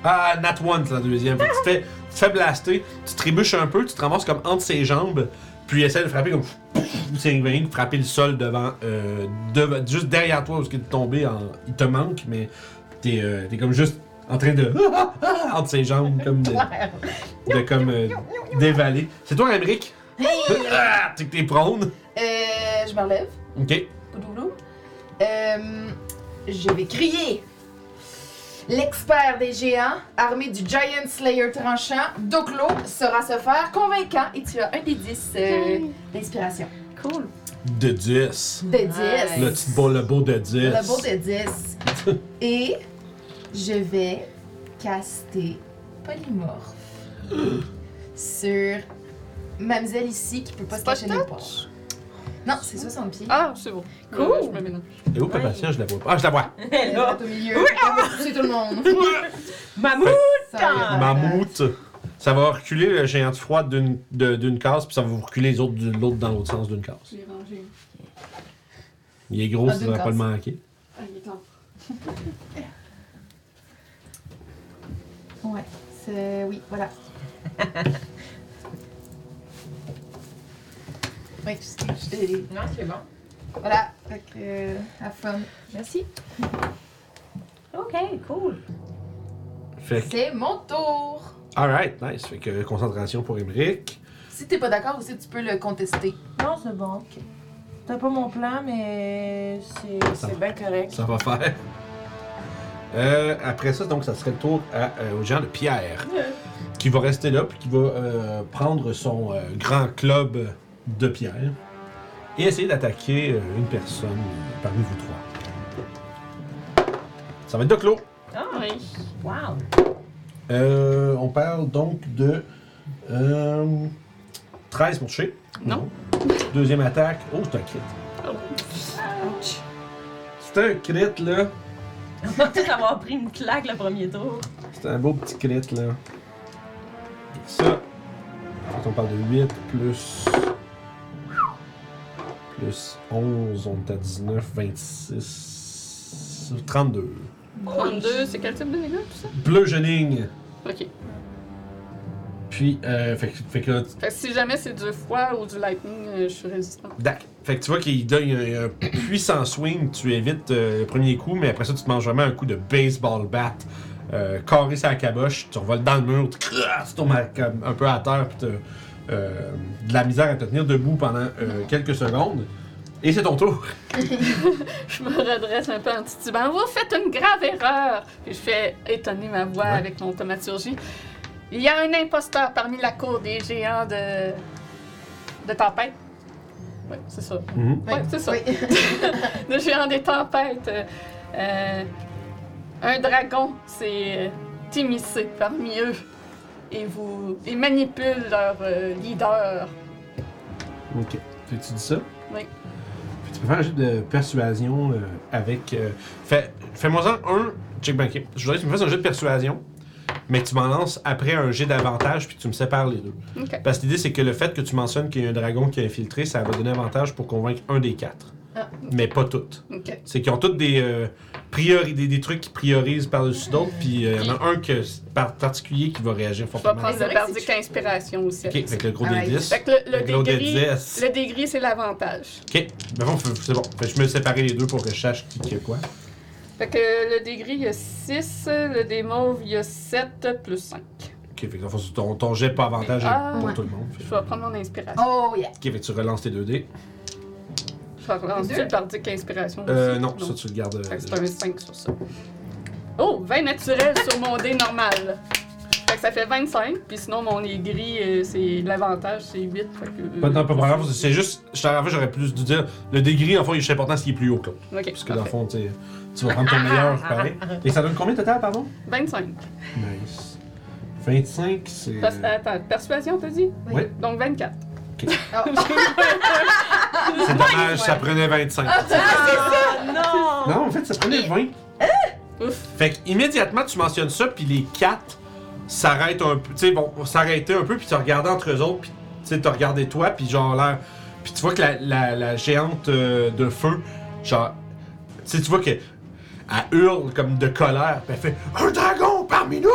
Ah, Nat 1, c'est la deuxième. Fait que tu te fais, tu te fais blaster, tu trébuches un peu, tu te ramasses comme entre ses jambes, puis essaie de frapper comme. C'est de frapper le sol devant. Euh, devant- juste derrière toi, où il est tombé, en, il te manque, mais t'es euh, t'es comme juste en train de. *laughs* entre ses jambes, comme de. de comme. euh, d'évaler. C'est toi, Emmerich? Ah, t'es que t'es prône. Euh, je me relève. Ok. Poudoulou. Euh, je vais crier. L'expert des géants, armé du Giant Slayer tranchant, Doklo, saura se faire convaincant et tu as un des 10 euh, d'inspiration. Cool. De 10. De 10. Nice. Le petit beau, le beau de 10. Le beau de 10. *laughs* et je vais caster Polymorphe *gasps* sur Mamselle ici qui peut pas se cacher nulle part. Non, c'est 60 pieds. Ah, c'est bon. Cool. Euh, je me mélange. Et où, patient, je la vois pas. Ah, je la vois. Elle est Là. au milieu. Va pousser tout le monde. Mammouth. Ça. Mammouth. Ça va reculer le géant de froid d'une case, puis ça va vous reculer les autres de l'autre dans l'autre sens d'une case. Je l'ai rangé. Il est gros, Ah, ça d'une va pas le manquer. Ah, il est temps. Ouais, c'est. Oui, voilà. *laughs* oui, Non, c'est bon. Voilà, fait que. euh, have fun. Merci. Ok, cool. Fait que, C'est mon tour. alright, nice. Fait que concentration pour Emmerich. Si t'es pas d'accord aussi, tu peux le contester. Non, c'est bon. C'était pas mon plan, mais c'est. Ça C'est bien correct. Ça va faire. Euh, après ça, donc, ça serait le tour à, euh, au géant de Pierre, qui va rester là, puis qui va euh, prendre son euh, grand club de pierre et essayer d'attaquer euh, une personne euh, parmi vous trois. Ça va être Doclo. Ah, Oui. wow! Euh, on parle donc de euh, 13 pour toucher. Non. Deuxième attaque. Oh, c'est un crit. Oh. C'est un crit, là. On va peut-être avoir pris une claque le premier tour. C'est un beau petit crit, là. Ça. Quand on parle de 8 plus. Plus 11, on est à 19, 26. 32. 32, c'est quel type de dégâts, tout ça? Bludgeoning. Ok. Puis, euh, fait, que- fait que là, Fait que si jamais c'est du froid ou du lightning, euh, je suis résistant. Dac. Fait que tu vois qu'il donne un, un puissant swing, tu évites euh, le premier coup, mais après ça, tu te manges vraiment un coup de baseball bat. Euh, carré sur la caboche, tu revoles dans le mur, tu, crrr, tu tombes à- comme un peu à terre, puis t'as euh, de la misère à te tenir debout pendant euh, quelques secondes. Et c'est ton tour. *laughs* Je me redresse un peu en titubant. Vous faites une grave erreur! Puis je fais étonner ma voix Ouais. avec mon thaumaturgie. Il y a un imposteur parmi la cour des géants de. de tempête. Oui, c'est ça. Ouais, c'est ça. Oui. *laughs* Le géant des tempêtes. euh, un dragon s'est immiscé parmi eux. Et vous. Ils manipulent leur euh, leader. Ok. Tu dis ça? Oui. Puis tu peux faire un jeu de persuasion euh, avec. euh, fais, fais-moi-en un. Check back. Je voudrais que tu me fasses un jeu de persuasion, mais tu m'en lances après un jet d'avantage, puis tu me sépares les deux. Parce que l'idée, c'est que le fait que tu mentionnes qu'il y a un dragon qui a infiltré, ça va donner avantage pour convaincre un des quatre. Ah. Mais pas toutes. C'est qu'ils ont toutes des, euh, priori- des, des trucs qui priorisent par-dessus d'autres, puis euh, il y en a un que, par particulier qui va réagir Je vais fortement. prendre le c'est- inspiration aussi. Ok, avec le gros des 10. Fait que le, le gros des dégris, 10. le dégris, c'est l'avantage. Ok, ben bon, c'est bon. Fait que je me séparer les deux pour que je sache qui, qui a quoi. Fait que le dégris, il y a 6, le démauve, il y a 7 plus 5. Ok, fait que dans le fond, ton, ton jet pas avantage Ah, pour ouais. tout le monde. Je vais prendre mon inspiration. Oh yeah. Ok, fait que tu relances tes 2D. Je deux? le bardique inspiration Euh, aussi. non, ça tu le gardes. euh, Fait que c'est un 5 sur ça. Oh, 20 naturel sur mon dé normal. Fait que ça fait 25, puis sinon mon aigri, euh, c'est l'avantage, c'est 8. Fait que, Pas, non, pas grave, c'est juste. En fait, j'aurais plus dû dire. Le degré, en fait, il est important ce qui est plus haut que l'autre. Ok, Parce que dans le parfait. fond, tu sais, tu vas prendre ton meilleur *laughs* pareil. Et ça donne combien total, pardon? 25. Nice. 25, c'est. Pers- attends, persuasion, t'as dit? Oui. Donc 24. Oh. *laughs* *laughs* C'est dommage, ça prenait 25. Ah non! Non, en fait, ça prenait 20. Ouf. Fait que immédiatement, tu mentionnes ça, puis les quatre s'arrêtent un peu. Tu sais, vont s'arrêter un peu, puis tu regardes entre eux autres, puis tu sais, tu regardé toi, puis genre l'air. Puis tu vois que la, la, la géante euh, de feu, genre. Tu sais, tu vois que. Elle hurle comme de colère, puis elle fait Un dragon parmi nous!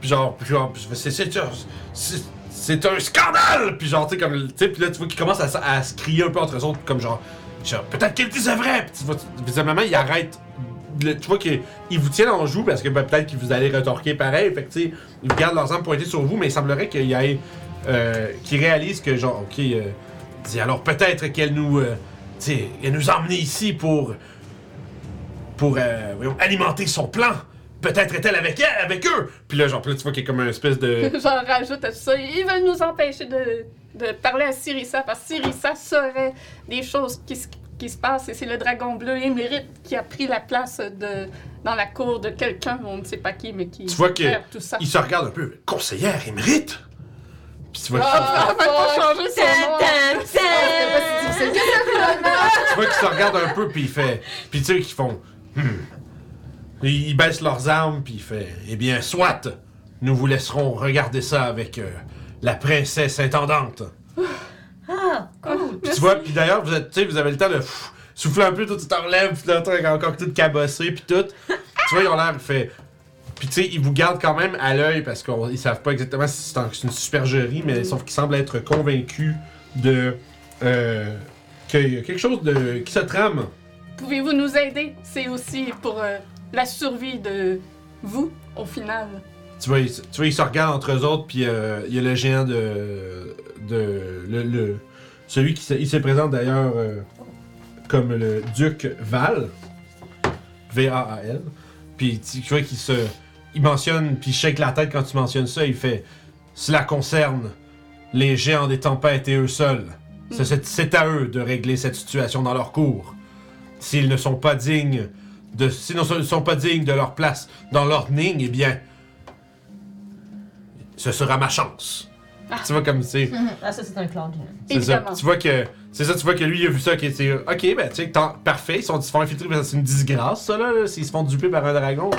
Puis genre, puis genre, c'est, c'est, c'est, un scandale! Puis genre, tu sais, comme. Tu là, tu vois qu'ils commencent à, à se crier un peu entre eux autres, comme genre. genre peut-être qu'ils disent vrai! Puis tu vois, visiblement, ils arrêtent le- tu vois qu'ils vous tiennent en joue parce que ben, peut-être qu'ils vous allez retorquer pareil. Fait que, tu sais, ils gardent leurs armes pointées sur vous, mais il semblerait qu'il y ait. Euh, qu'ils réalisent que, genre, ok, euh, alors peut-être qu'elle nous. euh, tu sais, elle nous a ici pour. Pour euh, voyons, alimenter son plan. Peut-être est-elle avec elle, avec eux. Puis là, genre, là, tu vois qu'il y a comme une espèce de. *laughs* J'en rajoute à tout ça. Ils veulent nous empêcher de, de parler à Sirissa parce que Sirissa saurait des choses qui, se- qui se passent et c'est le dragon bleu émérite qui a pris la place de, dans la cour de quelqu'un, on ne sait pas qui, mais qui Tu vois que gère tout ça. Il se regarde un peu. Conseillère émérite! Puis tu vois qu'il Ah, pas changer son nom. Ça finalement. tu vois qu'ils se regardent un peu, puis il fait. Puis tu sais qu'ils font. Hmm. Ils baissent leurs armes, puis il fait. Eh bien, soit, nous vous laisserons regarder ça avec euh, la princesse intendante. Ah, cool! Puis tu vois, puis d'ailleurs, vous êtes, vous avez le temps de pff, souffler un peu, tout tu t'en relèves, puis là, t'es encore tout cabossé, puis tout. tu vois, ils ont l'air, fait. Puis tu sais, ils vous gardent quand même à l'œil parce qu'ils savent pas exactement si c'est c'est une supergerie, mais sauf qu'ils semblent être convaincus de. Euh, qu'il y a quelque chose de, qui se trame. Pouvez-vous nous aider? C'est aussi pour euh, la survie de vous, au final. tu vois, ils, tu vois, ils se regardent entre eux autres, puis euh, il y a le géant de. de le, le- celui qui se, il se présente d'ailleurs euh, comme le duc Val. V-A-A-L. Puis tu vois qu'il se. Il mentionne, puis il shake la tête quand tu mentionnes ça, il fait Cela concerne les géants des tempêtes et eux seuls. C'est- c'est à eux de régler cette situation dans leur cours. S'ils ne sont pas dignes de. S'ils ne sont- pas dignes de leur place dans l'ordning, eh bien. Ce sera ma chance. Tu vois comme c'est. *laughs* Ah, ça, c'est un cloud géant. C'est ça. Tu vois que. C'est ça, tu vois que lui, il a vu ça, qui était. Ok, ben, tu sais, parfait, ils sont, ils se font infiltrer, mais c'est une disgrâce, ça, là, là, s'ils se font duper par un dragon.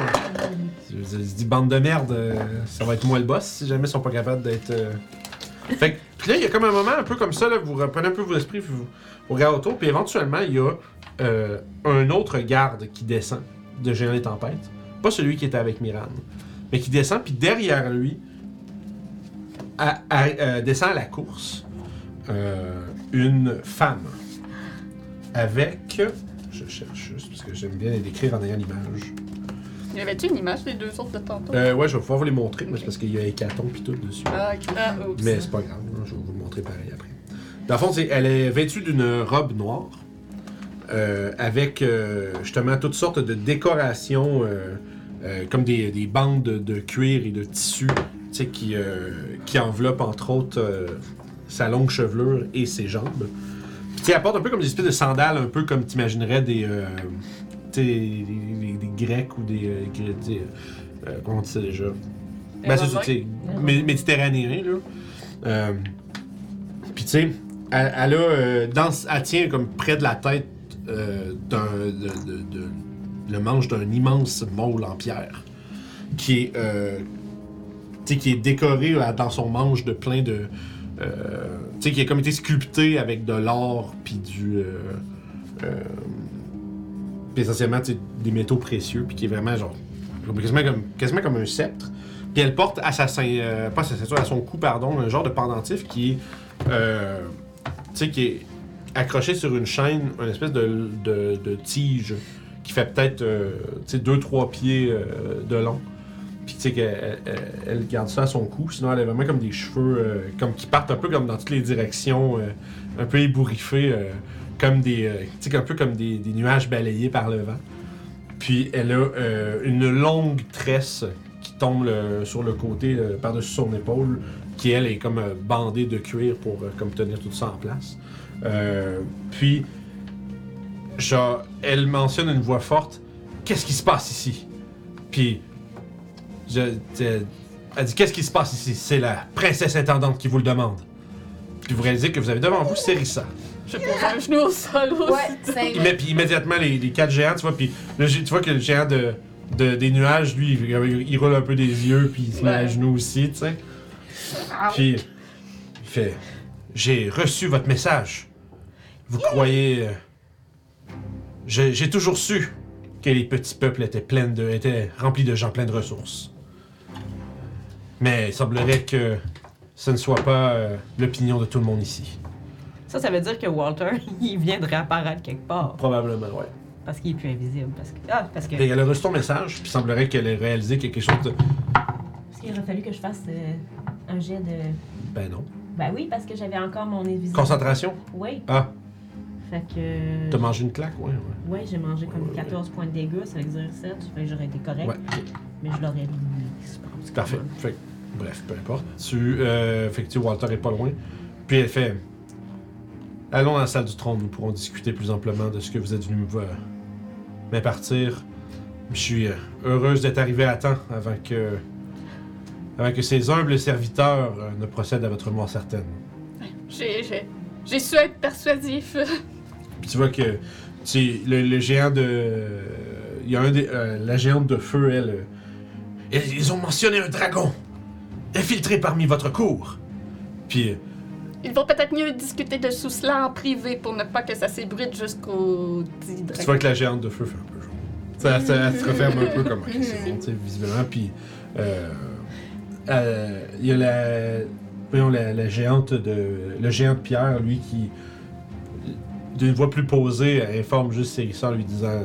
Je je- je dis, bande de merde, euh, ça va être moi le boss si jamais ils sont pas capables d'être. euh. Fait que. Puis là, il y a comme un moment un peu comme ça, là, vous reprenez un peu vos esprits, puis vous, vous regardez autour, puis éventuellement, il y a euh, un autre garde qui descend de Géant des Tempêtes. Pas celui qui était avec Miran, mais qui descend, puis derrière lui, à- à- euh, descend à la course euh, une femme avec. Je cherche juste parce que j'aime bien les décrire en ayant l'image. Y avait-tu une image des deux autres de tantôt? Euh, ouais, je vais pouvoir vous les montrer, mais c'est parce qu'il y a hécatombe pis tout dessus. Ah. Ah. Mais c'est pas grave, hein, je vais vous le montrer pareil après. Dans le fond, elle est vêtue d'une robe noire euh, avec euh, justement toutes sortes de décorations euh, comme des, des bandes de, cuir et de tissu qui, qui enveloppent entre autres sa longue chevelure et ses jambes. Puis elle porte un peu comme des espèces de sandales, un peu comme tu imaginerais des, des, des- Grecs ou des... comment on dit ça déjà? Ben, c'est méditerranéen, là. Euh, Puis, tu sais, elle, elle a. euh, dans, elle tient comme près de la tête euh, d'un. le manche d'un immense môle en pierre. Qui est. euh, qui est décoré euh, dans son manche de plein de. euh, sais, qui a comme été sculpté avec de l'or, puis du. puis essentiellement, des métaux précieux, puis qui est vraiment genre. Quasiment comme, quasiment comme un sceptre. Puis elle porte à sa euh, pas à à son cou, pardon, un genre de pendentif qui est, tu sais, qui est accroché sur une chaîne, une espèce de, tige qui fait peut-être, euh, tu sais, 2-3 pieds euh, de long. Puis tu sais qu'elle elle, garde ça à son cou, sinon elle a vraiment comme des cheveux, euh, comme qui partent un peu comme dans toutes les directions, euh, un peu ébouriffés, euh, comme des, euh, un peu comme des, nuages balayés par le vent. Puis elle a euh, une longue tresse qui tombe sur le côté euh, par-dessus son épaule, qui elle est comme euh, bandée de cuir pour euh, comme tenir tout ça en place. Euh, puis, genre, elle mentionne une voix forte Qu'est-ce qui se passe ici? Puis, je, je- elle dit Qu'est-ce qui se passe ici? C'est la princesse intendante qui vous le demande. Puis vous réalisez que vous avez devant vous Serissa. Je pose un genou au sol aussi. Ouais, c'est Il met, puis immédiatement les, les quatre géants, tu vois, puis le tu vois que le géant de, de- des nuages, lui, il, il roule un peu des yeux, puis il se met à genoux aussi, tu sais. Puis il fait J'ai reçu votre message. Vous croyez. euh, J'ai toujours su que les petits peuples étaient, pleins de, étaient remplis de gens pleins de ressources. Mais il semblerait que ce ne soit pas euh, l'opinion de tout le monde ici. Ça, ça veut dire que Walter, *laughs* il vient de réapparaître quelque part. Probablement, ouais. Parce qu'il est plus invisible. Parce que. Ah, parce que. Qu'elle a reçu ton message, puis il semblerait qu'elle ait réalisé quelque chose de. Parce qu'il aurait fallu que je fasse euh, un jet de. Ben non. Ben oui, parce que j'avais encore mon invisible. Concentration? Oui. Ah, Fait que. t'as mangé une claque, ouais, ouais. Ouais, j'ai mangé comme 14 points de dégâts, ça veut dire 7. Fait que j'aurais été correct. Mais je l'aurais pense. Parfait. Fait que, bref, peu importe. Tu, euh, fait que tu sais, Walter est pas loin. Puis elle fait Allons dans la salle du trône, nous pourrons discuter plus amplement de ce que vous êtes venu me Mais partir, je suis euh, heureuse d'être arrivé à temps avant que. Avant que ces humbles serviteurs euh, ne procèdent à votre mort certaine. J'ai, j'ai, j'ai su être persuasif. Puis tu vois que tu le, le géant de. Il y a un des. euh, la géante de feu, elle. euh, ils- Ils ont mentionné un dragon infiltré parmi votre cour. Puis. euh, Il vaut peut-être mieux discuter de sous cela en privé pour ne pas que ça s'ébruite jusqu'au dit Tu dragon. vois que la géante de feu fait un peu jaune. Ça, ça, elle se referme un peu comme *laughs* sais, visiblement. Puis, euh, euh, il y a la, voyons, la, géante de, le géant de pierre, lui, qui, d'une voix plus posée, informe juste Cérissa en lui disant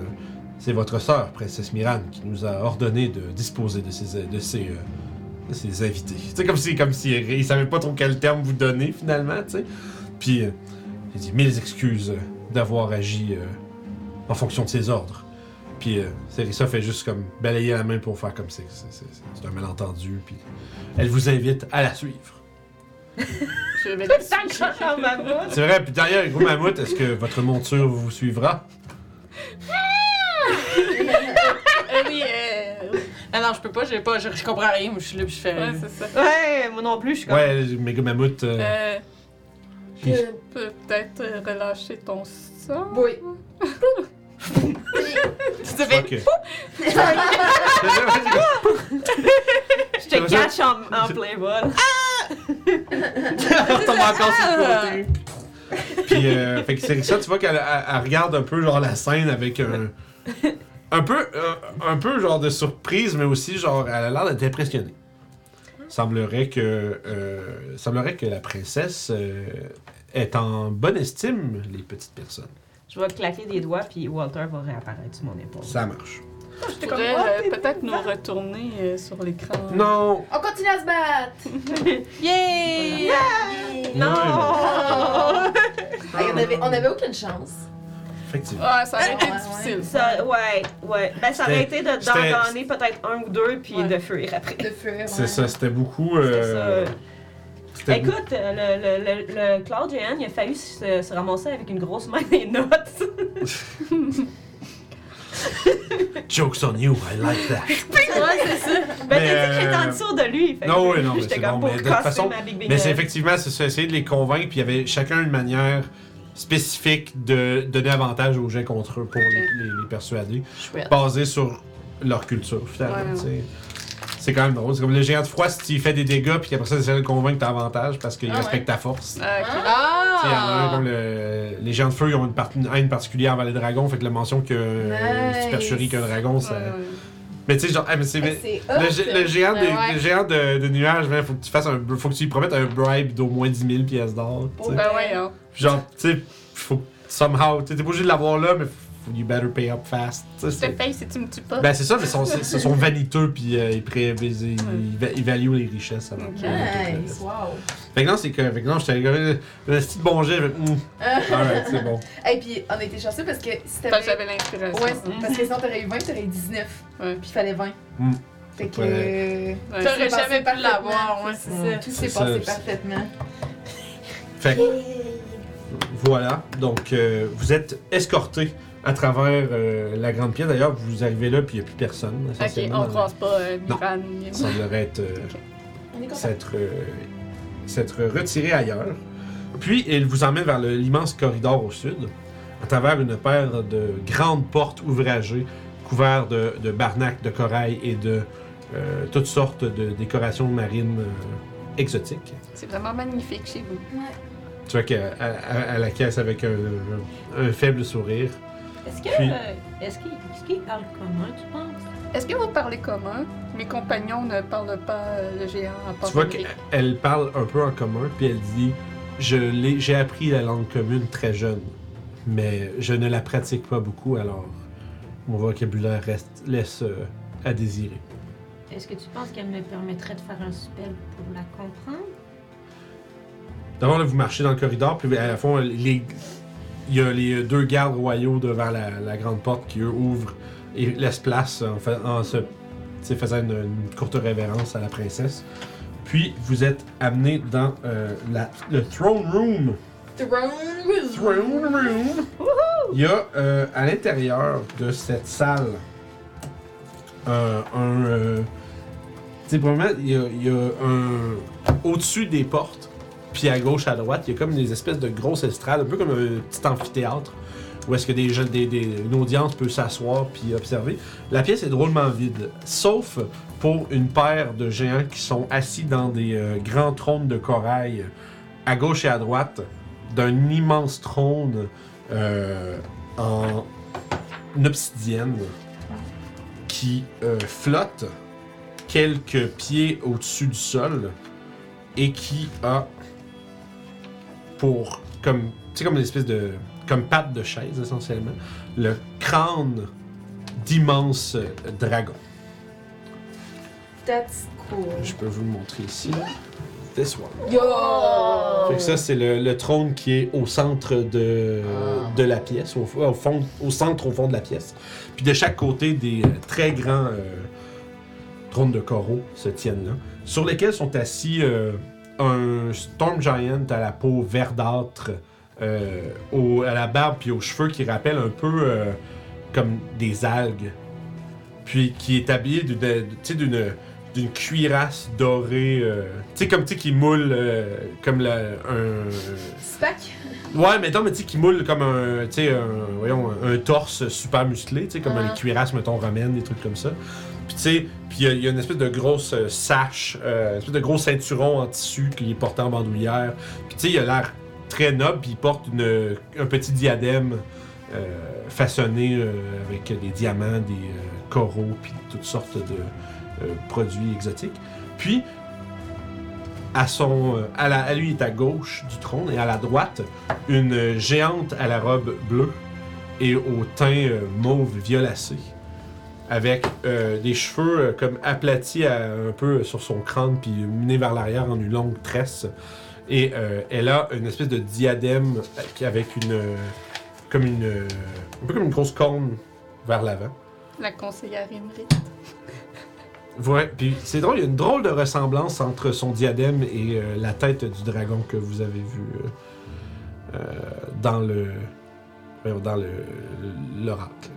C'est votre sœur, princesse Miran, qui nous a ordonné de disposer de ces, de ces, euh, C'est les invités. Sais, comme si, comme si il savait pas trop quel terme vous donner finalement, tu sais. Puis, euh, il dit mille excuses d'avoir agi euh, en fonction de ses ordres. Puis, euh, Serissa fait juste comme balayer la main pour faire comme c'est c'est- un malentendu. Puis, elle vous invite à la suivre. *laughs* Je vais en mammouth. C'est vrai, puis d'ailleurs, gros mammouth, est-ce que votre monture vous suivra? *laughs* Euh, oui, euh, Ah non, je peux pas, j'ai pas, je, je comprends rien, moi je suis là, puis je fais. ouais, c'est ça. Ouais, moi non plus, je suis comme. Ouais, méga mammouth. euh, Euh, Puis- Peut-être euh, relâcher ton sang. Oui. *laughs* *laughs* Tu te fais. Je te catch en, en playball. *laughs* Elle retombe encore sur le côté. Puis, euh, fait que c'est ça, tu vois qu'elle elle- elle regarde un peu genre la scène avec un. Un peu, euh, un peu genre de surprise, mais aussi genre, elle a l'air d'être impressionnée. Semblerait que, euh, semblerait que la princesse euh, est en bonne estime, les petites personnes. Je vais claquer des doigts, puis Walter va réapparaître sur mon épaule. Ça marche. Je pourrais euh, peut-être nous retourner euh, sur l'écran. Non! On continue à se battre! *laughs* Yay! Non! Ah, *laughs* on, avait, on avait aucune chance. Effectivement. Ah, ça aurait été Ouais, ouais. difficile. Ça, ouais, ouais. Ben, ça aurait été de- d'en gagner peut-être un ou deux, puis Ouais. de fuir après. De fuir. C'est ouais. ça, c'était beaucoup. Euh, ça. Écoute, euh, le, le, le, Cloud il a failli se, se ramasser avec une grosse main des notes. *laughs* Jokes on you, I like that. ouais, c'est ça. Ben, t'as dit que j'étais en euh, dessous de lui. Fait non, oui, non, mais c'est bon, mais de toute façon- ma Big Big Mais c'est effectivement, c'est ça, essayer de les convaincre, puis il y avait chacun une manière spécifique de donner avantage aux gens contre eux pour les, les- les persuader, basé sur leur culture, finalement. Ouais, tu sais. C'est quand même drôle. C'est comme le géant de froid, si tu fait des dégâts, puis après ça, tu essaies de le convaincre que t'as avantage parce qu'il Ah, respecte ta force. Ah, ok. Tu sais, il y en a un Ah! comme le- les géants de feu, ils ont une, part- une haine particulière envers les dragons, fait que la mention que euh, Nice. supercherie qu'un dragon, ça. Mais tu sais, genre, ah, mais c'est. C'est hot. Le, le géant, de, Ben ouais. le géant de, de nuages, man, faut que tu fasses un, faut que tu lui promettes un bribe d'au moins 10 000 pièces d'or. sais. Ben ouais, hein. Puis Genre, tu sais, faut que somehow, tu sais, t'es pas obligé de l'avoir là, mais faut you better pay up fast. Je te paye si tu me tues pas. Ben c'est ça, mais ils sont, c'est- *laughs* ils sont vaniteux puis euh, ils, pré, ils, ils, ils va- ils valuent les richesses avant. Nice, wow. Fait que non, c'est que, fait que non, j'étais un petit bon jet, fait, hum, *laughs* alright, c'est bon. Et puis, on a été chanceux parce que si t'avais. j'avais l'inspiration. Ouais, parce que sinon t'aurais eu 20, t'aurais eu 19. Ouais. Puis il fallait 20. Hmm. Fait que. Ouais. T'aurais jamais pu l'avoir, ouais. C'est Mm. ça. Tout s'est passé parfaitement. Fait que, voilà, donc euh, vous êtes escorté à travers euh, la grande pièce. D'ailleurs, vous arrivez là puis il n'y a plus personne. Ok, on la- croise pas euh, Non. Miran. Ça semblerait être. euh, On est content. s'être euh, s'être retiré ailleurs. Puis il vous emmène vers le- l'immense corridor au sud, à travers une paire de grandes portes ouvragées, couvertes de, de barnacs de corail et de euh, toutes sortes de décorations marines euh, exotiques. C'est vraiment magnifique chez vous. Tu vois qu'elle elle- elle acquiesce avec un, un faible sourire. Est-ce que. Puis- euh, Est-ce qu'il est-ce qu'il parle commun, tu penses? Est-ce que vous parlez commun? Mes compagnons ne parlent pas euh, le géant à part Tu vois qu'elle parle un peu en commun, puis elle dit Je l'ai- J'ai appris la langue commune très jeune, mais je ne la pratique pas beaucoup, alors mon vocabulaire reste, laisse euh, à désirer. Est-ce que tu penses qu'elle me permettrait de faire un spell pour la comprendre? D'abord, là, vous marchez dans le corridor, puis à la fois, les- il y a les deux gardes royaux devant la, la grande porte qui, eux, ouvrent et laissent place en, fa- en se, faisant une, une courte révérence à la princesse. Puis, vous êtes amené dans euh, la- le throne room. Throne room. Throne room. Il y a euh, à l'intérieur de cette salle euh, un. euh, tu sais, probablement, il y a, il y a un. Au-dessus des portes, puis à gauche, à droite, il y a comme des espèces de grosses estrades, un peu comme un petit amphithéâtre, où est-ce que des, des, des- une audience peut s'asseoir puis observer. La pièce est drôlement vide, sauf pour une paire de géants qui sont assis dans des euh, grands trônes de corail à gauche et à droite d'un immense trône euh, en obsidienne qui euh, flotte quelques pieds au-dessus du sol et qui a pour comme tu sais comme une espèce de comme patte de chaise essentiellement le crâne d'immenses dragons. That's cool. Je peux vous le montrer ici. This one. Yo! Fait que ça, c'est le, le trône qui est au centre de, de la pièce, au, au fond, au centre, au fond de la pièce. Puis de chaque côté, des euh, très grands euh, trônes de coraux se tiennent là, sur lesquels sont assis euh, un Storm Giant à la peau verdâtre, euh, au- à la barbe puis aux cheveux qui rappellent un peu euh, comme des algues. Puis qui est habillé d'une, sais, d'une d'une cuirasse dorée, euh, tu sais, comme tu sais, qui moule euh, comme la, un. Spac? Ouais, mettons, mais tu sais, qui moule comme un, tu sais, un, voyons, un, un torse super musclé, tu sais, comme Ah. les cuirasses, mettons, romaines, des trucs comme ça. Puis il y a- une espèce de grosse euh, sache, euh, une espèce de gros ceinturon en tissu qui est porté en bandoulière. Puis tu sais, il a l'air très noble, puis il porte un petit diadème euh, façonné avec des diamants, des coraux, puis toutes sortes de produits exotiques. Puis, à, son, à, la- à lui est à gauche du trône et à la droite, une géante à la robe bleue et au teint mauve violacé, avec euh, des cheveux euh, comme aplatis à- un peu sur son crâne puis menés vers l'arrière en une longue tresse. Et euh, elle a une espèce de diadème avec une comme une un peu comme une grosse corne vers l'avant. La conseillère Emery. Ouais, puis c'est drôle, il y a une drôle de ressemblance entre son diadème et la tête du dragon que vous avez vu dans le dans le l'oracle.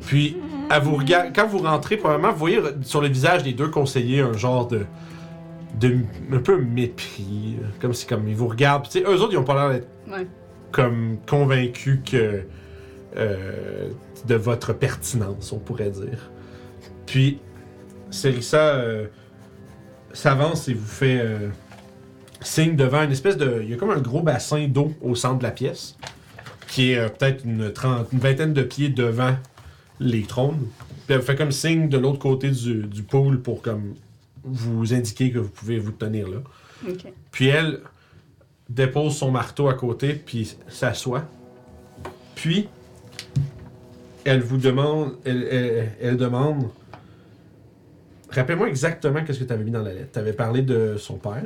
Puis, vous quand vous rentrez, probablement, vous voyez sur le visage des deux conseillers un genre de, de un peu mépris, comme si comme ils vous regardent. Puis, tu sais, eux autres, ils ont pas l'air d'être Ouais. comme convaincu que euh, de votre pertinence, on pourrait dire. Puis, Serissa euh, s'avance et vous fait euh, signe devant une espèce de. Il y a comme un gros bassin d'eau au centre de la pièce, qui est euh, peut-être une, trente- une vingtaine de pieds devant les trônes. Puis elle vous fait comme signe de l'autre côté du, du pool pour comme vous indiquer que vous pouvez vous tenir là. Puis elle dépose son marteau à côté, puis s'assoit. Puis, elle vous demande, elle, elle- elle demande, rappelle-moi exactement qu'est-ce que tu avais mis dans la lettre. Tu avais parlé de son père?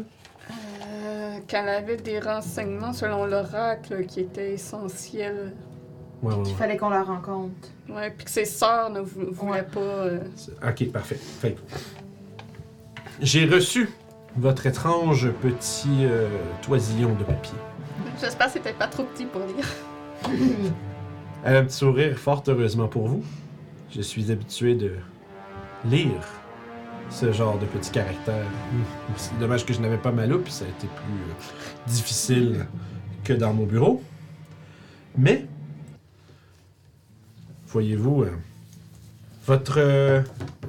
Euh, Qu'elle avait des renseignements selon l'oracle qui étaient essentiels. Ouais, ouais, Il fallait qu'on la rencontre. Ouais, puis que ses sœurs ne vou- voulaient Ouais. pas. euh, Ok, parfait. Fait que, J'ai reçu votre étrange petit euh, toisillon de papier. J'espère que c'était pas trop petit pour lire. *laughs* Elle a un petit sourire fort heureusement pour vous. Je suis habitué de lire ce genre de petits caractères. Hmm. C'est dommage que je n'avais pas ma loupe, ça a été plus euh, difficile que dans mon bureau. Mais, voyez-vous, euh, votre, euh,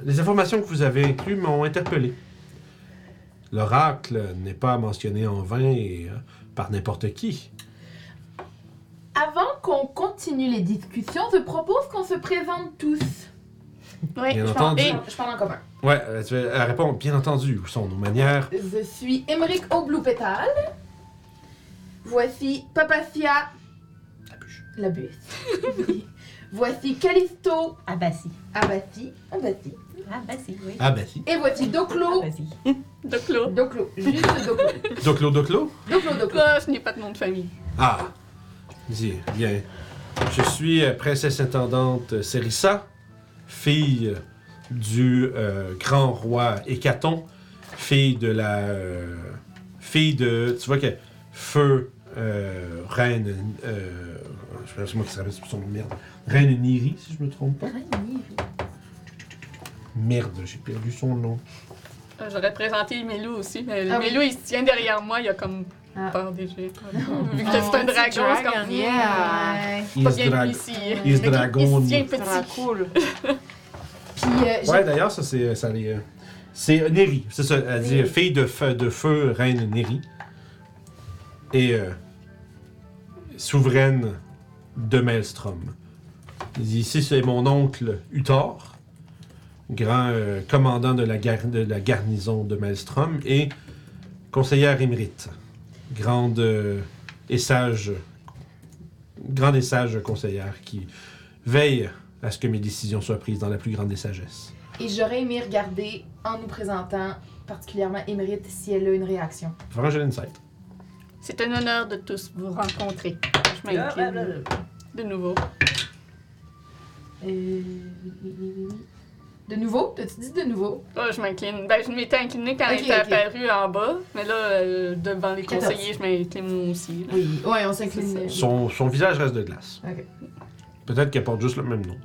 les informations que vous avez incluses m'ont interpellé. L'oracle n'est pas mentionné en vain et euh, par n'importe qui. Avant qu'on continue les discussions, je propose qu'on se présente tous. Oui, Bien je, entendu. parle, je parle en commun. Ouais, euh, tu vas- elle répond bien entendu. Où sont nos manières? Je suis Emmerich Oblou-Pétale. Voici Papacia La bûche. la bus. *laughs* voici Callisto Abassi. Abassi. Abassi. Abassi, oui. Ah, ben si. Et voici Doclo. Abassi. Claude. Doclo. Juste Doclo. Doclo, Doclo Doclo, Doclo. Ah, je n'ai pas de nom de famille. Ah, dis, bien. Je suis euh, princesse intendante Serissa, fille du euh, grand roi Hécaton, fille de la. euh, fille de. Tu vois que. Feu, euh, reine. Euh, je c'est moi qui se rappelle son nom, merde. Reine Niri, si je me trompe pas. Merde, j'ai perdu son nom. Euh, J'aurais présenté Mélou aussi, mais Ah oui. Il se tient derrière moi, il a comme Ah. peur des jets. Vu que c'est un dragon, c'est comme yeah. Ouais. pas bien drag- lui ici. is Mais il- dragon. Il se tient Ça petit. cool. *laughs* Puis euh, j'ai- Ouais, d'ailleurs, ça, c'est. Ça, les, euh, c'est Neri. C'est ça. Elle dit Neri. fille de feu, de feu reine Neri. Et. euh, souveraine de Maelstrom. Il dit ici, c'est mon oncle Uthor, grand euh, commandant de la, gar- de la garnison de Maelstrom, et conseillère émérite. Grande euh, et sage. Grande et sage conseillère qui veille à ce que mes décisions soient prises dans la plus grande des sagesses. Et j'aurais aimé regarder en nous présentant particulièrement Émérite si elle a une réaction. D'insight. C'est un honneur de tous vous rencontrer. Je m'incline de nouveau. Euh. De nouveau? T'as-tu dit de nouveau? Oh, je m'incline. Ben, je m'étais inclinée quand elle était apparue en bas, mais là, euh, devant les 14. conseillers, je m'incline moi aussi. là. Oui. Ouais, on s'incline. Son, son visage reste de glace. Ok. Peut-être qu'elle porte juste le même nom.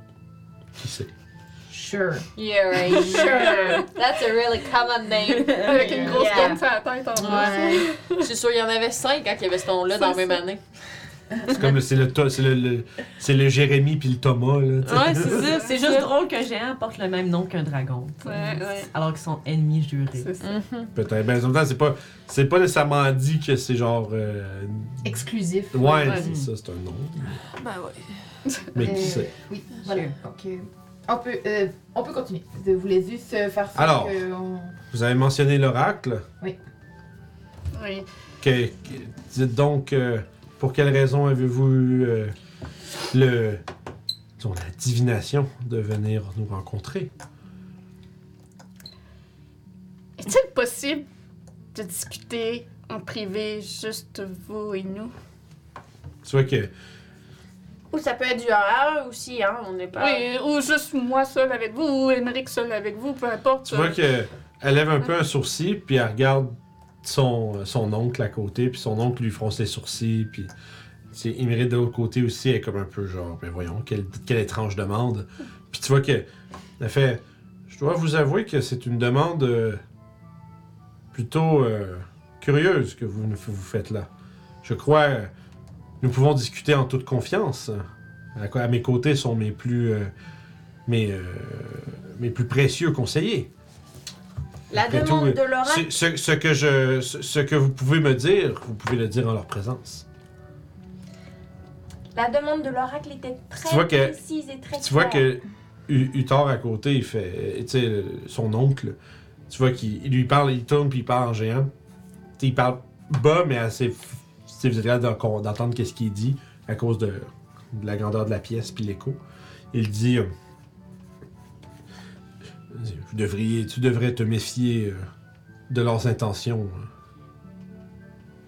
Qui sait? Sure. Yeah, right. *laughs* Sure. That's a really common name. Avec une grosse Yeah. gomme sur la tête en plus. Ouais. Je suis sûre qu'il y en avait cinq quand il y avait ce ton-là dans la même année. C'est comme le- c'est le, le, le- c'est le Jérémy puis le Thomas là. Ouais, c'est ça. *laughs* C'est juste drôle qu'un géant porte le même nom qu'un dragon. Ouais, ouais. Alors qu'ils sont ennemis jurés. C'est ça. Mhm. Peut-être. Ben, en même temps, c'est pas, c'est pas nécessairement dit que c'est genre. euh, Exclusif. Ouais, Ouais. c'est ça, c'est un nom. Ben ouais. *laughs* Mais qui Euh, sait? Oui, voilà. Euh, on, peut, euh, on peut continuer. Je voulais juste faire ça. Alors. que on- Vous avez mentionné l'oracle. Oui. Que, que- dites donc, euh, pour quelle raison avez-vous eu euh, le, disons, la divination de venir nous rencontrer? Est-il possible de discuter en privé, juste vous et nous? Tu vois que Ou ça peut être du horreur aussi, hein. On n'est pas. Oui, ou juste moi seul avec vous, ou Émeric seul avec vous, peu importe. Tu vois que elle lève un peu un sourcil, puis elle regarde son, oncle à côté, puis son oncle lui fronce les sourcils, puis c'est de l'autre côté aussi, est comme un peu genre, ben voyons, quelle, étrange demande. Puis tu vois que elle fait, je dois vous avouer que c'est une demande euh, plutôt euh, curieuse que vous, vous faites là. Je crois, nous pouvons discuter en toute confiance. À, mes côtés sont mes plus, euh, mes plus précieux conseillers. La Après demande tout, de l'oracle. Ce, ce- ce que je, ce, ce que vous pouvez me dire, vous pouvez le dire en leur présence. La demande de l'oracle était très que- précise et très Tu vois que U- Uthor à côté, il fait, tu sais, son oncle, tu vois qu'il il lui parle, il tourne puis il parle en géant. Tu sais, il parle bas, mais assez, f- tu sais, vous êtes d'entendre qu'est-ce qu'il dit à cause de, de la grandeur de la pièce puis l'écho. Il dit, euh, vous devriez, tu devrais te méfier euh, de leurs intentions, euh,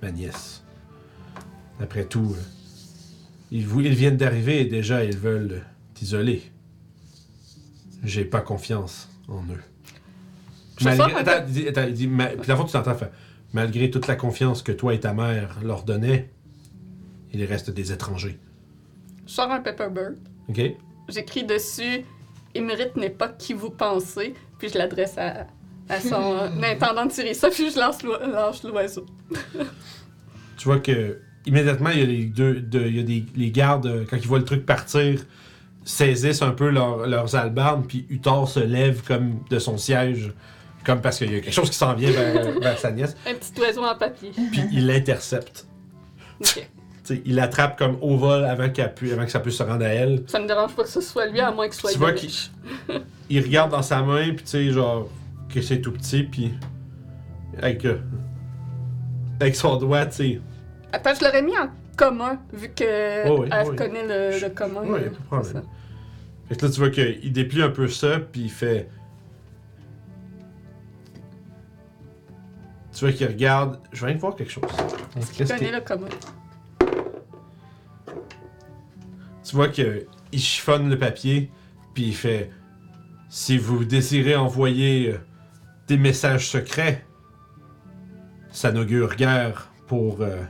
ma nièce. Après tout, euh, ils, viennent d'arriver et déjà ils veulent t'isoler. J'ai pas confiance en eux. Malgré, attends, attends, ma- puis le fond, tu t'entends faire. Malgré toute la confiance que toi et ta mère leur donnaient, il reste des étrangers. Je sors un Pepperbird. OK? J'écris dessus Émérite n'est pas qui vous pensez, puis je l'adresse à, à son *laughs* intendant de tirer ça, puis je lance lâche l'oiseau. *laughs* Tu vois que immédiatement, il y a les deux, de- il y a des, les gardes, euh, quand ils voient le truc partir, saisissent un peu leur- leurs albardes, puis Uthor se lève comme de son siège, comme parce qu'il y a quelque chose qui s'en vient vers, *laughs* vers sa nièce, Un petit oiseau en papier. puis il l'intercepte. Il l'attrape comme au vol avant, qu'elle pu- avant que ça puisse se rendre à elle. Ça me dérange pas que ce soit lui, à moins que ce soit Tu vois Yorish. Il regarde dans sa main, puis tu sais, genre, que c'est tout petit, puis avec, euh, avec son doigt, tu sais. Attends, je l'aurais mis en commun, vu que Oh oui, elle oh oui. connaît le, le commun. Euh, pas de problème. Fait que là, tu vois qu'il déplie un peu ça, puis il fait. Tu vois qu'il regarde. Je viens de voir quelque chose. Il Qu'est-ce connaît le commun. Tu vois qu'il chiffonne le papier, puis il fait. Si vous désirez envoyer euh, des messages secrets, ça n'augure guère pour euh,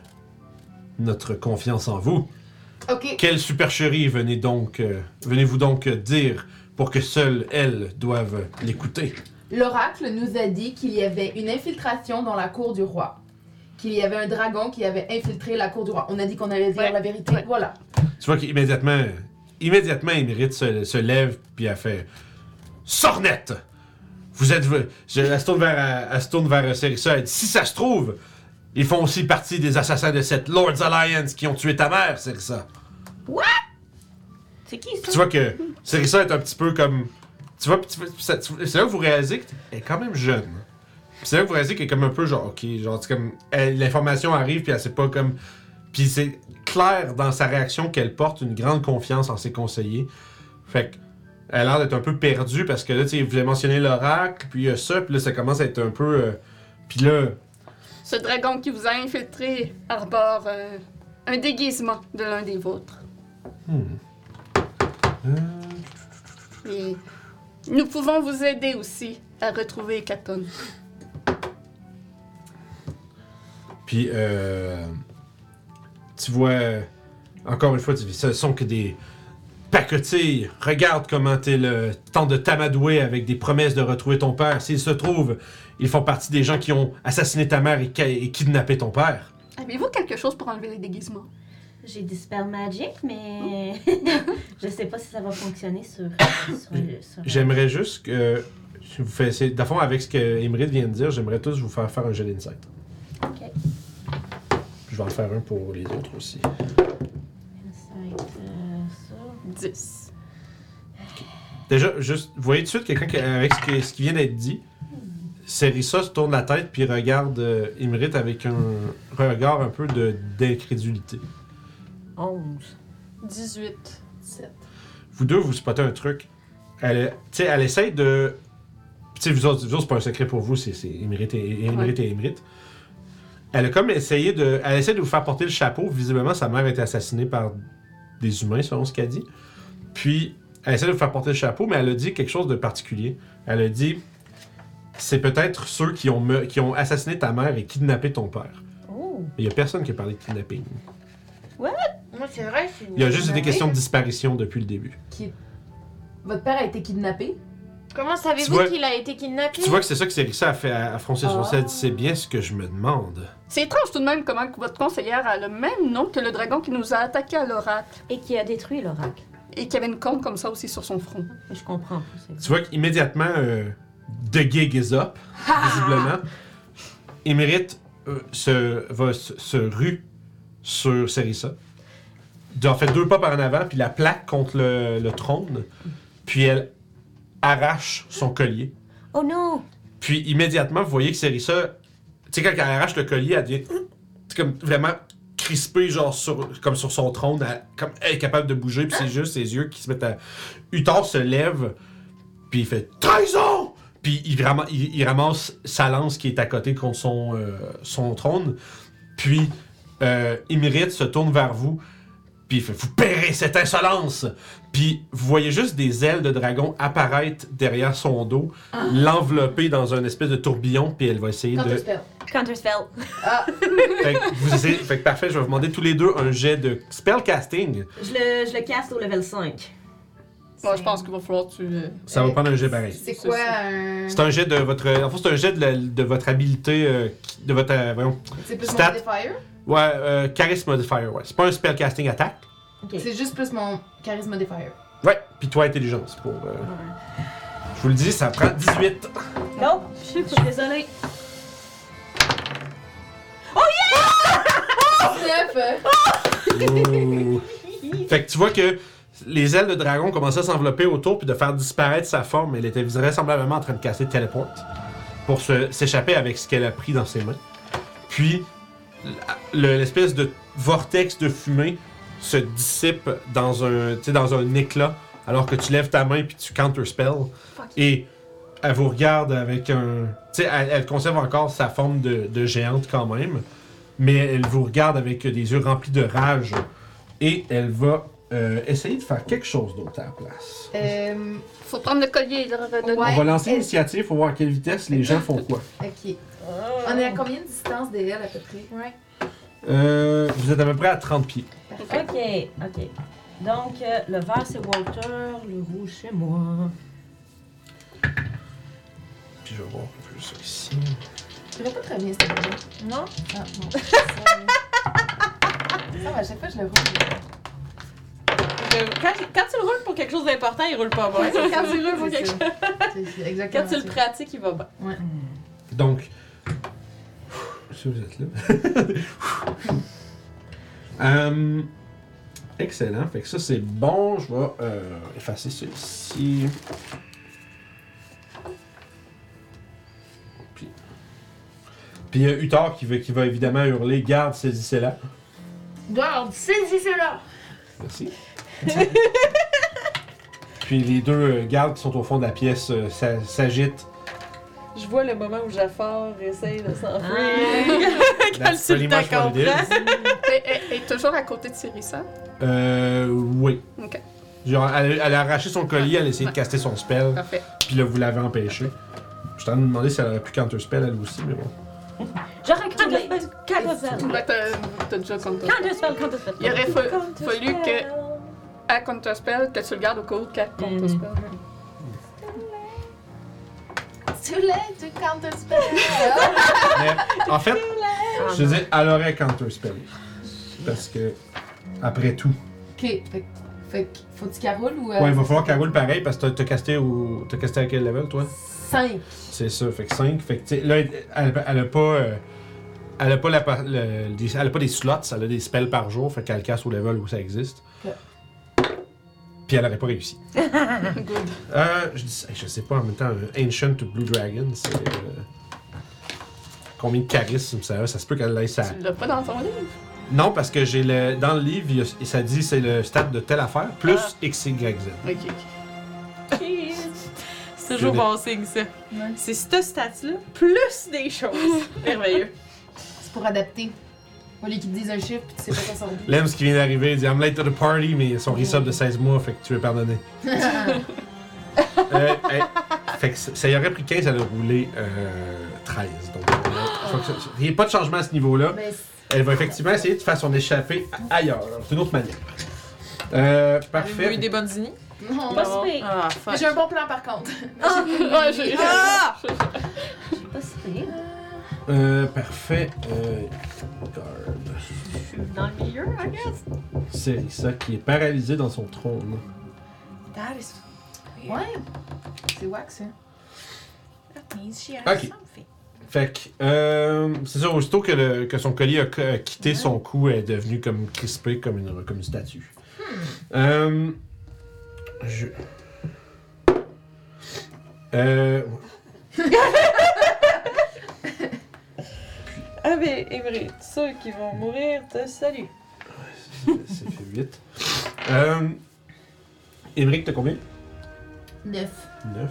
notre confiance en vous. Quelle supercherie venez donc, euh, venez-vous donc dire pour que seules elles doivent l'écouter? L'oracle nous a dit qu'il y avait une infiltration dans la cour du roi. Qu'il y avait un dragon qui avait infiltré la cour du roi. On a dit qu'on allait dire Ouais, la vérité. ouais. Voilà. Tu vois qu'immédiatement, immédiatement, Émérite se, se lève, puis elle fait Sornette! Vous êtes. Je, elle se tourne vers, elle se tourne vers euh, Serissa, elle dit Si ça se trouve, ils font aussi partie des assassins de cette Lord's Alliance qui ont tué ta mère, Serissa. C'est qui Puis ça? tu vois que Serissa est un petit peu comme. Tu vois, c'est là que vous réalisez qu'elle est quand même jeune. Puis c'est là que vous réalisez qu'elle est comme un peu genre, ok, genre, c'est comme. L'information arrive, puis elle sait pas comme. Puis c'est clair dans sa réaction qu'elle porte une grande confiance en ses conseillers. Fait que. elle a l'air d'être un peu perdue parce que là, tu sais, vous avez mentionné l'oracle, puis il y a ça, puis là, ça commence à être un peu. euh, puis là, Ce dragon qui vous a infiltré arbore euh, un déguisement de l'un des vôtres. hmm. Euh, Et nous pouvons vous aider aussi à retrouver Katon. Puis, euh, tu vois, encore une fois, tu dis, ce sont que des pacotilles. Regarde comment t'es le temps de t'amadouer avec des promesses de retrouver ton père. S'il se trouve, ils font partie des gens qui ont assassiné ta mère et, ki- et kidnappé ton père. Avez-vous quelque chose pour enlever les déguisements? J'ai du spell magic, mais *laughs* je sais pas si ça va fonctionner sur. sur, sur- J'aimerais juste que. je vous le fond, avec ce que Emerald vient de dire, j'aimerais tous vous faire faire un jeu d'insight. Ok. Je vais en faire un pour les autres aussi. Euh, ça. 10. Déjà, juste, vous voyez tout de suite quelqu'un qui- avec ce, que- ce qui vient d'être dit. Serissa se tourne la tête puis regarde euh, Imrit avec un regard un peu de, d'incrédulité. 11. 18. 7. Vous deux, vous spottez un truc. Elle, tu sais, elle essaye de. Tu sais, vous autres, vous autres, c'est pas un secret pour vous, c'est, c'est Imrit et, Imrit et Imrit. Elle a comme essayé de. Elle essaie de vous faire porter le chapeau. Visiblement, sa mère a été assassinée par des humains, selon ce qu'elle dit. Puis, elle essaie de vous faire porter le chapeau, mais elle a dit quelque chose de particulier. Elle a dit c'est peut-être ceux qui ont, me- qui ont assassiné ta mère et kidnappé ton père. Oh. Il y a personne qui a parlé de kidnapping. Moi, c'est vrai, c'est. Il y a juste des questions de disparition depuis le début. Qui... Votre père a été kidnappé? Comment Tu savez-vous vois- qu'il a été kidnappé? Tu vois que c'est ça que Serissa a fait à, à froncer son Ah. sel. C'est bien ce que je me demande. C'est étrange tout de même comment votre conseillère a le même nom que le dragon qui nous a attaqué à l'oracle. Et qui a détruit l'oracle. Et qui avait une corne comme ça aussi sur son front. Je comprends Tu vois qu'immédiatement, euh, The Gig is up, visiblement. Émérite euh, se, va se, se rue sur Serissa. De- En fait, deux pas par en avant, puis la plaque contre le, le trône. Puis elle arrache son collier. Oh non! Puis immédiatement, vous voyez que Serissa, tu sais, quand elle arrache le collier, elle devient comme vraiment crispée, genre sur, comme sur son trône, elle, comme elle est capable de bouger, puis c'est juste ses yeux qui se mettent à. Uthor se lève, puis il fait Trahison! Puis il, rama- il- il ramasse sa lance qui est à côté contre son, euh, son trône. Puis euh, se tourne vers vous, puis il fait Vous paierez cette insolence! Puis vous voyez juste des ailes de dragon apparaître derrière son dos, l'envelopper dans un espèce de tourbillon, puis elle va essayer Quand de. spell. Counterspell. Ah, Fait que, vous essayez- fait que parfait, je vais vous demander tous les deux un jet de spellcasting. Je le, je le caste au level 5. Moi, je pense qu'il va falloir que tu. euh, Ça va prendre un jet pareil. c'est quoi un. C'est un jet de votre. En fait, c'est un jet de, la- de votre habilité. euh, qui- de votre. euh, voyons. C'est plus Stat. mon modifier? Ouais, euh, charisme modifier, ouais. C'est pas un spellcasting attack. Ok. C'est juste plus mon charisme modifier. Ouais, puis toi, intelligence. Pour, euh, Je vous le dis, ça prend 18. Non, je suis désolée. Ouh. fait que tu vois que les ailes de dragon commençaient à s'envelopper autour puis de faire disparaître sa forme. Elle était vraisemblablement en train de casser Teleport pour se- s'échapper avec ce qu'elle a pris dans ses mains. Puis l'espèce de vortex de fumée se dissipe dans un, tu sais, dans un éclat alors que tu lèves ta main puis tu counterspell. Et elle vous regarde avec un. Tu sais, elle, elle conserve encore sa forme de, de géante quand même, mais elle vous regarde avec des yeux remplis de rage. Et elle va euh, essayer de faire quelque chose d'autre à la place. Euh. Faut prendre le collier et le redonner. Ouais. On va lancer l'initiative pour voir à quelle vitesse les gens font quoi. Ok. On est à combien de distance de elle à peu près? Ouais. Euh, vous êtes à peu près à 30 pieds. Ok, ok. Donc, euh, le vert c'est Walter, le rouge c'est moi. Puis je vais voir un peu ça ici. Je vais pas très bien, cette vidéo. Non? Ah, non. *laughs* Ça va, à chaque fois, je le roule. Quand, quand tu le roules pour quelque chose d'important, il roule pas bien. Quand tu le roules pour quelque chose. C'est c'est exactement Quand tu le ça. pratiques, il va bien. Donc, vous êtes là. *laughs* Euh, excellent. Fait que ça, c'est bon. Je vais euh, effacer celui-ci. Puis, il y a Uthor qui va, qui va évidemment hurler Garde, saisissez-la. Garde, saisis cela! Merci. *laughs* puis les deux euh, gardes qui sont au fond de la pièce euh, s'a- s'agitent. Je vois le moment où Jafar essaye de s'enfuir. It is. Elle, elle- elle est toujours à côté de Cyrissa. Euh, oui. Ok. Genre, elle, elle a arraché son collier, elle a essayé de caster son spell, Parfait. puis là, vous l'avez empêché. Je suis en train de me demander si elle aurait pu counter spell elle aussi, mais bon. J'aurais counterspell, counterspell. Ben, t'as t'as déjà compté. Counterspell, counterspell. Il aurait fa- fallu que, à Counterspell, que tu le gardes au cas où qu'à Counterspell. Too late to counter spell. Mais, en fait, je te dis, elle aurait counter spell. Parce que, après tout. ok, fait, fait que faut-tu qu'elle roule ou. euh, Ouais, il va falloir qu'elle roule pareil parce que t'as- casté. T'as casté à quel level, toi? 5. C'est ça, fait que 5. Fait que, tu sais, là, elle, elle a pas. euh, elle a pas, la, par- le- des, elle a pas des slots, elle a des spells par jour, fait qu'elle casse au level où ça existe. Puis elle aurait pas réussi. *laughs* Good. Euh, je, dis, je sais pas en même temps, un Ancient Blue Dragon, c'est. euh, combien de charisme ça a? Ça se peut qu'elle laisse ça. Tu l'as pas dans ton livre? Non, parce que j'ai le. Dans le livre, il y a- ça dit c'est le stade de telle affaire, plus Ah. X, Y, Z. Ok, ok. C'est toujours bon signe, ça. Ouais. C'est ce stat-là, plus des choses. *laughs* Merveilleux. C'est pour adapter. Au lieu qu'ils te disent un chiffre puis tu sais pas quoi ça veut dire. Lems qui vient d'arriver, il dit I'm late to the party, mais son resub de 16 mois, fait que tu es pardonné. *laughs* Euh, hey, fait que ça, y aurait pris 15, elle a roulé euh, 13. Donc, euh, que ça- il n'y a pas de changement à ce niveau-là. Elle va effectivement essayer de faire son échappée ailleurs. C'est une autre manière. Euh, Avez-vous eu parfait. des bonnes idées? non. Pas si pire. Ah, fuck. j'ai un bon plan par contre. Ouais, *laughs* j'ai. *laughs* Ah! Pas si pire. Euh, parfait. Euh, garde. Dans le milieu, I guess? C'est ça qui est paralysé dans son trône. That is Ouais. C'est wax, hein. That means she has Ok. something. Fait que, euh, c'est ça, aussitôt que, le- que son collier a, a quitté son cou, elle est devenue comme crispée, comme une, comme une statue. Euh, je... Euh, *laughs* Ah, mais Emery, ceux qui vont mourir te saluent. ça fait 8. Euh, Émeric, t'as combien? 9. 9.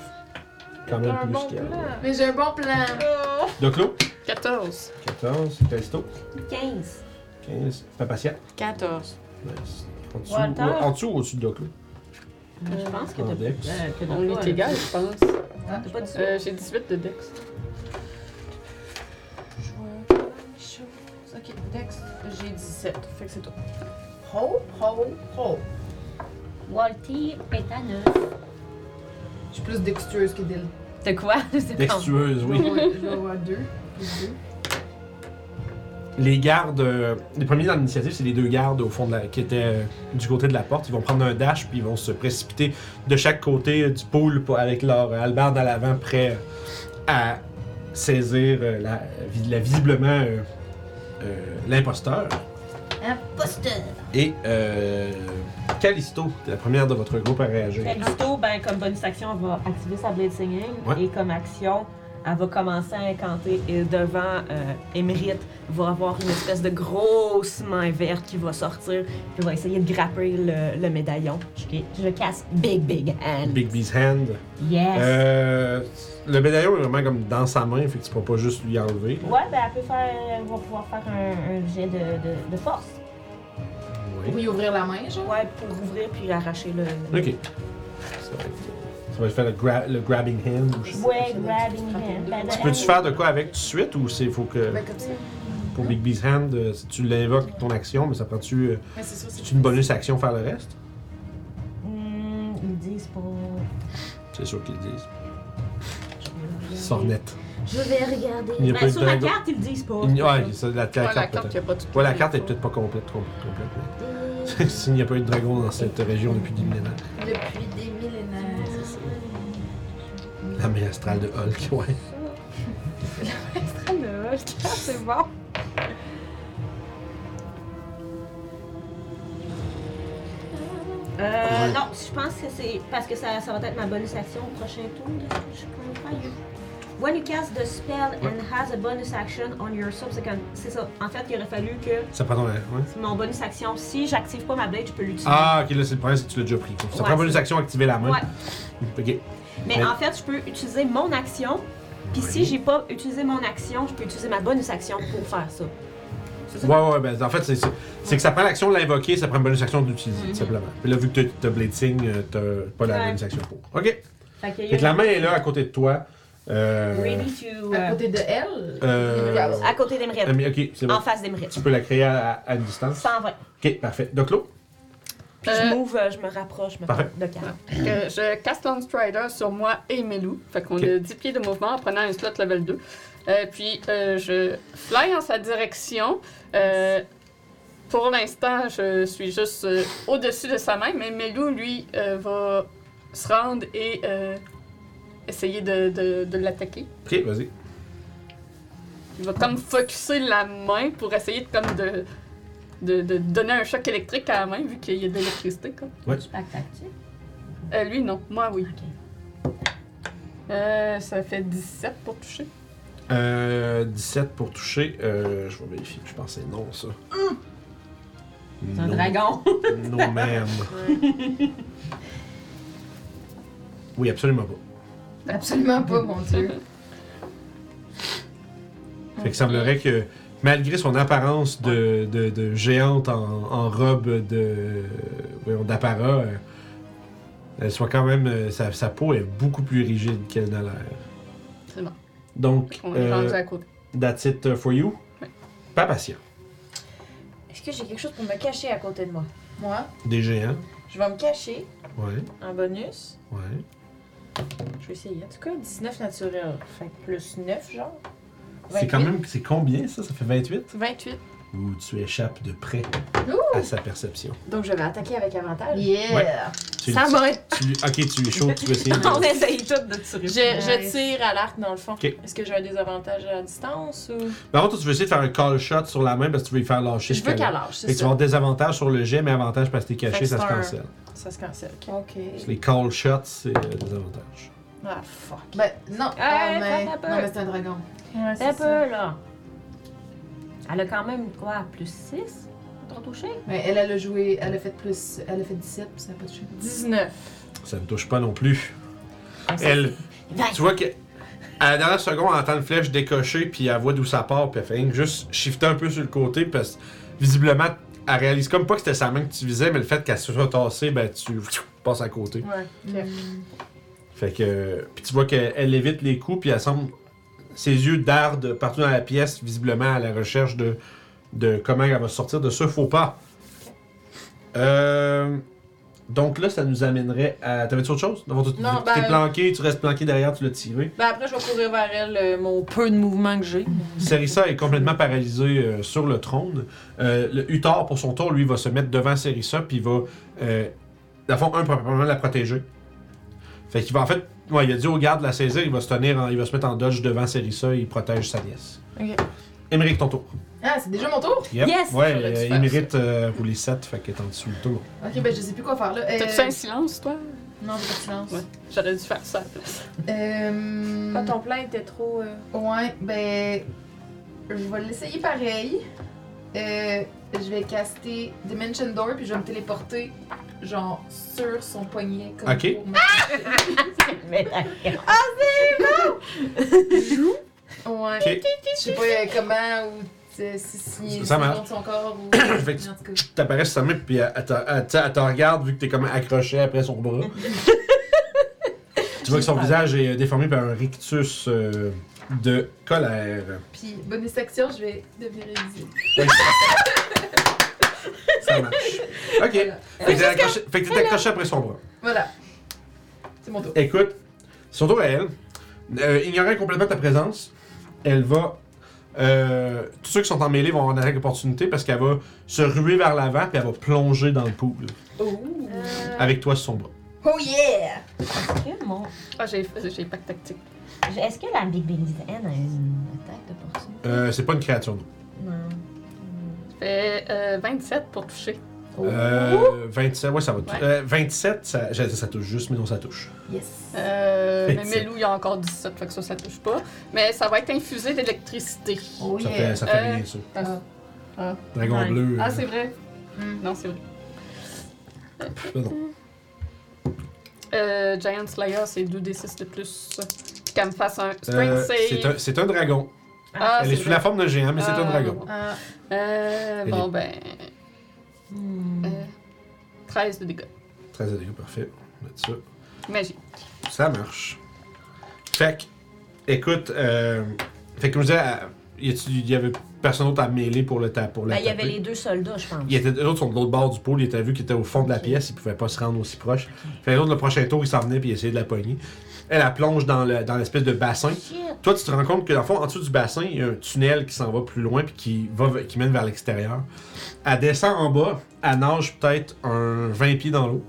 Quand même plus bon qu'elle. plan. Mais j'ai un bon plan. Oh. Doclo? 14. 14. Callisto? 15. 15. Papatia? 14. Nice. En dessous, Walter? ou- en dessous ou au-dessus de Doclo? Je pense que En t'as Dex. euh, que On est égal, je pense. Ah, T'as pas dit ça? Euh, j'ai 18 de Dex. Dex, j'ai 17. Fait que c'est tout. Ho, ho, ho. Walty est à 9. Je suis plus dextueuse que d'elle. De quoi? *laughs* Pas. Dextueuse, oui. Je vais avoir 2. Plus 2. Les gardes, euh, les premiers dans l'initiative, c'est les deux gardes au fond de la, qui étaient euh, du côté de la porte. Ils vont prendre un dash puis ils vont se précipiter de chaque côté euh, du pool pour- avec leur euh, hallebarde à l'avant, prêts à saisir euh, la, vi- la- visiblement euh, l'imposteur. Imposteur. Et euh, Callisto, la première de votre groupe à réagir. Callisto, ben, comme bonus action, va activer sa Blade Singing. Ouais. Et comme action, elle va commencer à incanter. Et devant euh, Émérite, va avoir une espèce de grosse main verte qui va sortir. Puis va essayer de grapper le, le médaillon. Je, je casse Big Big Hand. Big Bee's Hand. Yes! Euh, le médaillon est vraiment comme dans sa main, fait que tu pourras pas juste lui enlever. Ouais, ben, elle peut faire. Elle va pouvoir faire un, un jet de, de, de force. Pour Oui. y ouvrir la main, genre? Ouais, pour ouvrir puis arracher le. le- Ok. Ça va être, le, gra- le grabbing hand ou je sais pas. Ouais, grabbing hand. Ben, Tu peux-tu faire de quoi avec tout de suite ou c'est faut que Ben, comme ça. pour Big Bee's Hand, euh, si tu l'invoques ton action, mais ça prend-tu euh, Ouais, c'est une bonus action faire le reste? Hmm, ils disent pas. C'est sûr qu'ils le disent. Sornette. Je vais regarder. Il n'y a Ben, pas eu de sur la carte, ils le disent pas. Il Ouais, ça, la, la Ouais, carte la carte, peut-être. il a pas tout. Ouais, la carte est peut-être pas complète, complète, complète. mais- *laughs* S'il n'y a pas eu de dragon dans cette région depuis des millénaires. Depuis. La mer astrale de Hulk, ouais. *laughs* c'est bon. Euh, Ouais. non, je pense que c'est parce que ça, ça va être ma bonus action au prochain tour. de je faire. When you cast the spell and has a bonus action on your subsequent. C'est ça. En fait, il aurait fallu que Ça prend ton. Ouais. mon bonus action, si j'active pas ma blade, je peux l'utiliser. Ah, ok, là, c'est le problème, c'est que tu l'as déjà pris. Ça Ouais, prend bonus action activer la main. Ouais. Ok. Mais Mais- en fait, je peux utiliser mon action. Puis si j'ai pas utilisé mon action, je peux utiliser ma bonus action pour faire ça. C'est ça? Ouais, ouais, ben en fait, c'est c'est que ça prend l'action de l'invoquer, ça prend une bonus action de l'utiliser, Mhm. simplement. Puis là, vu que t'as- t'as Blitzing, t'as pas la Ouais. bonus action pour. Ok. Fait que, la main est là à côté de toi. Euh, Ready to. À euh, côté de elle? Euh, à côté ok, c'est bon. En face d'Emerald. Tu peux la créer à, à une distance? 120. Ok, parfait. Donc, l'eau? Puis Euh, je move, euh, je me rapproche, je me Parfait. de 40. Que je casse Lance Strider sur moi et Melou. Fait qu'on a 10 pieds de mouvement en prenant un slot level 2. Euh, puis euh, je fly en sa direction. Euh, pour l'instant, je suis juste euh, au-dessus de sa main, mais Melou, lui, euh, va se rendre et euh, essayer de, de- de l'attaquer. Ok, vas-y. Il va comme focuser la main pour essayer de, comme de, de, de donner un choc électrique à la main, vu qu'il y a de l'électricité. Tactique. Euh, lui, non. Moi, oui. Euh, ça fait 17 pour toucher. Euh, 17 pour toucher. Euh, je vais vérifier. Je c'est non, ça. C'est un dragon. *laughs* No, ma'am. Oui, absolument pas. Absolument pas, mon dieu. Fait que semblerait que, malgré son apparence de, de, de géante en, en robe de voyons, d'apparat, euh, elle soit quand même. euh, Sa, sa peau est beaucoup plus rigide qu'elle n'a l'air. C'est bon. Donc, On est rendu euh, à côté. that's it for you. Ouais. Pas patient. Est-ce que j'ai quelque chose pour me cacher à côté de moi? Moi, Des géants. Je vais me cacher Ouais, en bonus. ouais. Je vais essayer. En tout cas, 19 naturel. Fait que plus 9, genre. C'est quand 28. même. C'est combien ça? Ça fait 28 28. Ou tu échappes de près à sa perception. Donc, je vais attaquer avec avantage. yeah! Ouais. Tu, Ça va. tu ok, tu es chaud, tu veux essayer. *laughs* de- On essaye tout de Je, tuer. je Nice. tire à l'arc dans le fond. Ok. Est-ce que j'ai un désavantage à distance ou? Par contre, toi, tu veux essayer de faire un call shot sur la main parce que tu veux lui faire lâcher. Je ce veux qu'elle lâche, Fait c'est que tu vas ça. avoir désavantage sur le jet, mais avantage parce que t'es caché, que ça se c'est un- cancelle. Ça se cancelle. ok. Ok. Parce que Les call shots, c'est euh, des avantages. Ah, fuck. Ben, non. ah, Hey, mais... Non, mais c'est un dragon. Ouais, C'est un peu, là. Elle a quand même, quoi, plus 6 pour toucher? Mais elle, elle a joué, elle a fait plus, elle a fait 17, puis ça n'a pas touché. 19. Ça ne touche pas non plus. Ah, Elle, tu vois que à la dernière seconde, elle entend une flèche décocher, puis elle voit d'où ça part, puis elle fait juste shifter un peu sur le côté, parce que visiblement, elle réalise comme pas que c'était sa main que tu visais, mais le fait qu'elle se soit tassée, ben tu passes à côté. Ouais. ok. Fait que. Puis tu vois qu'elle elle évite les coups, puis elle semble. Ses yeux dardent partout dans la pièce, visiblement à la recherche de, de comment elle va sortir de ce faux pas. Euh. Donc là, ça nous amènerait à. T'avais-tu autre chose? Non, tu t'es ben- planqué, tu restes planqué derrière, tu l'as tiré. Ben après, je vais courir vers elle, euh, mon peu de mouvement que j'ai. Serissa est complètement paralysée euh, sur le trône. Euh, le Uthor, pour son tour, lui, va se mettre devant Serissa, puis il va. Euh, le fond, un, probablement la protéger. Fait qu'il va en fait. Ouais, il a dit au garde de la saisir, il va se tenir, en- il va se mettre en dodge devant Serissa et il protège sa nièce. Ok. Émeric, ton tour. Ah, c'est déjà mon tour? Yep. Yes! Ouais, J'aurais dû euh, faire Émeric euh, roule les 7, fait qu'elle est en dessous du tour. Ok, ben je sais plus quoi faire là. Euh, T'as-tu un silence, toi? Non, j'ai pas de silence. Ouais. J'aurais dû faire ça à la place. Euh... Ton plan était trop. euh, Ouais, ben. Je vais l'essayer pareil. Euh, je vais caster Dimension Door, puis je vais me téléporter, genre, sur son poignet. Comme Ok. pour me- *laughs* Mais *laughs* Ouais. Ok. Je sais pas euh, comment ou euh, si, si Ça marche. contre son corps ou. *coughs* Fait que cas. T'apparais sur sa main, puis elle, te- elle regarde vu que t'es comme accroché après son bras. *laughs* tu vois que son visage est déformé par un rictus euh, de colère. Puis, bonus action, je vais devenir invisible. Ça marche. Ok. Voilà. Fait que t'es accroché, fait que t'es accroché après son bras. Voilà. C'est mon tour. Écoute, son tour à elle. Euh, ignorant complètement ta présence, elle va. Euh, tous ceux qui sont en mêlée vont avoir une attaque d'opportunité parce qu'elle va se ruer vers l'avant puis elle va plonger dans le pool avec toi sur son bras. Oh yeah! que mon... Ah, j'ai j'ai pas de tactique. Est-ce que la Big Belly N a une attaque d'opportunité? Euh, c'est pas une créature. non. Non. Ça fait euh, 27 pour toucher. Euh, 27, ouais, ça va. Ouais. Euh, 27, ça, dire ça touche juste, mais non, ça touche. Yes. Euh, mais 27. Melou, il y a encore 17, fait que ça, ça touche pas. Mais ça va être infusé d'électricité. Oh Ça yeah. fait, ça fait Euh, rien, ça. Ah, Dragon Ouais. bleu. Ah, euh, c'est vrai? Hmm. Non, c'est vrai. Euh, Giant Slayer, c'est 2d6 de plus. Qu'elle me fasse un strength Euh, c'est save. un, c'est un dragon. Ah, Elle est sous vrai. la forme d'un géant, mais c'est un Ah, dragon. bon. Ah, Euh, bon, est- ben. Hmm. euh, 13 de dégâts. 13 de dégâts, parfait. On va mettre ça. Magie. Ça marche. Fait que, écoute, euh, fait que comme je disais, il y avait personne d'autre à mêler pour le taper. Pour la Ben, il y avait les deux soldats, je pense. Il était, autres sont de l'autre bord du pôle, ils étaient vu qu'ils étaient au fond de la Ok. pièce, ils pouvaient pas se rendre aussi proche. Fait que l'autre, le prochain tour, il s'en venait puis il essayait de la pogner. Elle, elle plonge dans le- dans l'espèce de bassin. Toi, tu te rends compte que dans le fond, en dessous du bassin, il y a un tunnel qui s'en va plus loin puis qui, va, qui mène vers l'extérieur. Elle descend en bas, elle nage peut-être un 20 pieds dans l'eau.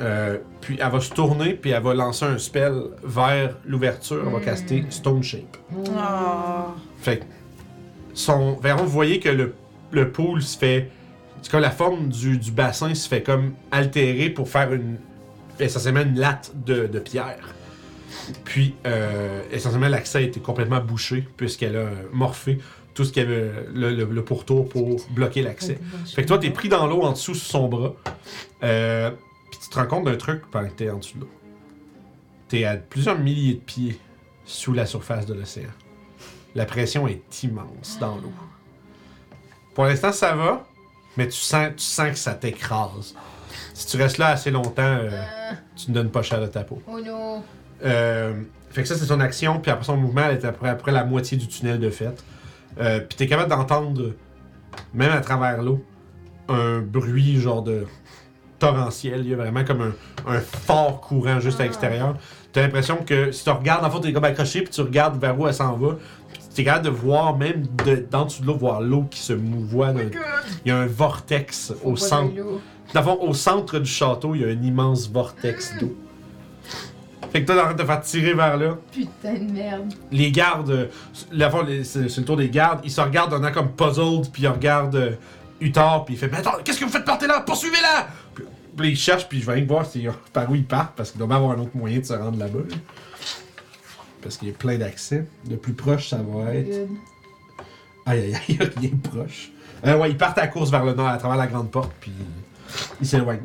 Euh, puis elle va se tourner puis elle va lancer un spell vers l'ouverture. Elle va Mm. caster Stone Shape. Oh. Fait que son. Vraiment, vous voyez que le, le pool se fait. C'est comme la forme du, du bassin se fait comme altérer pour faire une. Essentiellement une latte de, de pierre. Puis, euh, essentiellement, l'accès a été complètement bouché puisqu'elle a morphé tout ce qu'il y avait le, le- le pourtour pour bloquer l'accès. Fait que toi, t'es pris dans l'eau en dessous sous son bras. Euh, puis tu te rends compte d'un truc pendant que t'es en dessous de l'eau. T'es à plusieurs milliers de pieds sous la surface de l'océan. La pression est immense dans l'eau. Pour l'instant, ça va, mais tu sens, tu sens que ça t'écrase. Si tu restes là assez longtemps, euh, euh, tu ne donnes pas cher de ta peau. oh non. Euh, fait que ça, c'est son action, puis après son mouvement, elle est après, après la moitié du tunnel de fait. Euh, puis t'es capable d'entendre, même à travers l'eau, un bruit genre de torrentiel. Il y a vraiment comme un, un fort courant juste à Ah. l'extérieur. T'as l'impression que si tu regardes, en fait, t'es comme accroché, puis tu regardes vers où elle s'en va. T'es capable de voir, même de, d'en dessous de l'eau, voir l'eau qui se mouvoie. dans- Il y a un vortex Faut au centre. fond, au centre du château, il y a un immense vortex d'eau. Fait que toi, t'arrêtes de faire tirer vers là. Putain de merde. Les gardes, euh, la fois, les- c'est c'est le tour des gardes, ils se regardent en comme puzzled, puis ils regardent euh, Uthor, puis il fait Mais attends, qu'est-ce que vous faites planter là? Poursuivez-la Puis puis ils cherchent, puis je vais rien voir si- par où ils partent, parce qu'il doit bien avoir un autre moyen de se rendre là-bas. là. Parce qu'il y a plein d'accès. Le plus proche, ça va être. Good. Aïe aïe aïe, il y a rien de proche. Euh, ouais, ils partent à la course vers le nord à travers la grande porte, puis ils s'éloignent.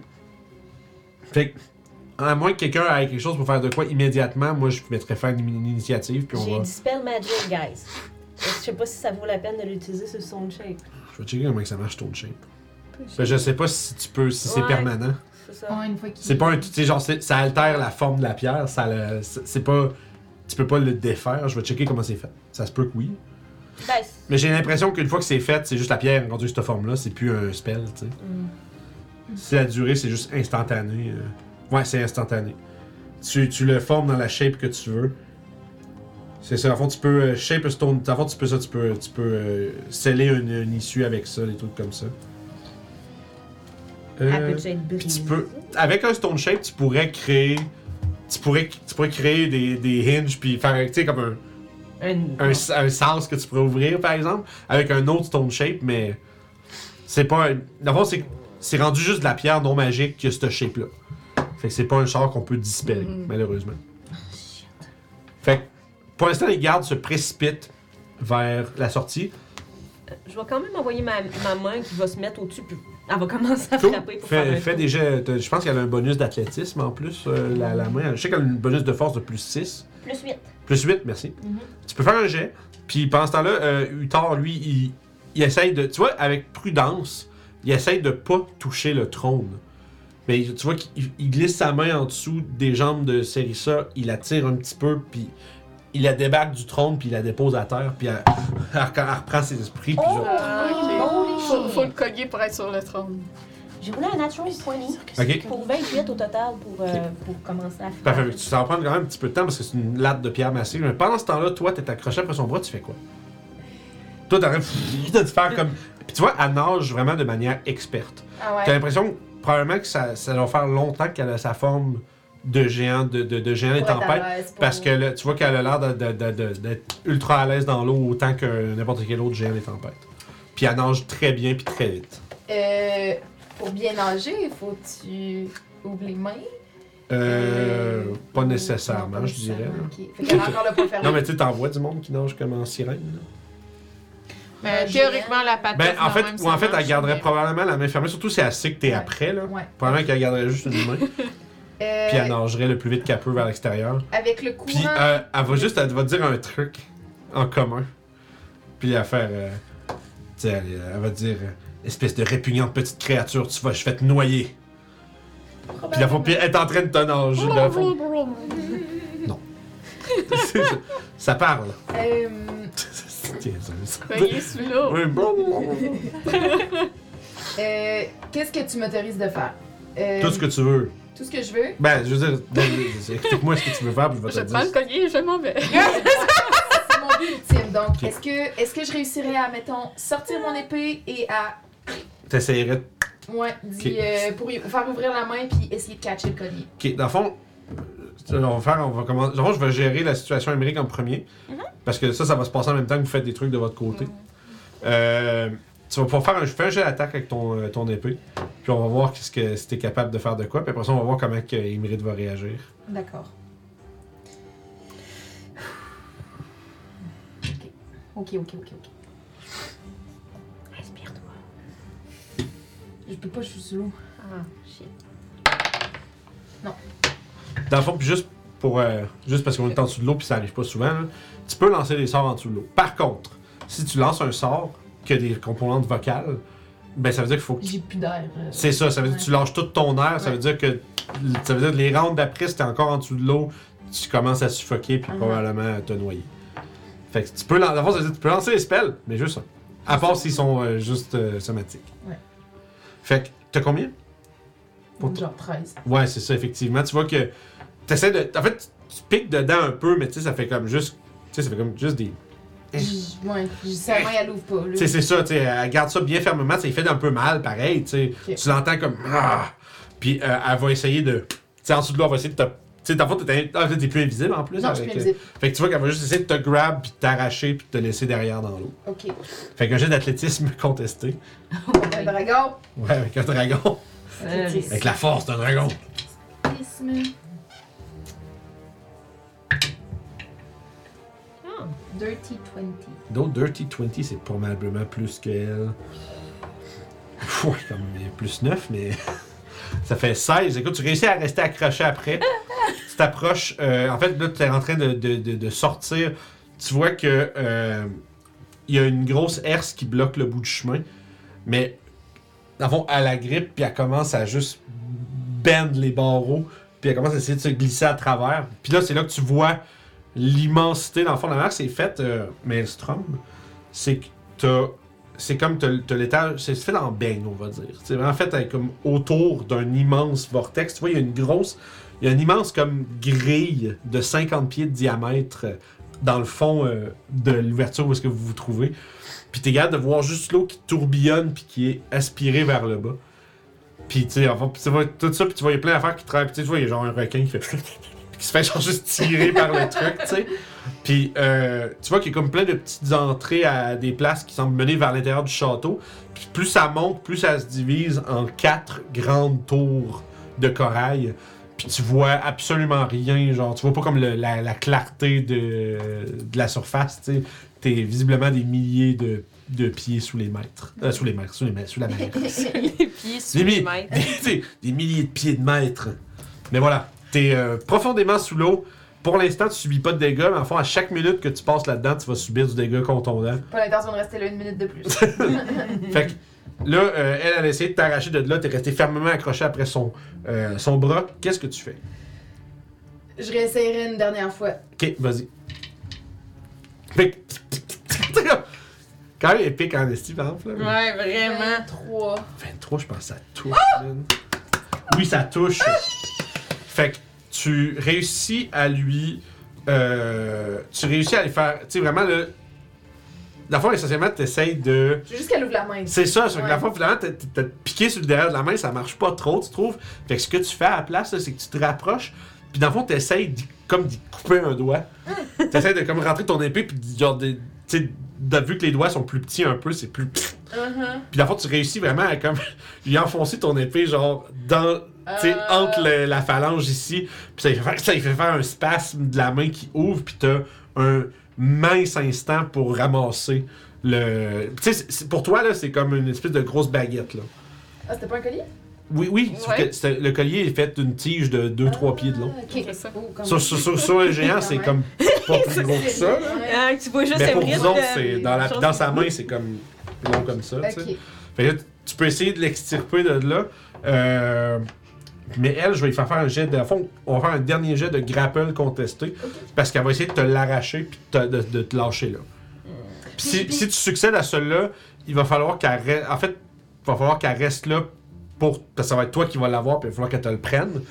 Fait que, à moins que quelqu'un ait quelque chose pour faire de quoi immédiatement, moi je mettrais faire une, une initiative, puis on J'ai va. Dispel Magic, guys. Je sais pas si ça vaut la peine de l'utiliser sur son shape. Je vais checker comment ça marche ton shape. Ben, je sais pas si tu peux, si c'est Ouais. permanent. C'est ça. Oh, une fois qu'il. C'est pas un. Tu sais, genre, c'est- ça altère la forme de la pierre, ça le- c'est c'est pas. Tu peux pas le défaire, je vais checker comment c'est fait. Ça se peut que oui. Ben, c'est- Mais j'ai l'impression qu'une fois que c'est fait, c'est juste la pierre rendue cette forme-là, c'est plus un spell, tu sais. Mm. Si la durée, c'est juste instantané. euh, Ouais, c'est instantané. Tu, tu le formes dans la shape que tu veux. C'est ça, en fond, tu peux euh, shape a stone. En fond, tu peux ça, tu peux, tu peux euh, sceller une, une issue avec ça, des trucs comme ça. Euh, peut tu peux, avec un stone shape, tu pourrais créer, tu pourrais, tu pourrais créer des, des hinges puis faire, tu sais, comme un, Un- un, un sens que tu pourrais ouvrir, par exemple, avec un autre stone shape, mais c'est pas. un- c'est, rendu juste de la pierre non magique qui a ce shape-là. Fait que c'est pas un char qu'on peut dispeller, Mhm. malheureusement. Fait que, pour l'instant, les gardes se précipitent vers la sortie. Je vais quand même envoyer ma, ma main qui va se mettre au-dessus, elle va commencer à frapper pour faire Fais, un jets. t'as- Je pense qu'elle a un bonus d'athlétisme en plus, euh, la, la main. Je sais qu'elle a un bonus de force de plus 6. Plus 8. Plus 8, merci. Mhm. Tu peux faire un jet. Puis pendant ce temps-là, euh, Uthor, lui, il, il essaye de. Tu vois, avec prudence, il essaye de pas toucher le trône. Mais tu vois qu'il il glisse sa main en dessous des jambes de Serissa, il la tire un petit peu, puis il la débarque du trône, puis il la dépose à terre, puis elle, *laughs* elle reprend- elle reprend ses esprits, puis genre- Ah. Faut, le cogner pour être sur le trône. J'ai roulé un natural 20 Ok. pour 28 au total pour, euh, pour commencer à faire. Parfait. Ça va prendre quand même un petit peu de temps parce que c'est une latte de pierre massive. Mais pendant ce temps-là, toi, t'es accroché après son bras, tu fais quoi? Toi, t'arrêtes de te faire comme. Puis tu vois, elle nage vraiment de manière experte. Ah T'as ouais. l'impression probablement que ça, ça va faire longtemps qu'elle a sa forme de géant, de, de, de géant des tempêtes. Parce que là, tu vois qu'elle a l'air d'être ultra à l'aise dans l'eau autant que n'importe quel autre géant des tempêtes. Puis elle nage très bien puis très vite. Euh, Pour bien nager, faut que tu ouvres les mains? Euh, pas ou- nécessairement, non, pas je dirais. Fait qu'elle a encore le point *laughs* fermé. Non, mais tu sais, t'en vois du monde qui nage comme en sirène. là. Mais Euh, théoriquement, la patate. Ben, en fait, même, ou en fait, elle garderait probablement la main fermée, surtout si elle sait que t'es après, là. Ouais. Probablement qu'elle garderait juste une main, *laughs* Euh, puis elle nagerait le plus vite qu'elle peut vers l'extérieur. avec le courant. Puis euh, elle va juste, elle va dire un truc en commun. Puis elle va faire. euh, tu sais, elle, elle va dire euh, Espèce de répugnante petite créature, tu vas, je vais te noyer. Puis elle est en train de te nager. fond. Non. *laughs* Ça parle. *laughs* Tiens, ça- ça- Soyez sous l'eau. Oui, bon. euh, Qu'est-ce que tu m'autorises de faire? Euh, Tout ce que tu veux. tout ce que je veux? Ben, je veux dire, ben, explique-moi ce que tu veux faire, puis je vais Je te prends le dire. collier je m'en vais. *laughs* C'est mon but ultime. Donc, Ok. est-ce que, est que je réussirais à, mettons, sortir mon épée et à. T'essayerais de Ouais, d'y, euh, pour y- faire ouvrir la main puis essayer de catcher le collier. Ok, dans le fond, on va faire, on va commencer. Je vais gérer la situation Amérique en premier. Parce que ça, ça va se passer en même temps que vous faites des trucs de votre côté. Euh, tu vas pouvoir faire un, fais un jet d'attaque avec ton, euh, ton épée. Puis on va voir qu'est-ce que, si t'es capable de faire de quoi. Puis après ça, on va voir comment que va réagir. D'accord. Ok, ok, ok, ok. ok. Inspire-toi. Je peux pas, je suis sous l'eau. Ah, shit. Dans le fond, puis juste pour. euh, juste parce qu'on est en dessous de l'eau, puis ça arrive pas souvent, là, tu peux lancer des sorts en dessous de l'eau. Par contre, si tu lances un sort qui a des composantes vocales, ben ça veut dire qu'il faut que J'ai plus d'air. euh. C'est ça, ça veut dire que tu lâches tout ton air, ça veut dire que ça veut dire que les rounds d'après, si t'es encore en dessous de l'eau, tu commences à suffoquer puis Mhm. probablement à te noyer. Fait que tu peux, lan- dans le fond, ça veut dire que tu peux lancer les spells, mais juste ça. À part s'ils sont euh, juste euh, somatiques. Ouais. Fait que t'as combien? Donc, genre 13. Ouais, c'est ça, effectivement. Tu vois que t'essaies de. En fait, tu piques dedans un peu, mais tu sais, ça fait comme juste. Tu sais, ça fait comme juste des. Ouais, elle ouvre pas. là. Tu sais, c'est ça, tu sais, elle garde ça bien fermement, ça lui fait un peu mal, pareil, tu sais. Tu l'entends comme. Ah! Puis euh, elle va essayer de. Tu sais, en dessous de l'eau, elle va essayer de te. Tu sais, dans le fond, t'es ah, t'es plus invisible en plus. Non, je suis avec, plus euh, invisible. Fait que tu vois qu'elle va juste essayer de te grab, puis de t'arracher, puis de te laisser derrière dans l'eau. Ok. Fait qu'un jet d'athlétisme *laughs* contesté. *laughs* Un dragon. Ouais, avec un dragon. Avec la force d'un dragon. Ah. Dirty 20. D'autres Dirty 20, c'est probablement plus qu'elle. Ouais, comme plus 9, mais. *laughs* Ça fait 16. Écoute, tu réussis à rester accroché après. tu t'approches. euh, en fait, là, tu es en train de, de- de- de sortir. Tu vois que. euh, il y a une grosse herse qui bloque le bout du chemin. Mais. Dans le fond, elle la grippe, puis elle commence à juste bend les barreaux. Puis elle commence à essayer de se glisser à travers. Puis là, c'est là que tu vois l'immensité. Dans le fond, la mer, c'est fait. Euh, Maelstrom. C'est que t'as c'est comme t'as l'étage, c'est fait en beigne, on va dire. C'est vraiment fait comme autour d'un immense vortex. Tu vois, il y a une grosse, il y a une immense comme grille de 50 pieds de diamètre dans le fond euh, de l'ouverture où est-ce que vous vous trouvez. Puis t'es capable de voir juste l'eau qui tourbillonne puis qui est aspirée vers le bas. Puis tu sais, enfin, vois tout ça, puis tu vois, il y a plein d'affaires qui travaillent. Tu vois, il y a genre un requin qui fait. *laughs* qui se fait genre juste tirer par le truc, tu sais. Puis euh, tu vois qu'il y a comme plein de petites entrées à des places qui semblent mener vers l'intérieur du château. Puis plus ça monte, plus ça se divise en quatre grandes tours de corail. Puis tu vois absolument rien, genre tu vois pas comme la clarté de, de la surface, tu sais. T'es visiblement des milliers de, de pieds sous les mètres. Euh, sous les mètres, sous les mètres, sous la *laughs* mer. les pieds sous Des, les mètres. des- des- des milliers de pieds de mètres. Mais voilà, t'es euh, profondément sous l'eau. Pour l'instant, tu subis pas de dégâts, mais en fond, à chaque minute que tu passes là-dedans, tu vas subir du dégât contondant. Pas l'intention de rester là une minute de plus. *laughs* Fait que là, euh, elle, elle a essayé de t'arracher de là, t'es resté fermement accroché après son, euh, son bras. Qu'est-ce que tu fais? Je réessayerai une dernière fois. Ok, vas-y. Fait que. *laughs* Quand même épique en esti, par exemple. là. Ouais, vraiment. 23. 23, je pense que ça touche. man. Oui, ça touche. Fait que tu réussis à lui. euh, tu réussis à lui faire. Tu sais, vraiment, là. La fois, essentiellement, tu essayes de. Juste qu'elle ouvre la main. C'est ça, c'est que Ouais. la fois, finalement, t'as- t'as piqué sur le derrière de la main, ça marche pas trop, tu trouves. Fait que ce que tu fais à la place, là, c'est que tu te rapproches, puis dans le fond, t'essayes d'y- comme d'y couper un doigt. t'essayes de comme rentrer ton épée, puis d'y- genre, de- tu sais, vu que les doigts sont plus petits un peu, c'est plus. Uh-huh. Puis la fois, tu réussis vraiment à comme *laughs* lui enfoncer ton épée, genre, dans. Tu sais, Euh. entre le- la phalange ici. Puis ça lui fait faire, ça lui fait faire un spasme de la main qui ouvre, puis t'as un mince instant pour ramasser le. Tu sais, pour toi, là, c'est comme une espèce de grosse baguette, là. Ah, c'était pas un collier? Oui, oui, Ouais. que le collier est fait d'une tige de 2-3 pieds de long. Ah. Oh, Sur, même. sur, sur, sur un géant, c'est comme *laughs* pas plus gros que ça. Hein, tu vois juste Mais pour vous autres, de- c'est dans, la, dans sa main, c'est comme long comme ça. tu. Fait là, peux essayer de l'extirper de là. Euh, mais elle, je vais lui faire faire un jet de. à fond, on va faire un dernier jet de grapple contesté. Parce qu'elle va essayer de te l'arracher puis de, te- de- de te lâcher là. Puis si, Puis- si tu succèdes à celui-là, il va falloir qu'elle reste. En fait, il va falloir qu'elle reste là pour. Parce que ça va être toi qui vas l'avoir, puis il va falloir qu'elle te le prenne.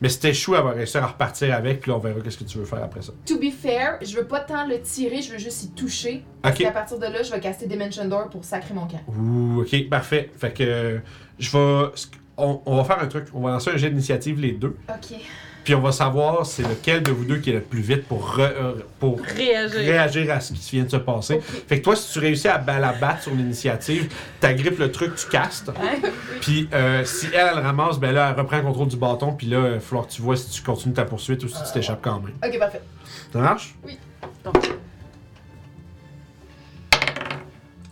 Mais si t'échoues, elle va réussir à repartir avec, puis là, on verra qu'est-ce que tu veux faire après ça. To be fair, je veux pas tant le tirer, je veux juste y toucher. Ok. Et à partir de là, je vais caster Dimension Door pour sacrer mon camp. Ouh, ok, parfait. Fait que je vais. On, on va faire un truc. On va lancer un jet d'initiative les deux. Ok. Puis on va savoir c'est lequel de vous deux qui est le plus vite pour, re- euh, pour Réagir. réagir à ce qui vient de se passer. Ok. Fait que toi, si tu réussis à la battre sur l'initiative, t'agrippes le truc, tu castes. Puis euh, si elle, elle ramasse, ben là, elle reprend le contrôle du bâton. Puis là, il va falloir que tu vois si tu continues ta poursuite ou si tu t'échappes quand même. Ok, parfait. Ça marche?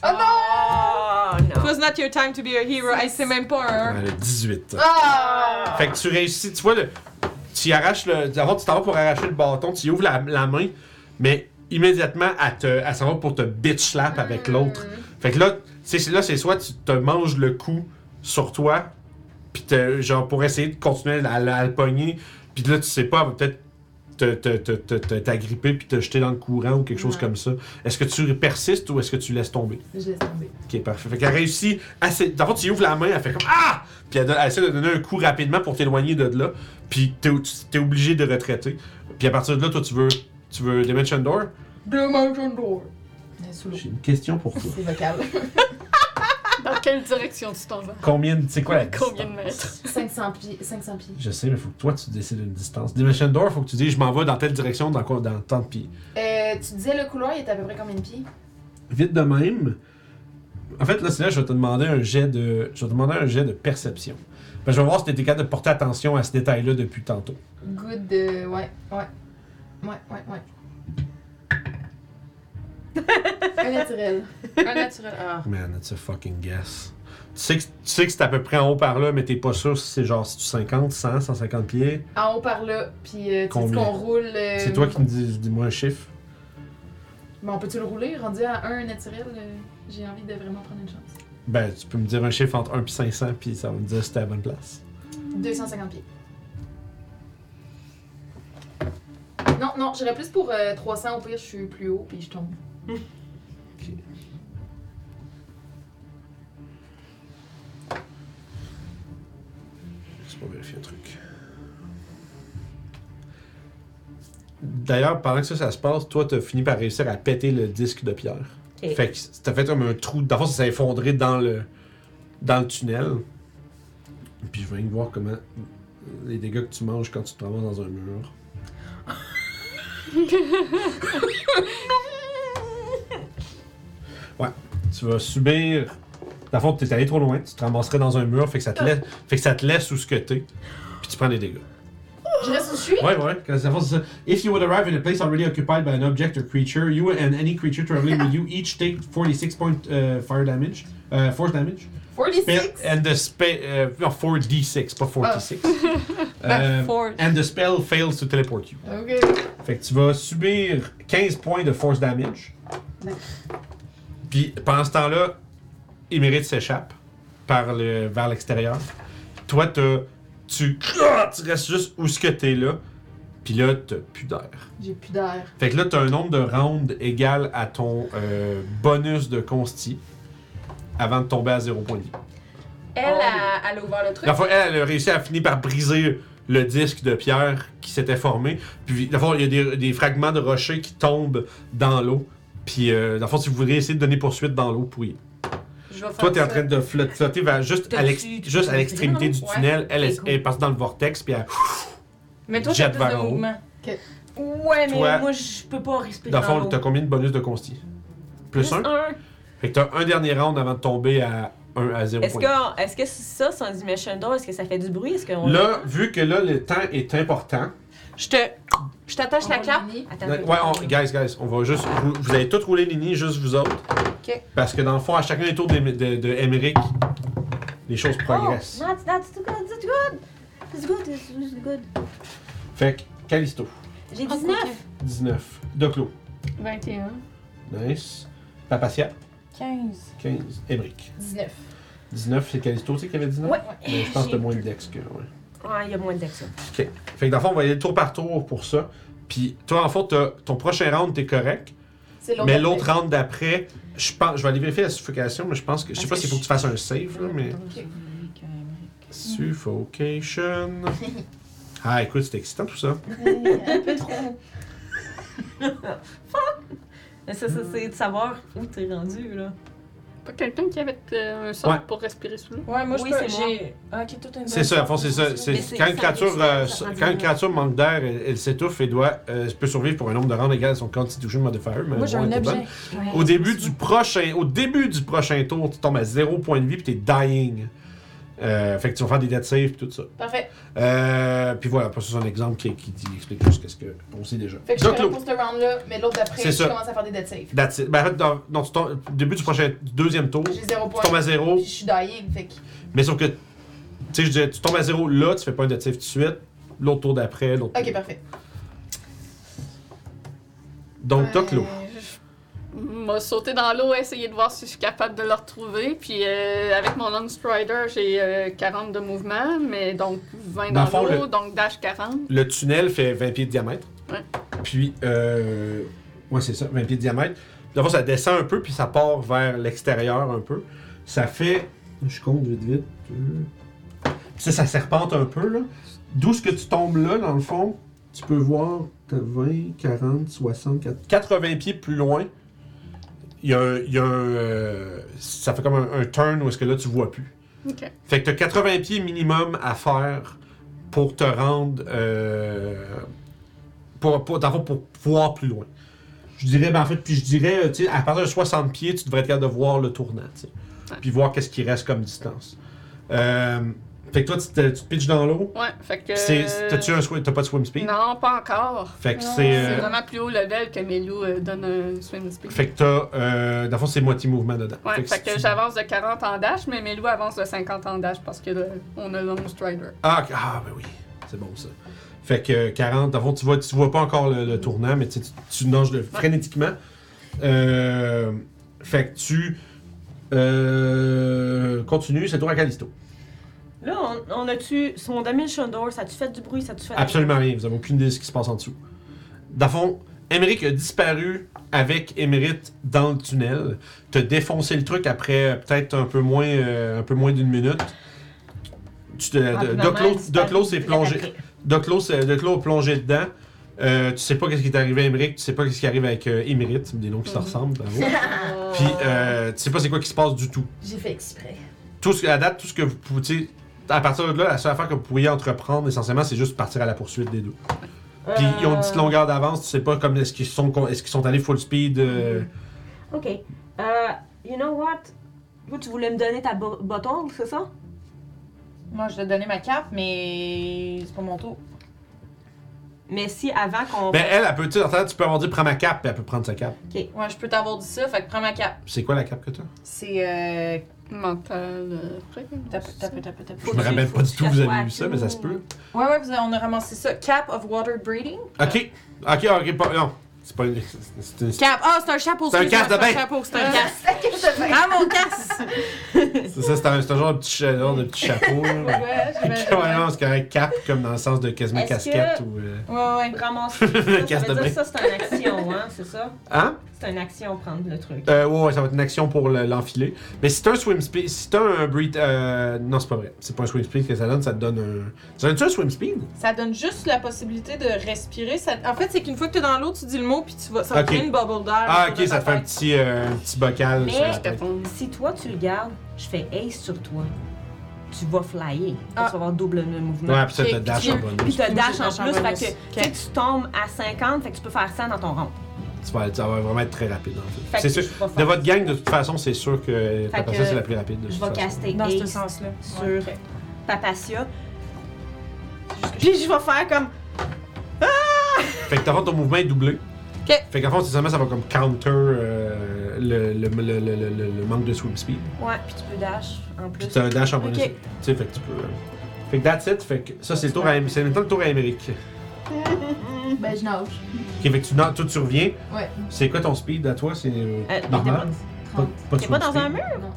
Oh non! Oh It was not your time to be a hero. Hey, c'est même pas a 18. Ah! Fait que tu réussis, tu vois, le, tu arraches le. D'abord, tu t'en vas pour arracher le bâton, tu y ouvres la, la main, mais immédiatement, elle, te, elle s'en va pour te bitch slap avec l'autre. Fait que là, c'est, là, c'est soit tu te manges le coup sur toi, puis te- genre pour essayer de continuer à, le pogner, puis là, tu sais pas, peut-être t'agripper puis te jeter dans le courant ou quelque chose Ouais. comme ça. Est-ce que tu persistes ou est-ce que tu laisses tomber? Je laisse tomber. Ok, parfait. Fait qu'elle réussit assez. D'abord, tu ouvres la main, elle fait comme Ah! Puis elle, essaie de donner un coup rapidement pour t'éloigner de là. Puis t'es, t'es obligé de retraiter. Puis à partir de là, toi, tu veux. Tu veux Dimension Door? Dimension Door. J'ai une question pour toi. C'est vocal. *laughs* Dans quelle direction tu t'en vas? Combien de. C'est quoi la Combien de mètres? 500 pieds. 500 pieds. Je sais, mais faut que toi, tu décides une distance. Dimension Door, faut que tu dises Je m'en vais dans telle direction, dans, quoi, dans tant de pieds. Euh, tu disais le couloir, il était à peu près combien de pieds? Vite de même. En fait, là, c'est là je vais te demander un jet de. Je vais te demander un jet de perception. Ben, je vais voir si t'étais capable de porter attention à ce détail-là depuis tantôt. Good. euh, ouais, ouais. Ouais, ouais, ouais. Un naturel. Un naturel. Ah. Man, it's a fucking guess. Tu sais que, tu sais que c'est à peu près en haut par là, mais t'es pas sûr si c'est genre si tu 50, 100, 150 pieds. En haut par là, puis euh, tu sais qu'on roule. euh, C'est toi qui me dis, dis-moi un chiffre. Mais on peut-tu le rouler? Rendu à un naturel, euh, j'ai envie de vraiment prendre une chance. Ben, tu peux me dire un chiffre entre 1 et 500, puis ça va me dire si t'es à la bonne place. 250 pieds. Non, non, j'irais plus pour euh, 300. Au pire, je suis plus haut, puis je tombe. Je vais vérifier un truc. D'ailleurs, pendant que ça, ça se passe, toi, t'as fini par réussir à péter le disque de pierre. Ok. Fait que t'as fait comme un trou. D'abord, ça s'est effondré dans le, dans le tunnel. Puis je viens de voir comment les dégâts que tu manges quand tu te ramasses dans un mur. *laughs* ouais, tu vas subir. Dans le fond, t'es allé trop loin, tu te ramasserais dans un mur, fait que ça te laisse, fait que ça te laisse où ce que t'es, puis tu prends des dégâts. Je reste où je suis? Ouais, ouais. Ça, c'est ça. If you would arrive in a place already occupied by an object or creature, you and any creature traveling with you each take 46 point uh, fire damage. Uh, force damage. 46? Spell, and the spell. Uh, no, 4d6, pas 46. Euh, Force. and the spell fails to teleport you. Ok. Fait que tu vas subir 15 points de force damage. Puis pendant ce temps-là, Émérite s'échappe par le, vers l'extérieur. Toi, t'as- tu, tu restes juste où ce que t'es là. Puis là, t'as plus d'air. J'ai plus d'air. Fait que là, t'as un nombre de rounds égal à ton euh, bonus de consti avant de tomber à 0 point de vie. Elle, a, elle a ouvert le truc. La fois, elle, elle a réussi à finir par briser le disque de pierre qui s'était formé. Puis, la fois, il y a des, des fragments de rochers qui tombent dans l'eau. Puis, euh, dans le fond, si vous voudriez essayer de donner poursuite dans l'eau, faire Toi, t'es en ça. train de flotter, flotter vers juste, à l'ex- juste à l'extrémité du Ouais. tunnel. Elle, elle, elle passe dans le vortex, puis elle, *laughs* Mais toi, Jette plus vers de en haut. mouvement. Ouais, mais Toi- moi, je peux pas respirer dans le fond, t'as combien de bonus de consti? Plus un? un. Fait que t'as un dernier round avant de tomber à 1 à 0 Est-ce que, est-ce que ça, c'est un Dimension Door? Est-ce que ça fait du bruit? Est-ce qu'on Là, vu que là, le temps est important. Je te. Je t'attache la cape. Attends, Ouais, on- guys, guys, on va juste. Vous, vous allez tous rouler Nini, juste vous autres. Ok. Parce que dans le fond, à chacun des tours de, de, de Emmerich, les choses progressent. Oh, that's, that's too good, that's good. That's good, that's good. Fait que, Callisto, J'ai Oh, 19. 19. Doclo, 21. nice. Papacia, 15. 15. Emmerich, 19. 19. C'est Callisto, tu sais qui avait 19 Ouais. Mais je pense que t'as moins de dex que. Ouais. Ouais, il y a moins ça. Ok. Fait que dans le fond, on va y aller tour par tour pour ça. Puis toi, en fait, t'as- ton prochain round, t'es correct. C'est l'autre. Mais l'autre round d'après, je pense, je vais aller vérifier la suffocation, mais je pense que, je sais pas s'il faut que tu fasses un save, là, mais. Suffocation. *laughs* Ah, écoute, c'est excitant tout ça. *laughs* Un peu trop. Mais ça, ça c'est de savoir où t'es rendu, là. Pas quelqu'un qui avait euh, un sort Ouais. pour respirer sous l'eau? Ouais, moi, je peux. c'est moi. J'ai. Ah, ok, tout est C'est ça, à fond, c'est ça. C'est Mais c'est- quand une ça créature, euh, ça quand une créature manque d'air, elle, elle s'étouffe et doit, euh, peut survivre pour un nombre de rounds égal à son Constitution Modifier. Mais Moi, j'ai bon, un elle était objet. bonne. Au début du prochain, au début du prochain tour, tu tombes à 0 point de vie puis t'es dying. Euh, fait que tu vas faire des death saves puis tout ça. Parfait. Euh, puis voilà, c'est un exemple qui, qui dit- explique juste qu'est-ce que on sait déjà. Fait que je Donc, Lo, pour ce round-là, mais l'autre d'après, C'est je ça. commence à faire des dead saves. that's it. Ben, en fait, dans, non, tu tombes- au début du prochain, du deuxième tour, J'ai zéro tu point. tombes à 0, Puis je suis dying, fait que. mais sauf que, tu sais, je dirais, tu tombes à 0 là, tu fais pas un death save tout de suite, l'autre tour d'après, l'autre Ok, tour. parfait. Donc, Euh, Doclo. M'a sauté dans l'eau, essayer de voir si je suis capable de le retrouver. Puis euh, avec mon Long Strider, j'ai euh, 40 de mouvement, mais donc 20 Dans l'eau, le- donc dash 40. Le tunnel fait 20 pieds de diamètre. Ouais. Puis, euh, ouais, c'est ça, 20 pieds de diamètre. D'abord, ça descend un peu, puis ça part vers l'extérieur un peu. Ça fait. Je compte vite, vite. Puis ça, ça serpente un peu, là. D'où ce que tu tombes là, dans le fond, tu peux voir. T'as 20, 40, 60, 80 pieds plus loin. Il y a un. il y a un, euh, ça fait comme un, un turn où est-ce que là, tu vois plus. Fait que t'as 80 pieds minimum à faire pour te rendre. Euh, pour, pour, pour pouvoir plus loin. Je dirais, ben en fait, puis je dirais, tu sais, à partir de 60 pieds, tu devrais être capable de voir le tournant, tu sais. Ouais. Puis voir qu'est-ce qui reste comme distance. Euh, fait que toi, tu te, tu te pitches dans l'eau? Ouais, fait que. T'as-tu un swim- t'as pas de swim speed? Non, pas encore. Fait que c'est. C'est euh, vraiment plus haut level que Melou euh, donne un swim speed. fait que t'as. Euh, dans le fond, c'est moitié mouvement dedans. Ouais, fait que j'avance de 40 en dash, mais Melou avance de 50 en dash parce que là, on a Long Strider. Ah, ah, ben oui. C'est bon ça. Fait que 40, dans le fond, tu vois, tu vois pas encore le, le tournant, mais tu, tu, tu nages le- frénétiquement. Euh, fait que tu. Euh, continue, c'est tour à Callisto. Là, on, on a-tu. Son Dimension Door, ça a-tu fait du bruit? Ça a-tu fait. Absolument rien, vous avez aucune idée de ce qui se passe en dessous. Dans le fond, Emmerich a disparu avec Émérite dans le tunnel. T'as défoncé le truc après euh, peut-être un peu moins, euh, un peu moins d'une minute. Tu te, Ah, de- Doclo- Doclo s'est plongé. après. Doclo, s'est- Doclo a plongé dedans. Euh, tu sais pas qu'est-ce qui est arrivé à Emmerich, tu sais pas qu'est-ce qui arrive avec euh, des noms qui se Mhm. ressemblent, bravo. *laughs* Puis euh, tu sais pas c'est quoi qui se passe du tout. J'ai fait exprès. Tout ce, à date, tout ce que vous pouvez, tu sais, à partir de là, la seule affaire que vous pourriez entreprendre essentiellement, c'est juste partir à la poursuite des deux. Puis ils ont une petite longueur d'avance, tu sais pas comme est-ce qu'ils sont, est-ce qu'ils sont allés full speed. euh, Ok. Euh, you know what? Toi, tu voulais me donner ta bâton, c'est ça? Moi, je t'ai donné ma cape, mais c'est pas mon tour. Mais si avant qu'on. Ben elle, elle peut, tu tu peux avoir dit prends ma cape, puis elle peut prendre sa cape. Ouais, je peux t'avoir dit ça, fait que prends ma cape. C'est quoi la cape que t'as? C'est. Euh... Mental. Euh. Je me rappelle pas du tout que vous avez vu ça, mais ça se peut. Ouais, ouais, vous avez- on a ramassé ça. Cap of Water Breeding. Ok, ok, ok, pas, non. C'est pas une. c'est- une- Cap. Ah, c'est un chapeau. C'est un casque de bain. C'est un chapeau, c'est un casque. Ah, mon casque. C'est ça, c'est un, c'est un genre de petit, genre de petit chapeau. là. Ouais, Ouais, c'est correct, cap, comme dans le sens de quasiment casquette que- ou. euh, Ouais, ouais. Ramasser *laughs* ça, ça Casse de veut bain. dire que ça, c'est une action, hein, c'est ça? Hein? C'est une action, prendre le truc. Euh, ouais, ouais, ça va être une action pour le- l'enfiler. Mais si t'as un swim speed, si t'as un breed, euh, non, c'est pas vrai. C'est pas un swim speed que ça donne, ça te donne un. Ça donne-tu un swim speed? Ça donne juste la possibilité de respirer. Ça- En fait, c'est qu'une fois que t'es dans l'eau, tu dis le mot, puis tu vas... ça va Ok. créer une bubble d'air. Ah, autour ok, de ça ta te fait un tête. petit, euh, un petit bocal Mais- sur la Je te tête. fonds. Si toi, tu le gardes, je fais ace sur toi. Tu vas flyer. Ah. Tu vas avoir double de mouvement. Ouais, puis ça te Ok, dash puis- en bonus. Puis tu dash en Dash en plus, fait que tu sais, tu tombes à 50, fait que tu peux faire 100 dans ton rond. tu vas, ça va vraiment être très rapide en fait. Fait C'est que sûr. je vais De faire- votre gang, de toute façon, c'est sûr que Fait que c'est la plus rapide. De Je toute vais façon. caster Dans ce Ace sens-là. sur Ouais. Papacia. Puis je vais faire comme. Fait que t'as ton mouvement est doublé. Ok. Fait qu'en seulement ça va comme counter euh, le, le, le, le, le- le- le manque de swim speed. Ouais, puis tu peux dash en plus. Puis t'as un dash en bonus. Tu sais, fait que tu peux. euh, Fait que that's it. Fait que ça, c'est le tour à c'est maintenant le tour à Émeric. *laughs* Ben, je nage. Ok, fait que tu, na- toi, tu reviens. Ouais. C'est quoi ton speed à toi? C'est euh, Euh, normal? Pas, 30. pas dans un mur? Non,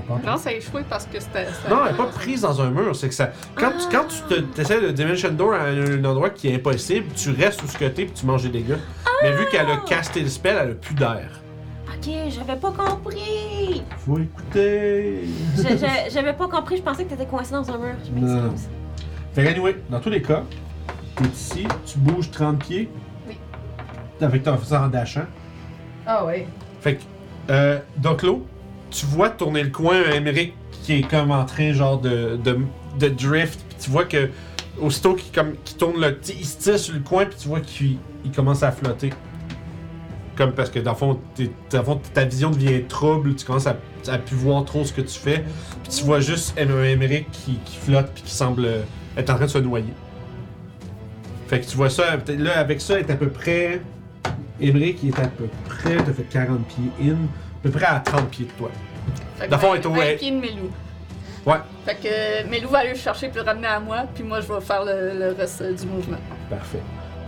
pas encore. Non, ça a échoué parce que c'était. ça- Non, elle est pas prise dans un mur. C'est que ça. Quand tu, quand tu te- essaies de Dimension Door à un, endroit qui est impossible, tu restes où ce côté puis tu manges des dégâts. Mais vu qu'elle a casté le spell, elle a plus d'air. Ok, j'avais pas compris! Faut écouter. J'avais pas compris, je pensais que t'étais coincé dans un mur. Je Non. m'excuse. Fait que anyway, dans tous les cas, t'es ici, tu bouges 30 pieds. Oui. Avec ton faisant en dashant. Ah ouais. Fait que, euh, Doclo, tu vois tourner le coin Emmerich qui est comme en train genre de, de, de drift, puis tu vois que aussitôt qu'il tourne le. sais, Il se tire sur le coin, puis tu vois qu'il il commence à flotter. Comme parce que dans le fond, ta vision devient trouble, tu commences à, à plus voir trop ce que tu fais, puis tu vois juste Emmerich qui, qui flotte, puis qui semble euh, être en train de se noyer. Fait que tu vois ça, là, avec ça, est à peu près. Emmerich, est à peu près, t'as fait 40 pieds in, peu près à 30 pieds de toi. Fait que Dans le fond, elle est au- 20 elle- pieds de Melou. Ouais. Fait que euh, Melou va aller le chercher puis le ramener à moi, puis moi je vais faire le, le reste euh, du mouvement. Parfait.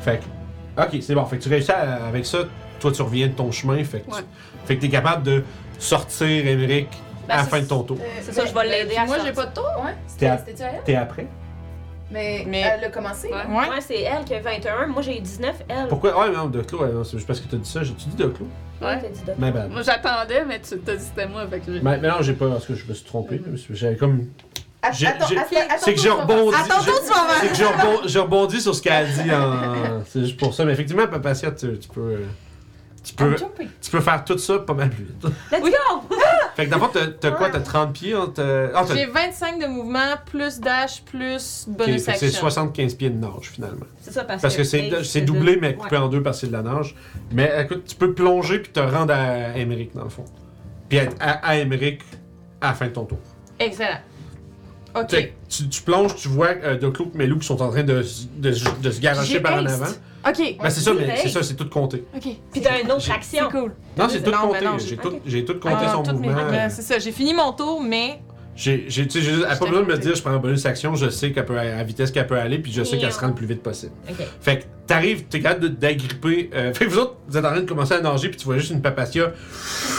Fait que. Ok, c'est bon. Fait que tu réussis à- avec ça, toi tu reviens de ton chemin. Fait que, tu- Ouais. fait que t'es capable de sortir Emmerich Ben, à la fin de ton tour. Euh, C'est ça, je vais l'aider à Moi, sortir. j'ai pas de tour. Ouais. À- C'était c'était-tu à elle? T'es après? Mais, Mais- elle a commencé. Ouais. Ouais. Ouais, c'est elle qui a 21. Moi, j'ai 19. Elle. Pourquoi? Ouais, non, Doclo, c'est juste parce que t'as dit ça. J'ai-tu dit Doclo? Ouais, t'as dit de- My bad. Moi j'attendais, mais tu t'as dit que c'était moi, fait que j'ai. Mais, mais non, j'ai pas. Parce que je me suis trompé. que J'avais comme. C'est que j'ai rebondi. C'est que j'ai rebon- j'ai rebondi sur ce qu'elle a dit en. *laughs* C'est juste pour ça. Mais effectivement, Papacia, tu, tu peux. euh, Tu peux, tu peux faire tout ça pas mal plus vite. Let's go! *laughs* Fait que d'abord, t'as t'as quoi? T'as 30 pieds? hein, t'as- Ah, t'as- J'ai 25 de mouvement, plus dash, plus ok, bonus fait que c'est action. 75 pieds de nage finalement. C'est ça, parce, Parce que c'est Ace, c'est de- doublé, mais coupé Ouais. en deux parce que c'est de la nage. Mais écoute, tu peux plonger puis te rendre à Emmerich dans le fond. Puis être à, à Emmerich à la fin de ton tour. Excellent. Ok. Fait que tu, tu plonges, tu vois euh, Doclo et Melou qui sont en train de, s- de, s- de se garocher J'ai par en haste. avant. Ok. Ben c'est ça, mais c'est ça, c'est tout compté. Ok. Puis t'as une autre action. C'est cool. Non, c'est tout Non, compté. non, J'ai j'ai- tout, ok. j'ai tout compté Ah, son toutes mes- mouvement. C'est ça, j'ai fini mon tour, mais. J'ai, j'ai, tu sais, j'ai juste- elle a pas besoin de me dire je prends un bonus action, je sais qu'elle peut, à la vitesse qu'elle peut aller, puis je sais qu'elle se rend le plus vite possible. Ok. Fait que t'arrives, t'es capable de- d'agripper. euh, fait que vous autres, vous êtes en train de commencer à nager, puis tu vois juste une papatia.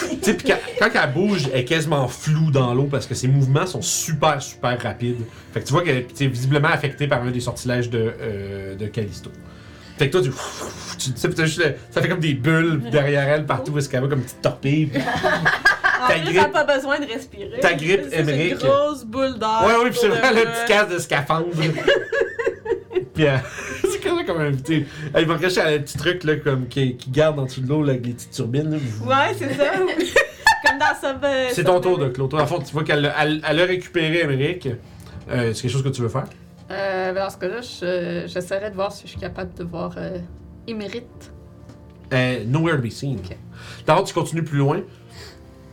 tu sais, puis quand, quand elle bouge, elle est quasiment floue dans l'eau parce que ses mouvements sont super, super rapides. Fait que tu vois qu'elle est visiblement affectée par un des sortilèges de, euh, de Callisto. Fait que toi, tu. tu puis ça fait comme des bulles derrière elle partout où est-ce qu'elle va comme une petite torpille. *laughs* En Ta plus, grippe- t'as pas besoin de respirer. Ta grippe, C'est une grosse boule d'air. Ouais, ouais, pis c'est vraiment le- petit casque de scaphandre. *laughs* pis euh, *laughs* c'est quand même comme un petit. euh, Il va cacher un petit truc là, comme, qui, qui garde en dessous de l'eau là, avec les petites turbines. là. Ouais, c'est ça. Comme dans Subway. C'est ton tour de Claude. En fond, tu vois qu'elle a- elle, elle a récupéré Emmerich. Euh, c'est quelque chose que tu veux faire? Euh, ben, dans ce cas-là, je- j'essaierai de voir si je suis capable de voir euh, Émérite. Euh, nowhere to be seen. Ok. D'abord, tu continues plus loin.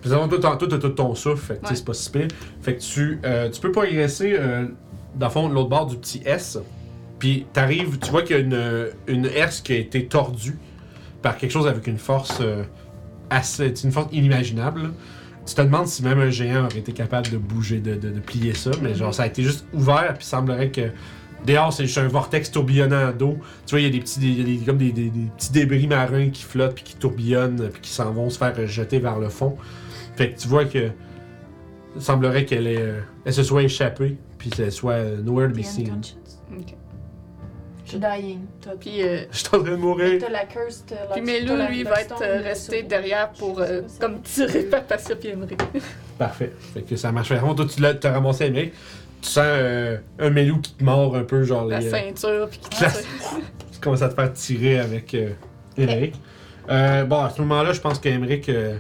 Puis d'abord, toi, t'as- toi, t'as tout ton souffle, fait que tu sais, Ouais. c'est pas si pire. Fait que tu, euh, tu peux pas agresser, euh, dans le fond, de l'autre bord du petit S. Puis t'arrives, tu vois qu'il y a une, une herse qui a été tordue par quelque chose avec une force euh, assez. une force inimaginable. là. Tu te demandes si même un géant aurait été capable de bouger, de, de- de plier ça, mais genre ça a été juste ouvert, puis semblerait que dehors c'est juste un vortex tourbillonnant d'eau. Tu vois, il y a des petits, des- il y a des- comme des, des- petits débris marins qui flottent, puis qui tourbillonnent, puis qui s'en vont se faire jeter vers le fond. Fait que tu vois que. Il semblerait qu'elle euh, elle se soit échappée, puis qu'elle soit euh, nowhere to be seen. Je suis dying. Puis, euh, *laughs* Je suis en train de mourir. T'as la curse, t'as la puis Melou, lui, va être euh, resté derrière pour euh, comme tirer Papacia puis Emery. *laughs* Parfait. Fait que ça marche vraiment. Toi, tu l'as t'as ramassé Emmerich. Tu sens euh, un Melou qui te mord un peu, genre La les. euh, ceinture, puis qui *laughs* qui la- tu commences à te faire tirer avec Emmerich. Euh, bon, à ce moment-là, je pense qu'Emmerich euh,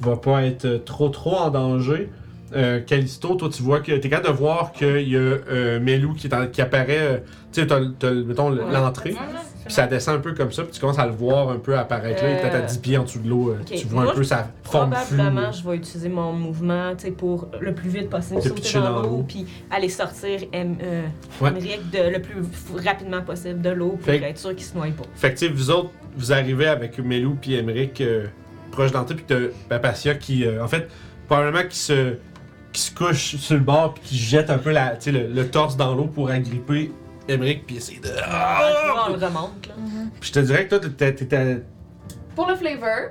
va pas être trop trop en danger. Euh, Callisto, toi, tu vois que t'es capable de voir qu'il y a euh, Melou qui, est en- qui apparaît. Euh, tu sais, t'as, mettons, l'entrée. Puis ça descend un peu comme ça, puis tu commences à le voir un peu apparaître là, peut-être à Euh, 10 pieds en dessous de l'eau. euh. Tu vois un peu sa forme. Probablement, je vais utiliser mon mouvement tu sais, pour le plus vite possible Te sauter dans dans l'eau puis aller sortir em, euh, Ouais. De, le plus rapidement possible de l'eau pour Fait être sûr qu'il se noie pas. Fait que, vous autres, vous arrivez avec Melou puis Emmerich euh, proche d'entrée, puis t'as Papacia qui, euh, en fait, probablement qui se, qui se couche sur le bord, puis qui jette un peu la, le, le torse dans l'eau pour agripper Emmerich, puis essayer de. Ah, vois, on le remonte. Là. Puis je te dirais que toi, t'étais. t'étais- Pour le flavor,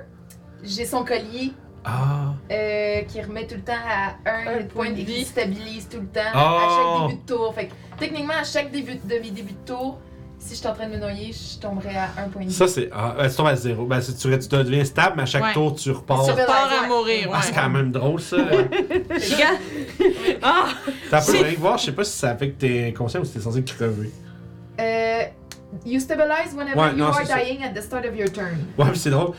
j'ai son collier Ah. euh, qui remet tout le temps à un, point de et qui vie. stabilise tout le temps Oh! à chaque début de tour. Fait que techniquement, à chaque début de mes débuts de tour, si je suis en train de me noyer, je tomberais à un point de vie. Ça, c'est. Ah, ben, tu tombes à zéro. Ben, si tu, tu deviens stable, mais à chaque Ouais. tour, tu repars. Sur- Tu pars à Ouais. mourir, Ah, c'est ouais. quand même drôle, ça. Regarde! *laughs* *laughs* ah! T'as peu rien voir, je sais pas si ça fait que t'es inconscient ou si t'es censé crever. Euh, you stabilize whenever Ouais, you non, are c'est ça. dying at the start of your turn. Ouais, c'est drôle.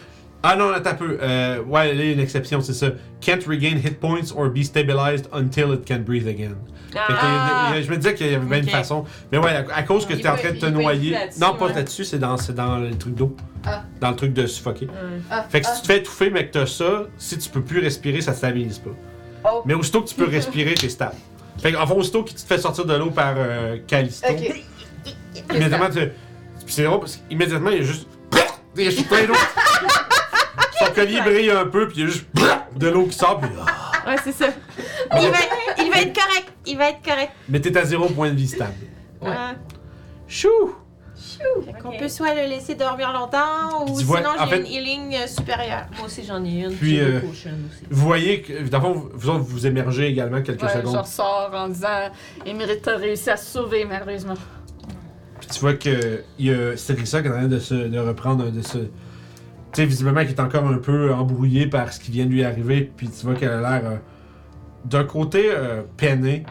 Ah non, attends un peu. Euh, ouais, là, il y a une exception, c'est ça. Can't regain hit points or be stabilized until it can breathe again. Fait que, Ah! il y a- je me disais qu'il y avait bien une Ok. façon. Mais ouais, à, à cause que Il t'es en peut- train de te noyer. là-dessus, Non, pas ouais. là-dessus, c'est dans, c'est dans le truc d'eau. Ah. Dans le truc de suffoquer. Ah, Fait que si tu te fais étouffer, mais que t'as ça, si tu peux plus respirer, ça te stabilise pas. Oh. Mais aussitôt que tu peux respirer, t'es stable. Fait que, enfin, aussitôt que tu te fais sortir de l'eau par euh, Callisto, Ok. immédiatement, tu... Puis c'est drôle parce qu'immédiatement, il y a juste. Il y a juste plein d'eau. Son collier brille un peu, puis il y a juste *laughs* de l'eau qui sort, puis. ah. Ouais, c'est ça. Il va, il va être correct. Il va être correct. Mais t'es à zéro point de vie stable. Ouais. Chou! Fait qu'on peut soit le laisser dormir longtemps ou Tu vois, sinon en j'ai fait- une healing euh, supérieure. Moi aussi, j'en ai une. Puis, j'ai euh, deux potions aussi. Vous voyez que, dans le fond, vous autres, vous émergez également quelques Ouais, je secondes. ressors en disant Émérite a réussi à se sauver, malheureusement. Puis tu vois que il y a qui est en train de, se, de reprendre un de ce. Tu sais, visiblement, qui est encore un peu embrouillé par ce qui vient de lui arriver. Puis tu vois qu'elle a l'air euh, d'un côté euh, peiné,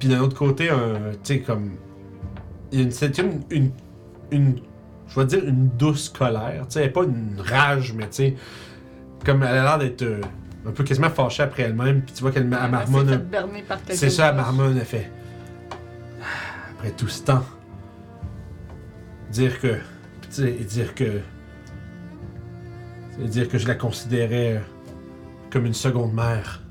puis d'un autre côté, un. Tu sais, comme. Il y a une. C'est une, une, Je vais dire une douce colère. Tu sais, elle pas une rage, mais tu sais. Comme elle a l'air d'être euh, un peu quasiment fâchée après elle-même. Puis tu vois qu'elle elle Elle marmonne c'est ça, d'autre. Marmon a fait. Ah, Après tout ce temps. Dire que. et dire que. C'est dire que je la considérais euh, comme une seconde mère.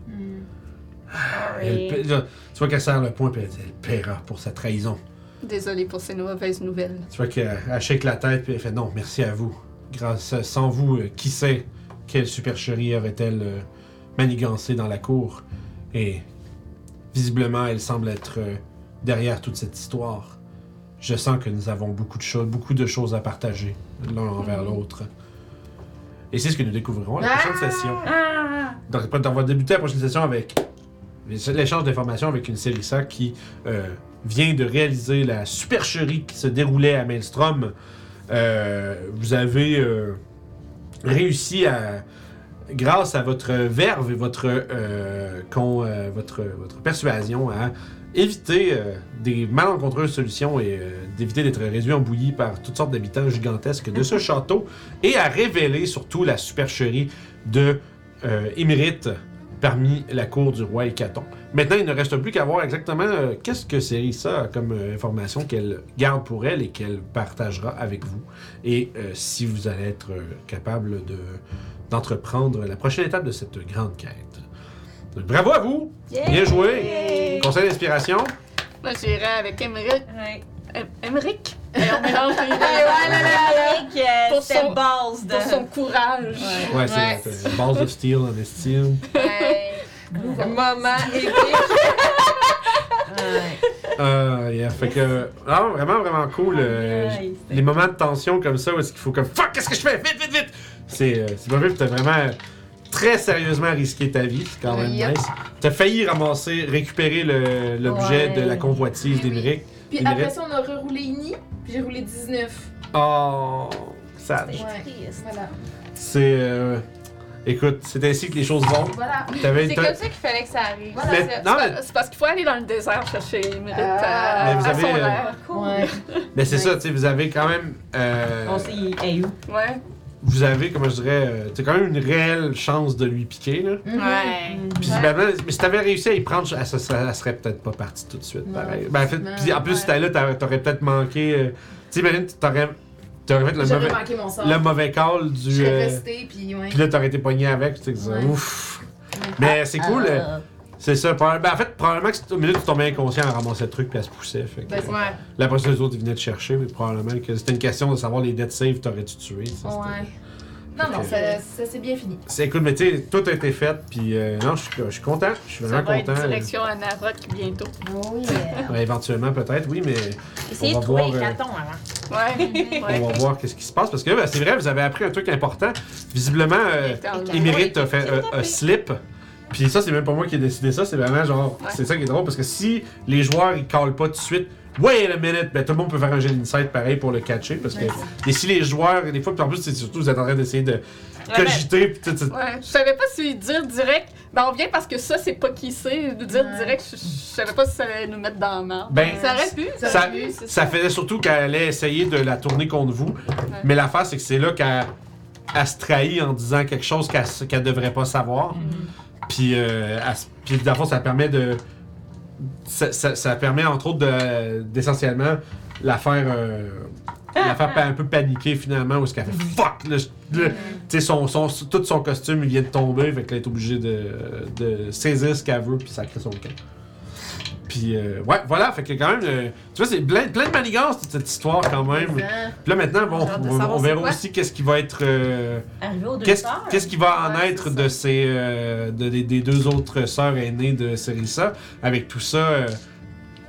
Elle là, tu vois qu'elle serre le point puis elle dit elle paiera pour sa trahison. Désolée pour ces mauvaises nouvelles. Tu vois qu'elle elle shake la tête puis elle fait non, merci à vous. Grâce, sans vous, euh, qui sait quelle supercherie aurait-elle euh, manigancé dans la cour? Et visiblement, elle semble être euh, derrière toute cette histoire. Je sens que nous avons beaucoup de choses, beaucoup de choses à partager l'un envers l'autre. Et c'est ce que nous découvrirons à la prochaine Ah! session. Donc, on va débuter la prochaine session avec l'échange d'informations avec une Cérissa qui euh, vient de réaliser la supercherie qui se déroulait à Maelstrom. Euh, vous avez euh, réussi à, grâce à votre verve et votre, con- votre, votre persuasion, à éviter euh, des malencontreuses solutions et euh, d'éviter d'être réduit en bouillie par toutes sortes d'habitants gigantesques de ce *laughs* château et à révéler surtout la supercherie de euh, Émérite parmi la cour du roi Hécaton. Maintenant, il ne reste plus qu'à voir exactement qu'est-ce que Cérissa a comme information qu'elle garde pour elle et qu'elle partagera avec vous. Et si vous allez être capable de, d'entreprendre la prochaine étape de cette grande quête. Donc, bravo à vous! Bien joué! Conseil d'inspiration? Moi, j'irai avec. Ouais. Émeric? Et on mélange les Ouais, ouais, là, là, là. Pour son- base de. Pour son courage. Ouais, c'est Ouais. c'est une base de steel en steel. Moment épique. Ouais. Euh, yeah, fait que. Ah, vraiment, vraiment cool. euh, Ouais, les moments de tension comme ça où est-ce qu'il faut comme fuck qu'est-ce que je fais? Vite vite vite c'est euh, c'est pas vraiment très sérieusement risqué ta vie c'est quand même Yep. nice t'as failli ramasser récupérer le- l'objet Ouais. de la convoitise Oui, oui. d'Émeric Puis après ça, on a reroulé Ini, puis j'ai roulé 19. oh sage Ouais, triste. voilà. c'est euh, écoute c'est ainsi que les choses vont Voilà. C'est comme ça qu'il fallait que ça arrive. Voilà. mais, C'est- non, mais, C'est parce qu'il faut aller dans le désert chercher Émeric Ah. à, Mais vous à avez, son euh, air. Ouais. mais c'est ça tu sais vous avez quand même euh, On sait, il est où? Ouais. Vous avez comment je dirais euh, t'as quand même une réelle chance de lui piquer là Mhm. Ouais. Puis mais si t'avais réussi à y prendre, elle, se serait, elle serait peut-être pas partie tout de suite, Non, pareil. Ben, en fait, plus, ouais. si t'es là, t'aurais, peut-être manqué. euh, tu sais, imagine, t'aurais T'aurais fait le mauvais, mon sort. le mauvais call du. serais euh, resté, puis ouais. Puis là, t'aurais été pogné avec, tu sais, disais, Ouais. ouf. Mais c'est cool, euh, Euh, c'est ça. probable- ben, en fait, probablement que c'était au milieu, tu tombais inconscient à ramasser le truc, puis elle se poussait. Fait que, Ben, euh, Ouais. la prochaine, les autres, ils venaient te chercher, mais probablement que c'était une question de savoir les dead save, t'aurais-tu tué. ça, Ouais. Non, non, ça, ça s'est bien fini. C'est cool, mais tu sais, tout a été fait, puis euh, non, je suis- je suis content. Je suis Ça vraiment va être content. direction à Narok bientôt. Oh yeah. Ouais, éventuellement, peut-être, oui, mais Essayez On de va trouver voir, les euh, chatons avant. Ouais. on va voir qu'est-ce qui se passe. Parce que ben, c'est vrai, vous avez appris un truc important. Visiblement, euh. Émérite a fait euh, un slip. Puis ça, c'est même pas moi qui ai décidé ça, c'est vraiment genre. Ouais. C'est ça qui est drôle parce que si les joueurs ils callent pas tout de suite, wait a minute, ben tout le monde peut faire un jeu d'insight pareil pour le catcher. Parce que. Et si les joueurs, des fois, puis en plus, c'est surtout vous êtes en train d'essayer de Ouais, cogiter, puis tout, tout- Ouais, je savais pas si dire direct. Ben, on vient parce que ça, c'est pas qui c'est. De dire Ouais. direct, je, je savais pas si ça allait nous mettre dans la merde. Ben, ça aurait pu. ça ça, aurait pu, ça faisait surtout qu'elle allait essayer de la tourner contre vous. Mais l'affaire, c'est que c'est là qu'elle elle se trahit en disant quelque chose qu'elle qu'elle devrait pas savoir. Puis, euh, puis dans le fond, ça permet de. Ça, ça- ça permet entre autres de- d'essentiellement la faire. euh, la faire un peu paniquer finalement, où est-ce qu'elle fait fuck! là, Tu sais, son, son, tout son costume il vient de tomber, fait qu'elle est obligée de, de saisir ce qu'elle veut, puis ça crée son camp. Puis, euh, ouais, voilà, fait que quand même, euh, tu vois, c'est plein, plein de manigances toute cette histoire quand même. Puis là maintenant, bon, on, verra aussi qu'est-ce qui va être. euh, Arrivé aux deux Qu'est-ce qu'est-ce qui va en Ouais, être de ces euh, de- des, des deux autres sœurs aînées de Cerissa avec tout ça euh,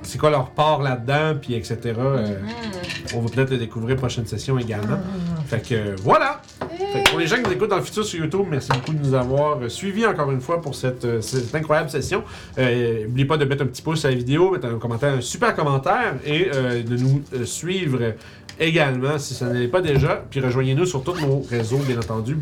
c'est quoi leur part là-dedans puis etc euh, Mm-hmm. on va peut-être le découvrir prochaine session également. Fait que voilà! Fait que pour les gens qui nous écoutent dans le futur sur YouTube merci beaucoup de nous avoir euh, suivis encore une fois pour cette, euh, cette incroyable session. Euh, n'oubliez pas de mettre un petit pouce à la vidéo mettre un commentaire un super commentaire et euh, de nous suivre également si ça n'est pas déjà. Puis rejoignez-nous sur tous nos réseaux, bien entendu.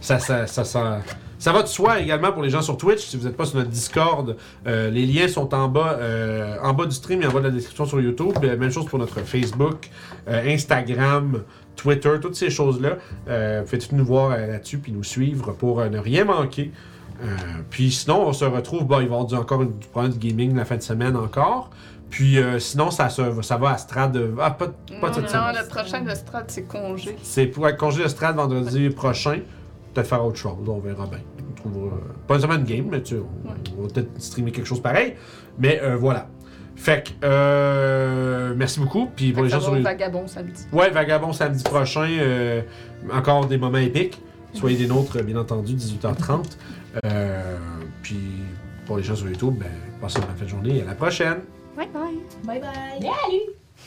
Ça, va de soi également pour les gens sur Twitch. Si vous n'êtes pas sur notre Discord, euh, les liens sont en bas, euh, en bas du stream et en bas de la description sur YouTube. Euh, même chose pour notre Facebook, Instagram, Twitter, toutes ces choses-là. Vous pouvez tout nous voir là-dessus puis nous suivre pour ne rien manquer. Puis sinon, on se retrouve. Bon, il va y avoir du- encore du problème de gaming la fin de semaine encore. Puis euh, sinon, ça, se- ça va à Strad. euh, Ah, pas, pas non, cette non, semaine. le prochain de Strad, c'est congé. C'est pour être congé de Strad vendredi prochain. Peut-être faire autre chose, on verra bien. On trouvera, pas nécessairement une game, mais tu sais, on, va peut-être streamer quelque chose pareil. Mais euh, voilà. Fait que, euh, merci beaucoup. Puis pour les gens sur les... Vagabond samedi. Ouais, Vagabond samedi prochain. encore des moments épiques. Soyez des nôtres, bien entendu, 18h30. Euh, puis pour les gens sur YouTube, ben, passez une bonne fin de journée et à la prochaine. Bye bye. Bye bye. Salut!